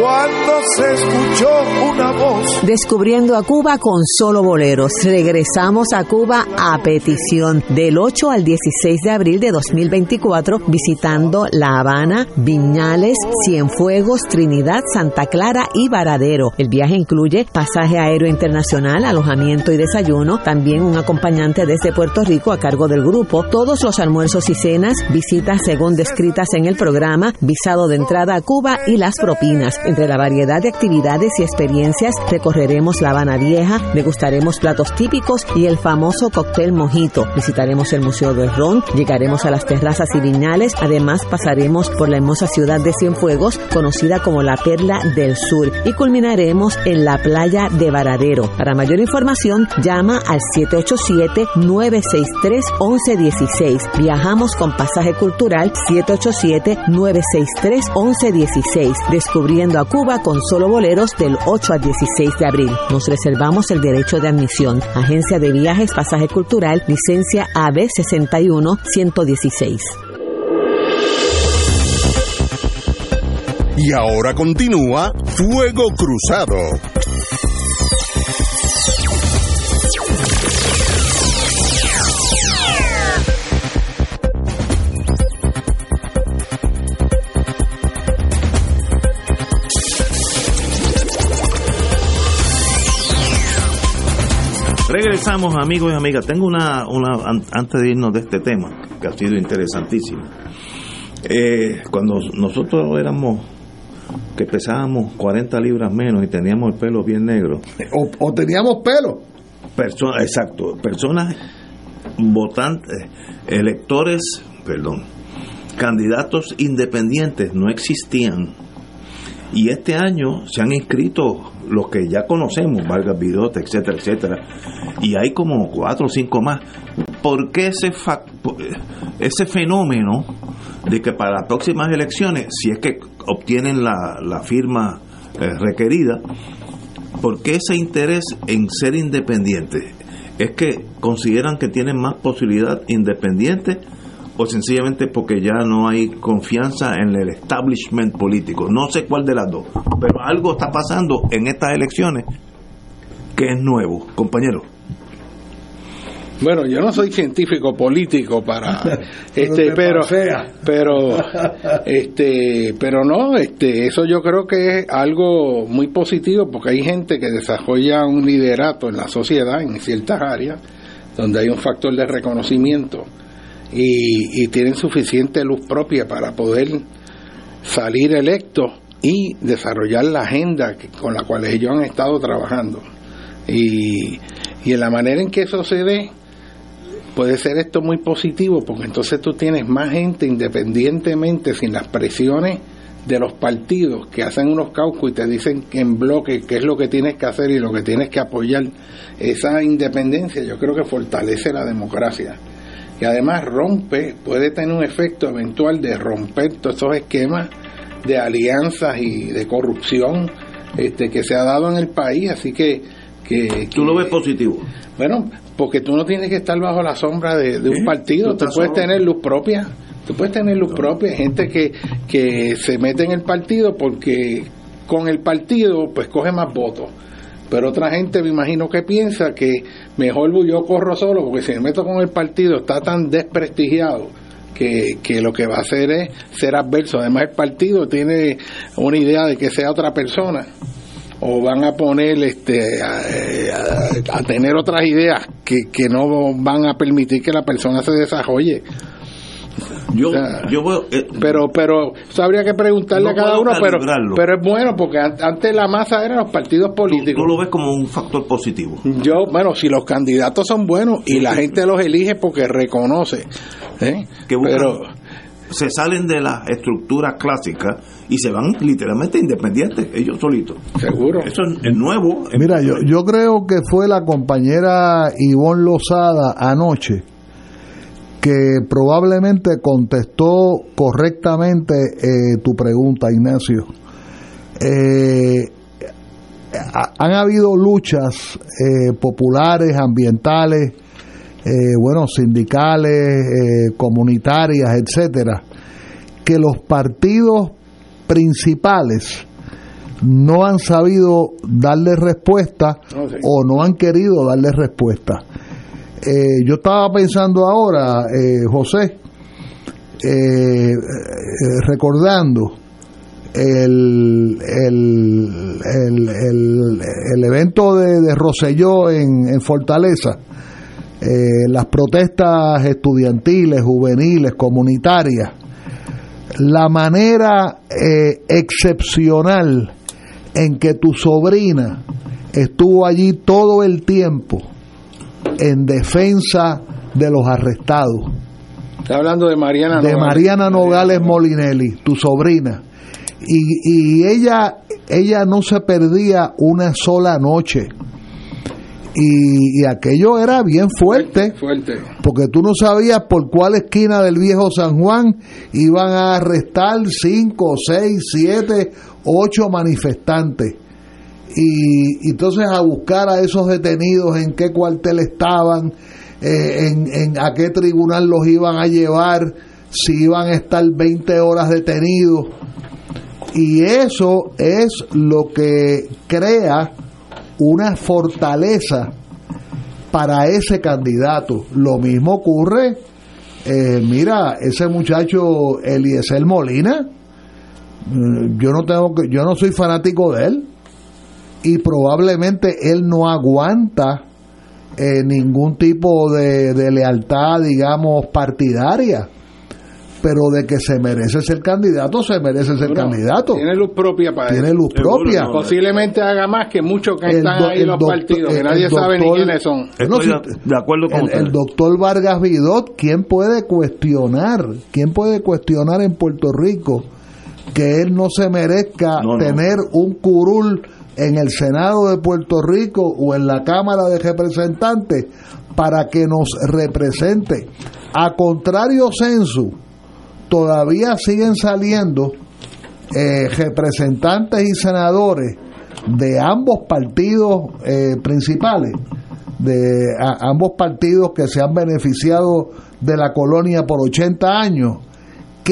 Speaker 7: Cuando se escuchó una voz.
Speaker 8: Descubriendo a Cuba con solo boleros. Regresamos a Cuba a petición del 8 al 16 de abril de 2024 visitando La Habana, Viñales, Cienfuegos, Trinidad, Santa Clara y Varadero. El viaje incluye pasaje aéreo internacional, alojamiento y desayuno, también un acompañante desde Puerto Rico a cargo del grupo, todos los almuerzos y cenas, visitas según descritas en el programa, visado de entrada a Cuba y las propinas. Entre la variedad de actividades y experiencias, recorreremos La Habana Vieja, degustaremos platos típicos y el famoso cóctel mojito. Visitaremos el Museo del Ron, llegaremos a las terrazas y viñales, además pasaremos por la hermosa ciudad de Cienfuegos, conocida como la Perla del Sur, y culminaremos en la playa de Varadero. Para mayor información, llama al 787-963-1116. Viajamos con pasaje cultural 787-963-1116, descubriendo a Cuba con solo boleros del 8 al 16 de abril. Nos reservamos el derecho de admisión. Agencia de Viajes Pasaje Cultural, licencia AB 61-116.
Speaker 1: Y ahora continúa Fuego Cruzado.
Speaker 2: Regresamos, amigos y amigas. Tengo una, una an- antes de irnos de este tema, que ha sido interesantísimo. Eh, cuando nosotros éramos, que pesábamos 40 libras menos y teníamos el pelo bien negro.
Speaker 3: O, o teníamos pelo.
Speaker 2: Personas, exacto, personas votantes, electores, perdón, candidatos independientes no existían. Y este año se han inscrito los que ya conocemos, Vargas Vidota, etcétera, etcétera. Y hay como cuatro o cinco más. ¿Por qué ese, fa- ese fenómeno de que para las próximas elecciones, si es que obtienen la, la firma eh, requerida, ¿por qué ese interés en ser independientes? ¿Es que consideran que tienen más posibilidad independiente o sencillamente porque ya no hay confianza en el establishment político? No sé cuál de las dos, pero algo está pasando en estas elecciones que es nuevo, compañero.
Speaker 4: Bueno, yo no soy científico político para [LAUGHS] este,
Speaker 3: te
Speaker 4: pero pero [LAUGHS] este, pero no, este, eso yo creo que es algo muy positivo porque hay gente que desarrolla un liderato en la sociedad en ciertas áreas donde hay un factor de reconocimiento y, y tienen suficiente luz propia para poder salir electos y desarrollar la agenda con la cual ellos han estado trabajando. Y, y en la manera en que eso se dé, puede ser esto muy positivo, porque entonces tú tienes más gente independientemente, sin las presiones de los partidos que hacen unos caucus y te dicen en bloque qué es lo que tienes que hacer y lo que tienes que apoyar. Esa independencia yo creo que fortalece la democracia. Y además rompe, puede tener un efecto eventual de romper todos esos esquemas de alianzas y de corrupción este, que se ha dado en el país. Así que, que,
Speaker 2: ¿Tú lo ves positivo?
Speaker 4: bueno, porque tú no tienes que estar bajo la sombra de, de un partido,
Speaker 2: tú
Speaker 4: puedes
Speaker 2: solo.
Speaker 4: tener luz propia, tú puedes tener luz propia, gente que, que se mete en el partido porque con el partido pues coge más votos, pero otra gente me imagino que piensa que mejor yo corro solo porque si me meto con el partido está tan desprestigiado que, que lo que va a hacer es ser adverso, además el partido tiene una idea de que sea otra persona o van a poner este a, a tener otras ideas que, que no van a permitir que la persona se desarrolle
Speaker 2: Yo,
Speaker 4: O sea,
Speaker 2: yo veo, eh,
Speaker 4: pero pero eso habría que preguntarle
Speaker 2: No
Speaker 4: a cada uno pero pero es bueno porque an- antes la masa eran los partidos políticos
Speaker 2: tú lo ves como un factor positivo.
Speaker 4: yo bueno si los candidatos son buenos y la gente los elige porque reconoce ¿eh?
Speaker 2: Que buscan-
Speaker 4: pero
Speaker 2: se salen de la estructura clásica y se van literalmente independientes, ellos solitos.
Speaker 4: seguro
Speaker 2: Eso es, es nuevo.
Speaker 3: Mira, yo, yo creo que fue la compañera Ivonne Lozada anoche que probablemente contestó correctamente eh, tu pregunta, Ignacio. Eh, ha- han habido luchas eh, populares, ambientales, eh, bueno, sindicales, eh, comunitarias, etcétera, que los partidos principales no han sabido darle respuesta o no han querido darle respuesta. Eh, yo estaba pensando ahora, eh, José, eh, recordando el, el, el, el, evento de, de Roselló en, en Fortaleza, las protestas estudiantiles, juveniles, comunitarias, la manera excepcional en que tu sobrina estuvo allí todo el tiempo en defensa de los arrestados.
Speaker 4: Está hablando de Mariana
Speaker 3: de Mariana Nogales Molinelli, tu sobrina. Y, y ella, ella no se perdía una sola noche. Y, y, aquello era bien fuerte,
Speaker 4: fuerte,
Speaker 3: porque tú no sabías por cuál esquina del viejo San Juan iban a arrestar cinco, seis, siete, ocho manifestantes. Y, entonces a buscar a esos detenidos, en qué cuartel estaban, eh, en, en a qué tribunal los iban a llevar, si iban a estar 20 horas detenidos. Y eso es lo que crea una fortaleza para ese candidato. Lo mismo ocurre, eh, mira, ese muchacho Eliezer Molina, mm, yo no tengo que, yo no soy fanático de él y probablemente él no aguanta eh, ningún tipo de, de lealtad, digamos, partidaria pero de que se merece ser candidato, se merece ser candidato.
Speaker 4: Tiene luz propia para
Speaker 3: Tiene luz propia.
Speaker 4: Posiblemente haga más que muchos que están ahí en los partidos, que nadie sabe ni quiénes son.
Speaker 2: de acuerdo con
Speaker 3: el, el, doctor Vargas Vidot, ¿quién puede cuestionar? ¿Quién puede cuestionar en Puerto Rico que él no se merezca
Speaker 2: No, no.
Speaker 3: tener un curul en el Senado de Puerto Rico o en la Cámara de Representantes para que nos represente? A contrario censo, todavía siguen saliendo eh, representantes y senadores de ambos partidos eh, principales, de ambos partidos que se han beneficiado de la colonia por 80 años,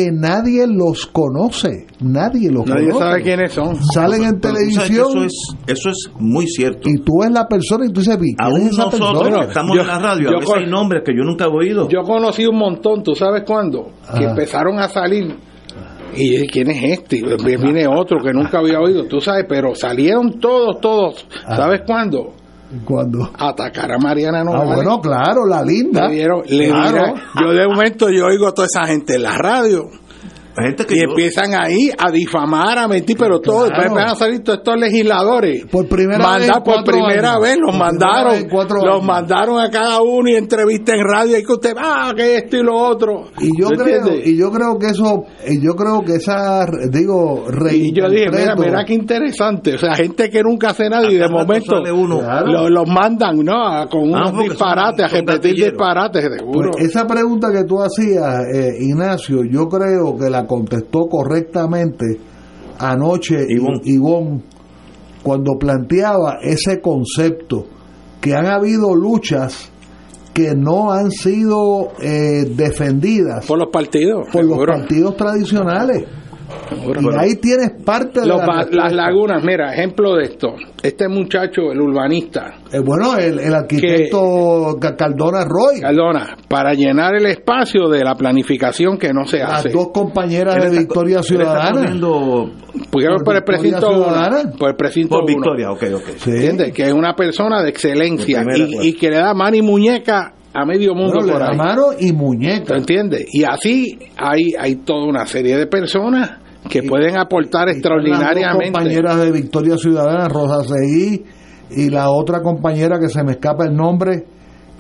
Speaker 3: que nadie los conoce, nadie los
Speaker 4: Nadie
Speaker 3: conoce.
Speaker 4: sabe quiénes son.
Speaker 3: Salen en
Speaker 2: Pero
Speaker 3: televisión
Speaker 2: Eso es, eso es muy cierto.
Speaker 3: y tú ves la persona y tú dices, "¿Quién
Speaker 2: Aún
Speaker 3: es esa
Speaker 2: nosotros
Speaker 3: persona?"
Speaker 2: que estamos
Speaker 4: Yo-
Speaker 2: en la radio,
Speaker 4: yo
Speaker 2: a veces hay nombres que yo nunca he oído.
Speaker 4: Yo conocí un montón, ¿tú sabes cuándo? Que empezaron a salir. Y ¿quién es este? Y viene otro que nunca había oído, tú sabes, pero salieron todos, todos. ¿Sabes cuándo?
Speaker 3: Cuando
Speaker 4: Atacar a Mariana
Speaker 3: Ah,
Speaker 4: Nogales.
Speaker 3: bueno, claro, la linda.
Speaker 4: Le dieron- le
Speaker 3: Claro.
Speaker 4: dieron- yo de momento yo oigo a toda esa gente en la radio
Speaker 2: Gente que
Speaker 4: y
Speaker 2: yo-
Speaker 4: empiezan ahí a difamar, a mentir, pero
Speaker 3: Claro.
Speaker 4: después empiezan a salir todos estos legisladores.
Speaker 3: Por primera
Speaker 4: Mandar
Speaker 3: vez
Speaker 4: por primera
Speaker 3: años.
Speaker 4: vez, los
Speaker 3: Por
Speaker 4: mandaron,
Speaker 3: vez
Speaker 4: los mandaron a cada uno y entrevista en radio y que usted, ah, que esto y lo otro.
Speaker 3: y yo
Speaker 4: ¿Me
Speaker 3: creo
Speaker 4: entiendes?
Speaker 3: y yo creo que eso y yo creo que esa digo
Speaker 4: Y yo dije, mira, qué interesante. O sea, gente que nunca hace nada y de momento
Speaker 2: uno.
Speaker 4: Lo- los mandan, ¿no? A- Con
Speaker 2: Ah,
Speaker 4: unos
Speaker 2: porque
Speaker 4: disparates, a repetir disparates, seguro.
Speaker 3: Pues esa pregunta que tú hacías, eh, Ignacio, yo creo que la contestó correctamente anoche
Speaker 2: Ivonne.
Speaker 3: Ivonne cuando planteaba ese concepto que han habido luchas que no han sido eh, defendidas
Speaker 4: por los partidos.
Speaker 3: por los partidos tradicionales. Y ahí tienes parte de
Speaker 4: Los
Speaker 3: la
Speaker 4: las lagunas, mira, ejemplo de esto. Este muchacho, el urbanista,
Speaker 3: Eh, bueno, el, el arquitecto Ca- Cardona Roy,
Speaker 4: Cardona, para llenar el espacio de la planificación que no se
Speaker 3: las
Speaker 4: hace.
Speaker 3: dos compañeras de
Speaker 2: está-
Speaker 3: Victoria Ciudadana.
Speaker 2: corriendo
Speaker 4: Porque
Speaker 3: por
Speaker 4: por el precinto uno,
Speaker 3: Ciudadana.
Speaker 4: por el precinto
Speaker 2: por
Speaker 4: uno.
Speaker 2: Victoria, ok, ok.
Speaker 3: Sí.
Speaker 4: ¿Entiendes? Que es una persona de excelencia
Speaker 2: De primera
Speaker 4: y, y que le da mano y muñeca a medio mundo
Speaker 3: Bueno,
Speaker 4: por
Speaker 3: da
Speaker 4: ahí.
Speaker 3: mano y
Speaker 4: ¿Te
Speaker 3: muñeca.
Speaker 4: entiendes? Y así hay, hay toda una serie de personas que pueden aportar
Speaker 3: dos
Speaker 4: extraordinariamente.
Speaker 3: compañeras de Victoria Ciudadana, Rosa Seguí, y la otra compañera que se me escapa el nombre,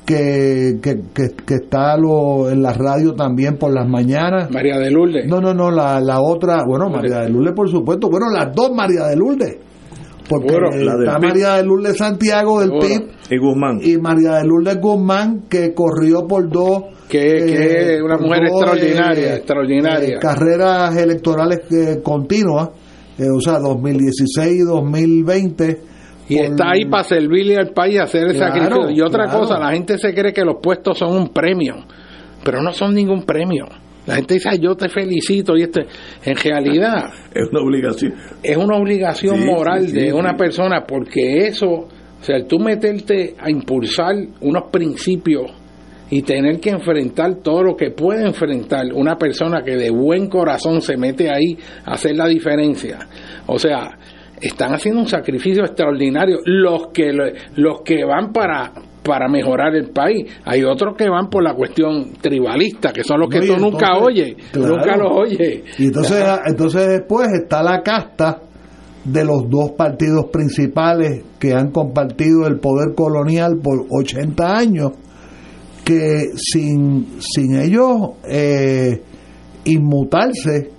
Speaker 3: que, que, que, que está lo, en la radio también por las mañanas.
Speaker 4: María de Lourdes.
Speaker 3: No, no, no, la, la otra, bueno, María de Lourdes, por supuesto. Bueno, las dos María de Lourdes. Porque
Speaker 4: Seguro,
Speaker 3: eh, está. María de Lourdes Santiago del
Speaker 4: Seguro.
Speaker 3: PIB
Speaker 2: Y Guzmán.
Speaker 3: y María de Lourdes Guzmán, que corrió por dos.
Speaker 4: Que- que es una mujer extraordinaria, extraordinaria.
Speaker 3: eh, carreras electorales eh, continuas, eh, o sea, 2016 y 2020.
Speaker 4: Y
Speaker 3: por-
Speaker 4: está ahí para servirle al país y hacer el
Speaker 3: Claro,
Speaker 4: sacrificio. Y otra
Speaker 3: claro.
Speaker 4: cosa, la gente se cree que los puestos son un premio, pero no son ningún premio. La gente dice, "Ay, yo te felicito y este, en realidad [LAUGHS]
Speaker 2: Es una obligación.
Speaker 4: es una obligación
Speaker 2: Sí,
Speaker 4: moral
Speaker 2: sí,
Speaker 4: de una persona porque eso, o sea, tú meterte a impulsar unos principios y tener que enfrentar todo lo que puede enfrentar una persona que de buen corazón se mete ahí a hacer la diferencia. O sea, están haciendo un sacrificio extraordinario los que lo- los que van para para mejorar el país. Hay otros que van por la cuestión tribalista, que son los que
Speaker 3: No,
Speaker 4: tú nunca oyes,
Speaker 3: claro.
Speaker 4: nunca los oyes.
Speaker 3: Y entonces, [LAUGHS] entonces después está la casta de los dos partidos principales que han compartido el poder colonial por 80 años, que sin, sin ellos eh, inmutarse,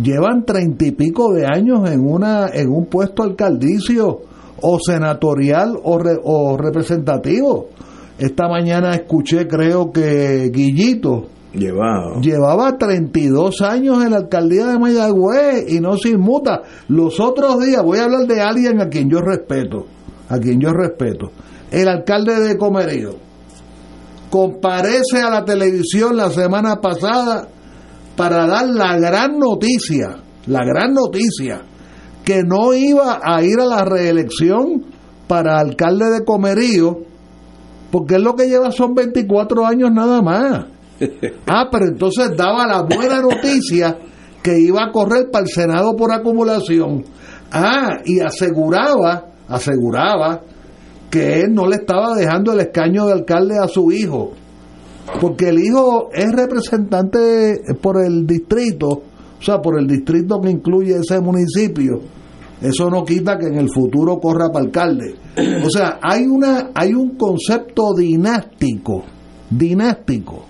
Speaker 3: llevan treinta y pico de años en, una, en un puesto alcaldicio o senatorial o, re- o representativo. Esta mañana escuché, creo que Guillito,
Speaker 2: Llevado.
Speaker 3: Llevaba 32 años en la alcaldía de Mayagüez y no se inmuta. Los otros días, voy a hablar de alguien a quien yo respeto, a quien yo respeto. El alcalde de Comerío comparece a la televisión la semana pasada para dar la gran noticia, la gran noticia, que no iba a ir a la reelección para alcalde de Comerío, porque él lo que lleva son 24 años nada más. [LAUGHS] Ah, pero entonces daba la buena noticia que iba a correr para el Senado por acumulación. Ah, y aseguraba, aseguraba que él no le estaba dejando el escaño de alcalde a su hijo, porque el hijo es representante por el distrito, o sea, por el distrito que incluye ese municipio. Eso no quita que en el futuro corra para alcalde. O sea, hay una hay un concepto dinástico, dinástico.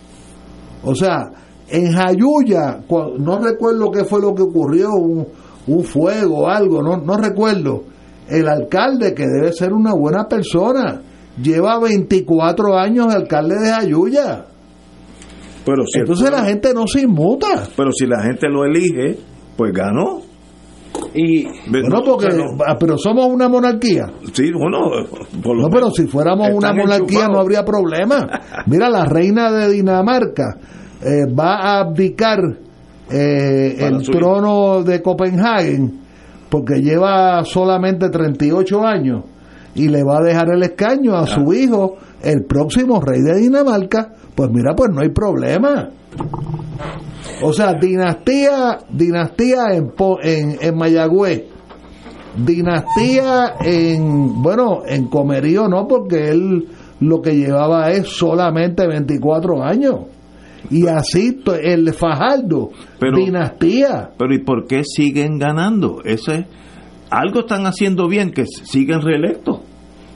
Speaker 3: O sea, en Jayuya, no recuerdo qué fue lo que ocurrió, un, un fuego, algo, no, no recuerdo. El alcalde, que debe ser una buena persona, lleva 24 años de alcalde de Jayuya.
Speaker 2: Pero si
Speaker 3: Entonces la gente no se inmuta.
Speaker 2: Pero si la gente lo elige, pues ganó.
Speaker 4: Y
Speaker 3: Bueno, porque, ah, pero somos una monarquía.
Speaker 2: Sí, bueno, por lo
Speaker 3: No, pero si fuéramos una monarquía
Speaker 2: enchufados.
Speaker 3: no habría problema. Mira, la reina de Dinamarca eh, va a abdicar eh, el trono de Copenhagen porque lleva solamente 38 años y le va a dejar el escaño a su hijo, el próximo rey de Dinamarca. Pues mira, pues no hay problema. O sea, dinastía, dinastía en, Po- en, en Mayagüez, dinastía en, bueno, en Comerío no, porque él lo que llevaba es solamente 24 años. Y así el Fajardo,
Speaker 2: Pero-
Speaker 3: dinastía.
Speaker 2: Pero ¿y por qué siguen ganando? Ese algo están haciendo bien que siguen reelectos.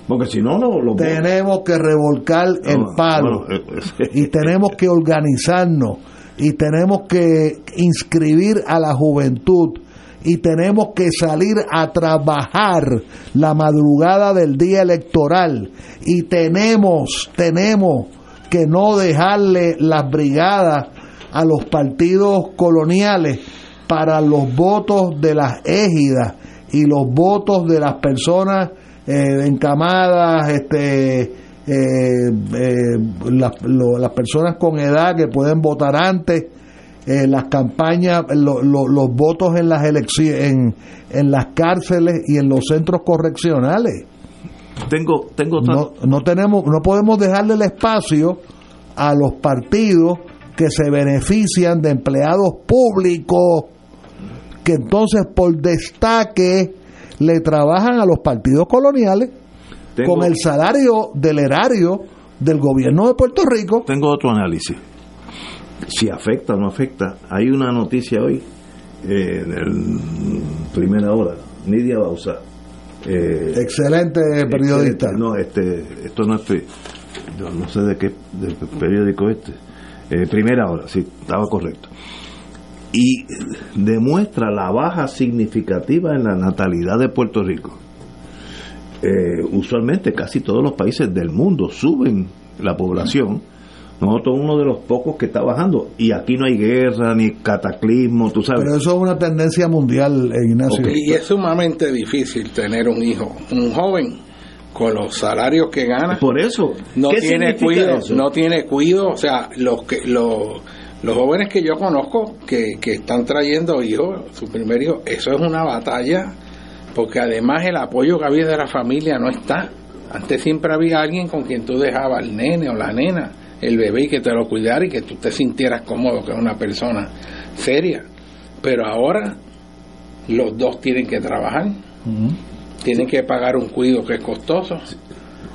Speaker 2: Porque si no, no lo
Speaker 3: Tenemos que revolcar el palo.
Speaker 2: bueno, eh,
Speaker 3: y tenemos que organizarnos. Y tenemos que inscribir a la juventud. Y tenemos que salir a trabajar la madrugada del día electoral. Y tenemos tenemos que no dejarle las brigadas a los partidos coloniales para los votos de las égidas y los votos de las personas eh, encamadas, este, eh, eh, las, lo- las personas con edad que pueden votar antes, eh, las campañas, lo- lo- los votos en las elecciones, en, en las cárceles y en los centros correccionales.
Speaker 2: Tengo, tengo
Speaker 3: No, no tenemos, no podemos dejarle el espacio a los partidos que se benefician de empleados públicos que entonces por destaque le trabajan a los partidos coloniales
Speaker 2: Tengo-
Speaker 3: con el salario del erario del gobierno de Puerto Rico.
Speaker 2: Tengo otro análisis. Si afecta o no afecta, hay una noticia hoy, eh, en el primera hora, Nidia Bausa. eh,
Speaker 3: Excelente periodista.
Speaker 2: excelente. No, este, esto no es, no sé de qué del periódico este. Eh, primera hora, sí, estaba correcto. Y demuestra la baja significativa en la natalidad de Puerto Rico. Eh, usualmente casi todos los países del mundo suben la población. Nosotros uno de los pocos que está bajando. Y aquí no hay guerra ni cataclismo, tú sabes.
Speaker 3: Pero eso es una tendencia mundial, eh, Ignacio.
Speaker 4: Y es sumamente difícil tener un hijo, un joven con los salarios que gana.
Speaker 2: Por eso,
Speaker 4: no
Speaker 2: ¿qué
Speaker 4: tiene cuido,
Speaker 2: eso?
Speaker 4: no tiene cuido, o sea, los que los Los jóvenes que yo conozco que, que están trayendo hijos, su primer hijo, eso es una batalla, porque además el apoyo que había de la familia no está. Antes siempre había alguien con quien tú dejabas al nene o la nena, el bebé, y que te lo cuidara y que tú te sintieras cómodo, que es una persona seria. Pero ahora los dos tienen que trabajar, tienen que pagar un cuido que es costoso.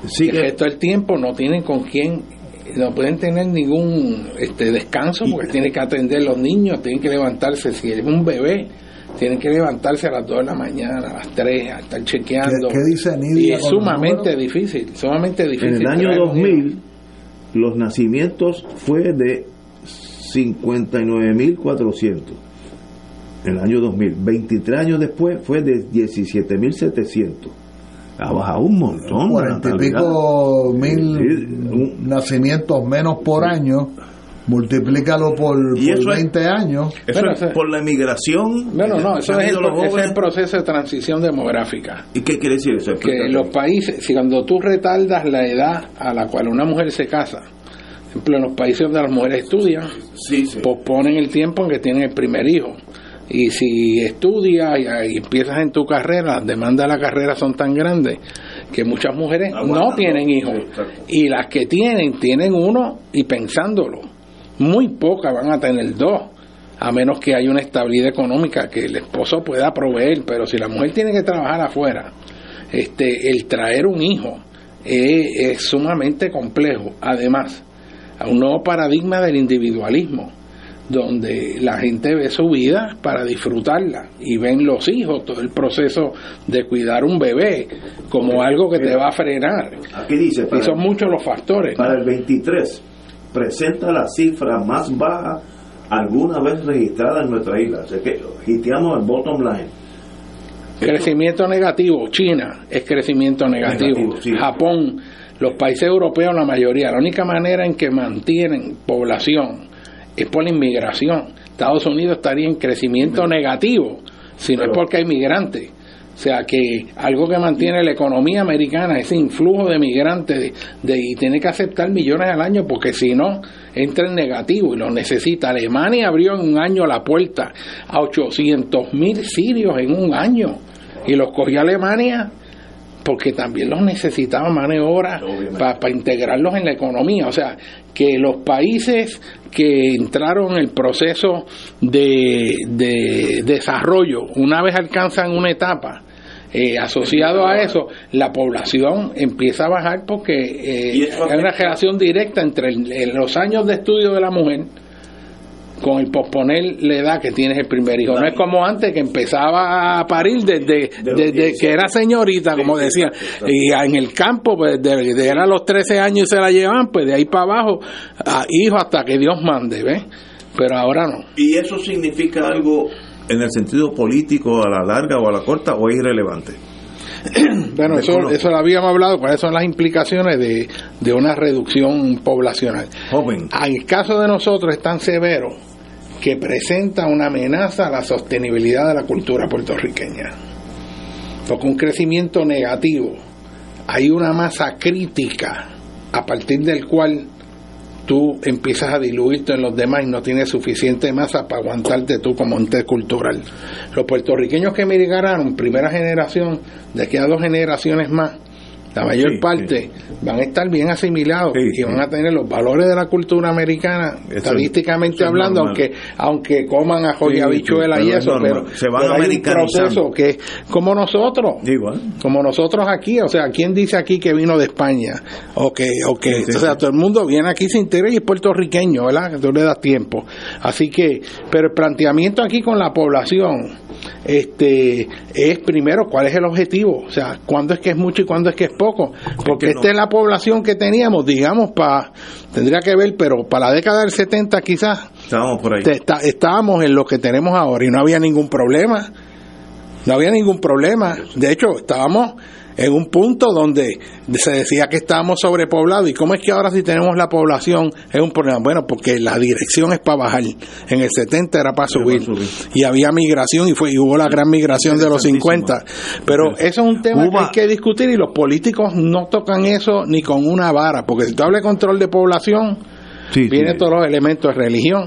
Speaker 2: Sí,
Speaker 4: el resto del tiempo no tienen con quién, no pueden tener ningún este descanso porque tienen que atender los niños, tienen que levantarse, si es un bebé, tienen que levantarse a las 2 de la mañana, a las 3, a estar chequeando.
Speaker 3: ¿Qué- qué dice Nidia
Speaker 4: Y es sumamente difícil, sumamente difícil.
Speaker 2: En el año
Speaker 4: traer un
Speaker 2: 2000, los nacimientos fue de 59.400. En el año 2000. 23 años después fue de 17.700. Ha bajado un montón.
Speaker 3: cuarenta y pico mil nacimientos menos por año, multiplícalo por,
Speaker 2: Y
Speaker 3: por
Speaker 2: eso es-
Speaker 3: 20 años.
Speaker 2: Eso
Speaker 4: Bueno,
Speaker 2: es por la emigración.
Speaker 4: No, no, no, eso es el, ese es el proceso de transición demográfica.
Speaker 2: ¿Y qué quiere decir eso?
Speaker 4: Que los países, si cuando tú retardas la edad a la cual una mujer se casa, por ejemplo, en los países donde las mujeres estudian, posponen el tiempo en que tienen el primer hijo. Y si estudias y, y empiezas en tu carrera, las demandas de la carrera son tan grandes que muchas mujeres no tienen hijos. Y las que tienen, tienen uno y pensándolo. Muy pocas van a tener dos a menos que haya una estabilidad económica que el esposo pueda proveer, pero si la mujer tiene que trabajar afuera, este, el traer un hijo es, es sumamente complejo. Además, a un nuevo paradigma del individualismo, donde la gente ve su vida para disfrutarla y ven los hijos, todo el proceso de cuidar un bebé como algo que te va a frenar.
Speaker 2: Aquí dice,
Speaker 4: Y son muchos los factores. ¿no?
Speaker 2: para el 23, presenta la cifra más baja alguna vez registrada en nuestra isla. Sea que hiteamos el bottom line.
Speaker 4: Crecimiento negativo, China es crecimiento negativo,
Speaker 2: Negativo, sí.
Speaker 4: Japón, los países europeos la mayoría, la única manera en que mantienen población es por la inmigración. Estados Unidos estaría en crecimiento negativo, si no es porque hay migrantes. O sea que algo que mantiene la economía americana, ese influjo de migrantes, de, de- y tiene que aceptar millones al año porque si no entra en negativo y lo necesita. Alemania abrió en un año la puerta a 800 mil sirios en un año y los cogió Alemania porque también los necesitaba mano de obra para integrarlos en la economía. O sea, que los países que entraron en el proceso de, de desarrollo, una vez alcanzan una etapa, eh, asociado a eso, la población empieza a bajar porque eh, hay una relación directa entre el- los años de estudio de la mujer con el posponer la edad que tienes el primer hijo. No es como antes que empezaba a parir desde, desde que era señorita, como decían. Y en el campo, pues desde de era los 13 años y se la llevaban, pues de ahí para abajo, a hijo hasta que Dios mande, ¿ves? Pero ahora no.
Speaker 2: ¿Y eso significa algo en el sentido político a la larga o a la corta o es irrelevante? [CLEARS THROAT]
Speaker 4: Bueno, eso, eso lo habíamos hablado, cuáles son las implicaciones de, de una reducción poblacional.
Speaker 2: Joven.
Speaker 4: En el caso de nosotros es tan severo que presenta una amenaza a la sostenibilidad de la cultura puertorriqueña. Porque un crecimiento negativo, hay una masa crítica a partir del cual tú empiezas a diluirte en los demás y no tienes suficiente masa para aguantarte tú como ente cultural. Los puertorriqueños que emigraron, primera generación, de aquí a dos generaciones más, la mayor
Speaker 2: Sí,
Speaker 4: parte van a estar bien asimilados
Speaker 2: Sí,
Speaker 4: y van a tener los valores de la cultura americana,
Speaker 2: Eso-
Speaker 4: estadísticamente
Speaker 2: eso es
Speaker 4: hablando,
Speaker 2: normal.
Speaker 4: aunque aunque coman ajo y
Speaker 2: Sí,
Speaker 4: habichuela y
Speaker 2: es
Speaker 4: eso, pero,
Speaker 2: Se van
Speaker 4: pero hay un proceso que como nosotros,
Speaker 2: Igual.
Speaker 4: como nosotros aquí, o sea, ¿quién dice aquí que vino de España? O que, o que, o sea, todo el mundo viene aquí, se integra y es puertorriqueño, ¿verdad? Tú le das tiempo. Así que, pero el planteamiento aquí con la población, este, es primero, ¿cuál es el objetivo? O sea, ¿cuándo es que es mucho y cuándo es que es poco? Porque
Speaker 2: que no.
Speaker 4: esta es la población que teníamos, digamos, para, tendría que ver, pero para la década del 70 quizás,
Speaker 2: Estábamos por ahí.
Speaker 4: te- está- estábamos en lo que tenemos ahora y no había ningún problema. No había ningún problema. De hecho, estábamos en un punto donde se decía que estábamos sobrepoblados. ¿Y cómo es que ahora si tenemos la población es un problema? Bueno, porque la dirección es para bajar. En el 70 era para subir. Y había migración y, fue, y hubo la gran migración de los 50. Pero eso es un tema que hay que discutir y los políticos no tocan eso ni con una vara. Porque si tú hablas de control de población, vienen todos los elementos de religión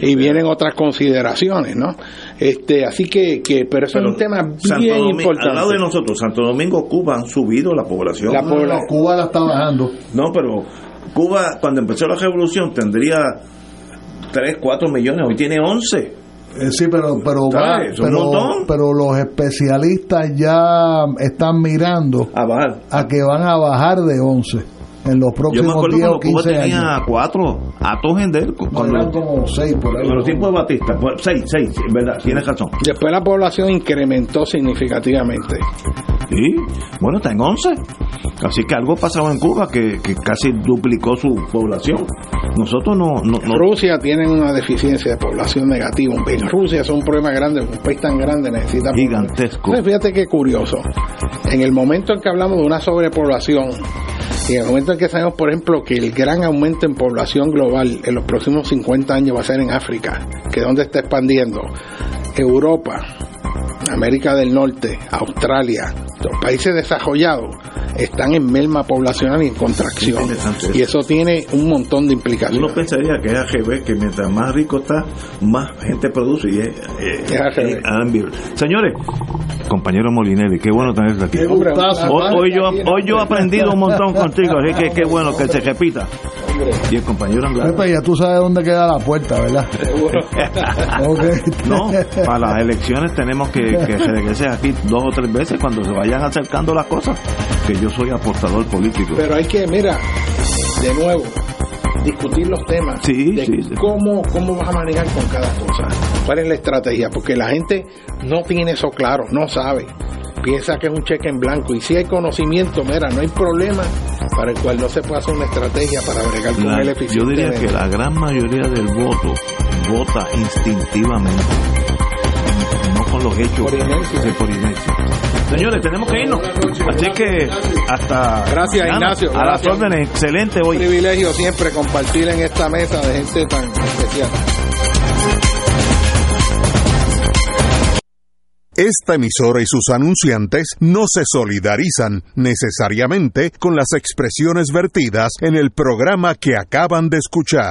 Speaker 4: y vienen otras consideraciones, ¿no? Este, así que, que pero eso es un tema
Speaker 2: Santo
Speaker 4: bien
Speaker 2: Domingo-
Speaker 4: importante.
Speaker 2: Al lado de nosotros, Santo Domingo, Cuba, han subido la población.
Speaker 4: La pobla-
Speaker 3: Cuba la está bajando.
Speaker 2: No, pero Cuba, cuando empezó la revolución, tendría 3, 4 millones, hoy tiene 11.
Speaker 3: Eh, sí, pero pero, pero, pero los especialistas ya están mirando
Speaker 2: a,
Speaker 3: que van a bajar de 11 en los
Speaker 2: Yo me
Speaker 3: próximos
Speaker 2: acuerdo
Speaker 3: 10 o
Speaker 2: cuando Cuba
Speaker 3: 15
Speaker 2: tenía
Speaker 3: años.
Speaker 2: 4 a Togender. Con
Speaker 3: eran
Speaker 2: los,
Speaker 3: como 6 por ahí.
Speaker 2: con los tiempos de Batista. 6, 6, verdad, tienes razón.
Speaker 4: Después la población incrementó significativamente.
Speaker 2: Sí, bueno, está en 11. Así que algo pasaba en Cuba que, que casi duplicó su población. Nosotros no. no, no-
Speaker 4: Rusia tiene una deficiencia de población negativa. En Rusia es un problema grande, un país tan grande necesita...
Speaker 2: Gigantesco.
Speaker 4: Entonces, fíjate qué curioso. En el momento en que hablamos de una sobrepoblación, y en el momento en que sabemos, por ejemplo, que el gran aumento en población global en los próximos 50 años va a ser en África, que es donde está expandiendo, Europa, América del Norte, Australia, los países desarrollados están en merma poblacional y en contracción. Y eso tiene un montón de implicaciones.
Speaker 2: Uno pensaría que es AGB, que mientras más rico está, más gente produce. Y es, eh,
Speaker 4: Es AGB.
Speaker 2: es Adam Beer. Señores, compañero Molinelli, qué bueno tenerte aquí.
Speaker 4: Qué gustazo.
Speaker 2: Hoy, hoy yo, hoy yo he aprendido un montón contigo, así que qué bueno que se repita. Y el compañero Anglada.
Speaker 3: Pepe, ya tú sabes dónde queda la puerta, ¿verdad? [LAUGHS]
Speaker 2: No, para las elecciones tenemos que, que regreses aquí dos o tres veces cuando se vayan acercando las cosas, que yo soy apostador político.
Speaker 4: Pero hay que, mira, de nuevo, discutir los temas
Speaker 2: Sí,
Speaker 4: de
Speaker 2: sí, sí.
Speaker 4: cómo cómo vas a manejar con cada cosa, cuál es la estrategia, porque la gente no tiene eso claro, no sabe, piensa que es un cheque en blanco. Y si hay conocimiento, mira, no hay problema para el cual no se puede hacer una estrategia para bregar con
Speaker 2: La- yo diría que la gran mayoría del voto vota instintivamente, con los hechos, sí, por inercia. Señores, tenemos que irnos. Así que hasta.
Speaker 4: Gracias,
Speaker 2: mañana.
Speaker 4: Ignacio,
Speaker 2: A las órdenes, excelente
Speaker 4: un
Speaker 2: hoy.
Speaker 4: privilegio siempre compartir en esta mesa de gente tan especial.
Speaker 1: Esta emisora y sus anunciantes no se solidarizan necesariamente con las expresiones vertidas en el programa que acaban de escuchar.